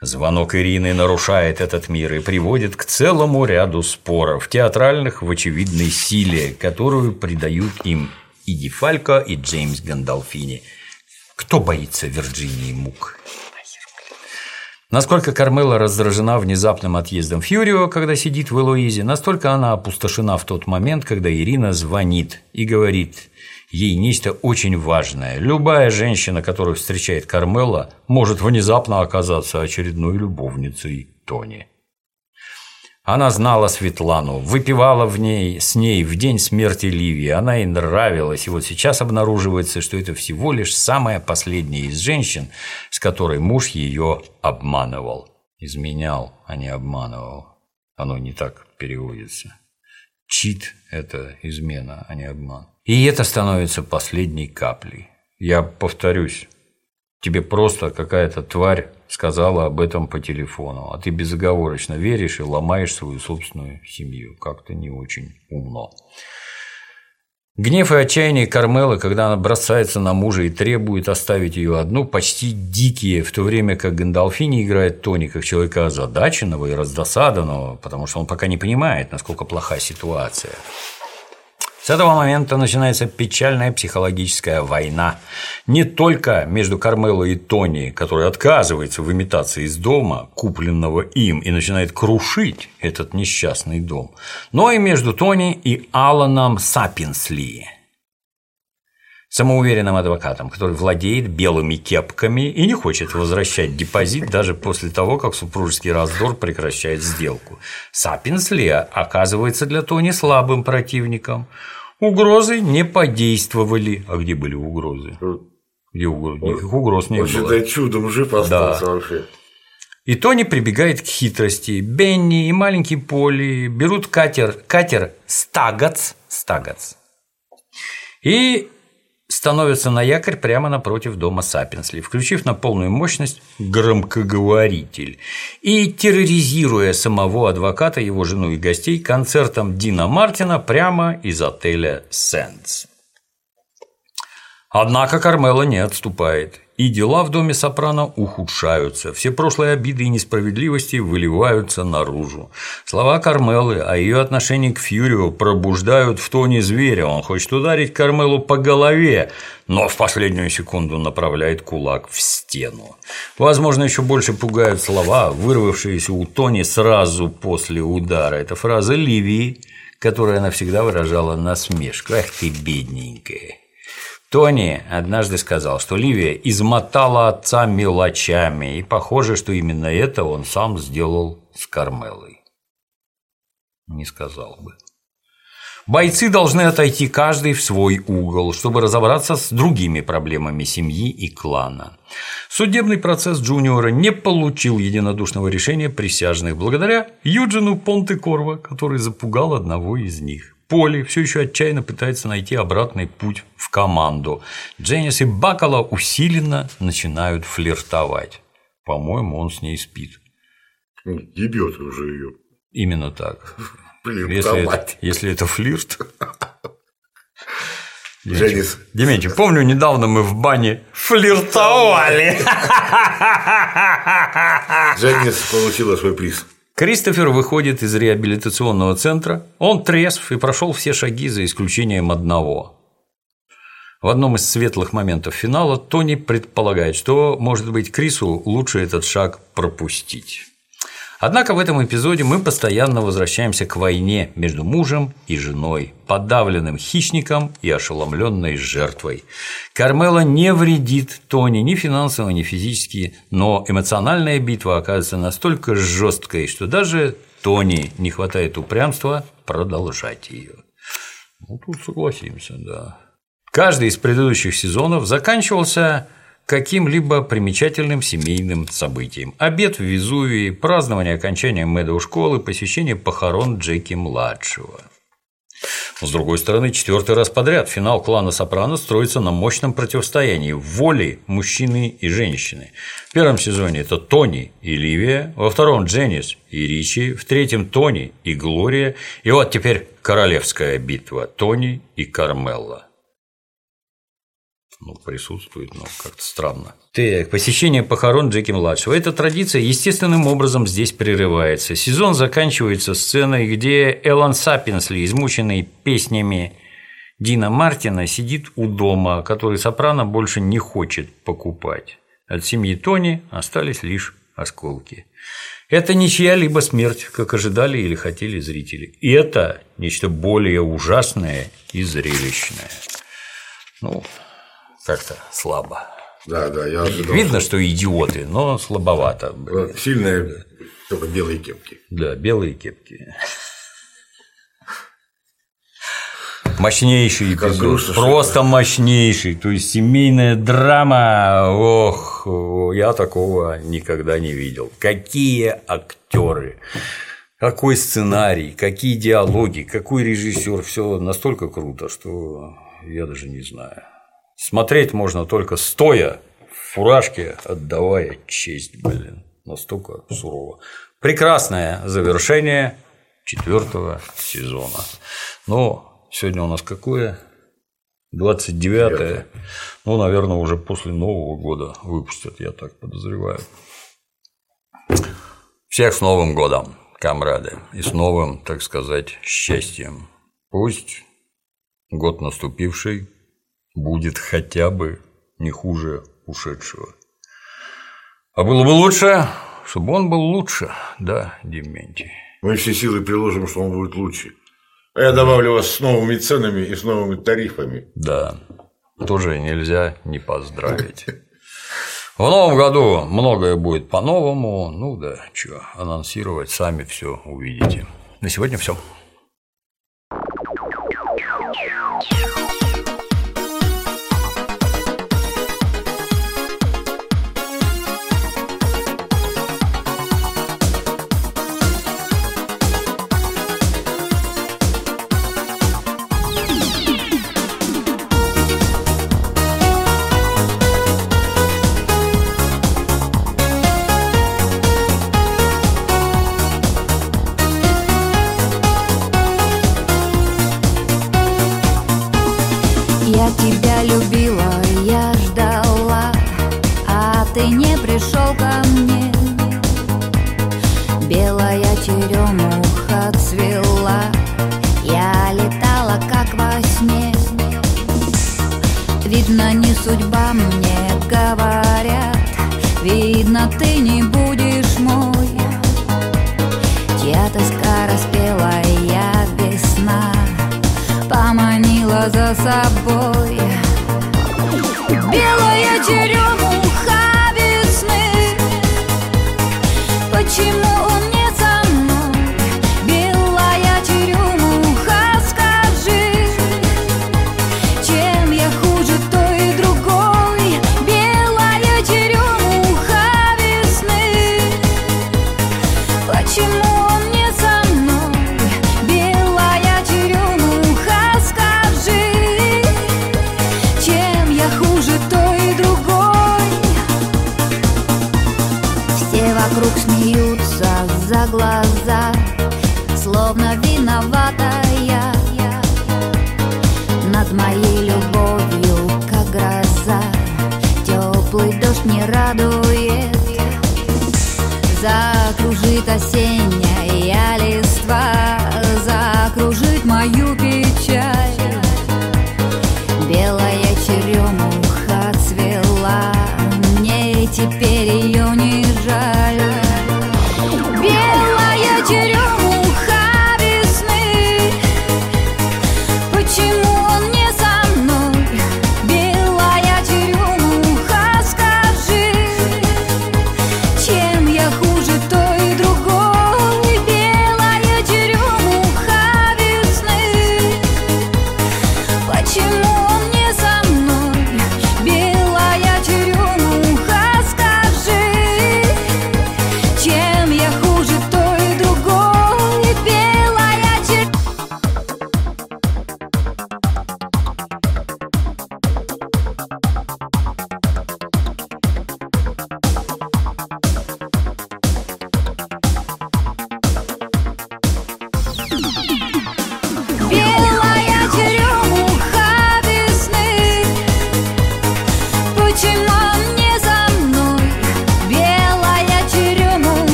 Звонок Ирины нарушает этот мир и приводит к целому ряду споров, театральных в очевидной силе, которую придают им и Ди Фалько, и Джеймс Гандалфини. Кто боится Вирджинии Мук? Насколько Кармела раздражена внезапным отъездом Фьюрио, когда сидит в Элоизе, настолько она опустошена в тот момент, когда Ирина звонит и говорит ей нечто очень важное. Любая женщина, которую встречает Кармела, может внезапно оказаться очередной любовницей Тони. Она знала Светлану, выпивала в ней, с ней в день смерти Ливии, она ей нравилась, и вот сейчас обнаруживается, что это всего лишь самая последняя из женщин, с которой муж ее обманывал. Изменял, а не обманывал. Оно не так переводится. Чит – это измена, а не обман. И это становится последней каплей. Я повторюсь, тебе просто какая-то тварь сказала об этом по телефону, а ты безоговорочно веришь и ломаешь свою собственную семью. Как-то не очень умно. Гнев и отчаяние Кармелы, когда она бросается на мужа и требует оставить ее одну, почти дикие, в то время как Гандалфини играет Тони как человека озадаченного и раздосаданного, потому что он пока не понимает, насколько плоха ситуация. С этого момента начинается печальная психологическая война не только между Кармело и Тони, который отказывается в имитации из дома, купленного им, и начинает крушить этот несчастный дом, но и между Тони и Аланом Сапинсли, самоуверенным адвокатом, который владеет белыми кепками и не хочет возвращать депозит даже после того, как супружеский раздор прекращает сделку. Сапинсли оказывается для Тони слабым противником – Угрозы не подействовали. А где были угрозы? Где угрозы? Никаких угроз не Он, было. чудом жив остался Да. вообще. И Тони прибегает к хитрости. Бенни и маленький Поли берут катер, катер Стагац, Стагац и становятся на якорь прямо напротив дома Сапинсли, включив на полную мощность громкоговоритель и терроризируя самого адвоката, его жену и гостей концертом Дина Мартина прямо из отеля «Сенс». Однако Кармела не отступает, и дела в доме Сопрано ухудшаются, все прошлые обиды и несправедливости выливаются наружу. Слова Кармелы о ее отношении к Фьюрио пробуждают в тоне зверя, он хочет ударить Кармелу по голове, но в последнюю секунду направляет кулак в стену. Возможно, еще больше пугают слова, вырвавшиеся у Тони сразу после удара. Это фраза Ливии, которая навсегда выражала насмешку. «Ах ты, бедненькая!» Тони однажды сказал, что Ливия измотала отца мелочами, и похоже, что именно это он сам сделал с Кармелой. Не сказал бы. Бойцы должны отойти каждый в свой угол, чтобы разобраться с другими проблемами семьи и клана. Судебный процесс Джуниора не получил единодушного решения присяжных благодаря Юджину Понте-Корво, который запугал одного из них. Поли все еще отчаянно пытается найти обратный путь в команду. Дженнис и Бакала усиленно начинают флиртовать. По-моему, он с ней спит. Ебет уже ее. Именно так. Блин, Если это, если это флирт. Дженнис. Дементьев, помню, недавно мы в бане флиртовали. Дженнис получила свой приз. Кристофер выходит из реабилитационного центра. Он трезв и прошел все шаги за исключением одного. В одном из светлых моментов финала Тони предполагает, что, может быть, Крису лучше этот шаг пропустить. Однако в этом эпизоде мы постоянно возвращаемся к войне между мужем и женой, подавленным хищником и ошеломленной жертвой. Кармела не вредит Тони ни финансово, ни физически, но эмоциональная битва оказывается настолько жесткой, что даже Тони не хватает упрямства продолжать ее. Ну, тут согласимся, да. Каждый из предыдущих сезонов заканчивался каким-либо примечательным семейным событием. Обед в Везувии, празднование окончания Мэдоу школы, посещение похорон Джеки-младшего. С другой стороны, четвертый раз подряд финал клана Сопрано строится на мощном противостоянии воли мужчины и женщины. В первом сезоне это Тони и Ливия, во втором Дженнис и Ричи, в третьем Тони и Глория, и вот теперь королевская битва Тони и Кармелла ну, присутствует, но как-то странно. Так, посещение похорон Джеки-младшего. Эта традиция естественным образом здесь прерывается. Сезон заканчивается сценой, где Эллен Саппинсли, измученный песнями Дина Мартина, сидит у дома, который Сопрано больше не хочет покупать. От семьи Тони остались лишь осколки. Это не чья-либо смерть, как ожидали или хотели зрители. И это нечто более ужасное и зрелищное. Ну, как-то слабо. Да, да, я ожидал. Видно, что идиоты, но слабовато. что Сильная только белые кепки. Да, белые кепки. Мощнейший Как эпизод. грустно, что Просто мощнейший. То есть семейная драма. Ох, я такого никогда не видел. Какие актеры. Какой сценарий, какие диалоги, какой режиссер, все настолько круто, что я даже не знаю. Смотреть можно только стоя в фуражке, отдавая честь, блин. Настолько сурово. Прекрасное завершение четвертого сезона. Но сегодня у нас какое? 29 Ну, наверное, уже после Нового года выпустят, я так подозреваю. Всех с Новым годом, комрады, и с новым, так сказать, счастьем. Пусть год наступивший будет хотя бы не хуже ушедшего. А было бы лучше, чтобы он был лучше, да, Дементий. Мы все силы приложим, что он будет лучше. А я добавлю вас с новыми ценами и с новыми тарифами. Да, тоже нельзя не поздравить. В новом году многое будет по-новому. Ну да, что, анонсировать сами все увидите. На сегодня все.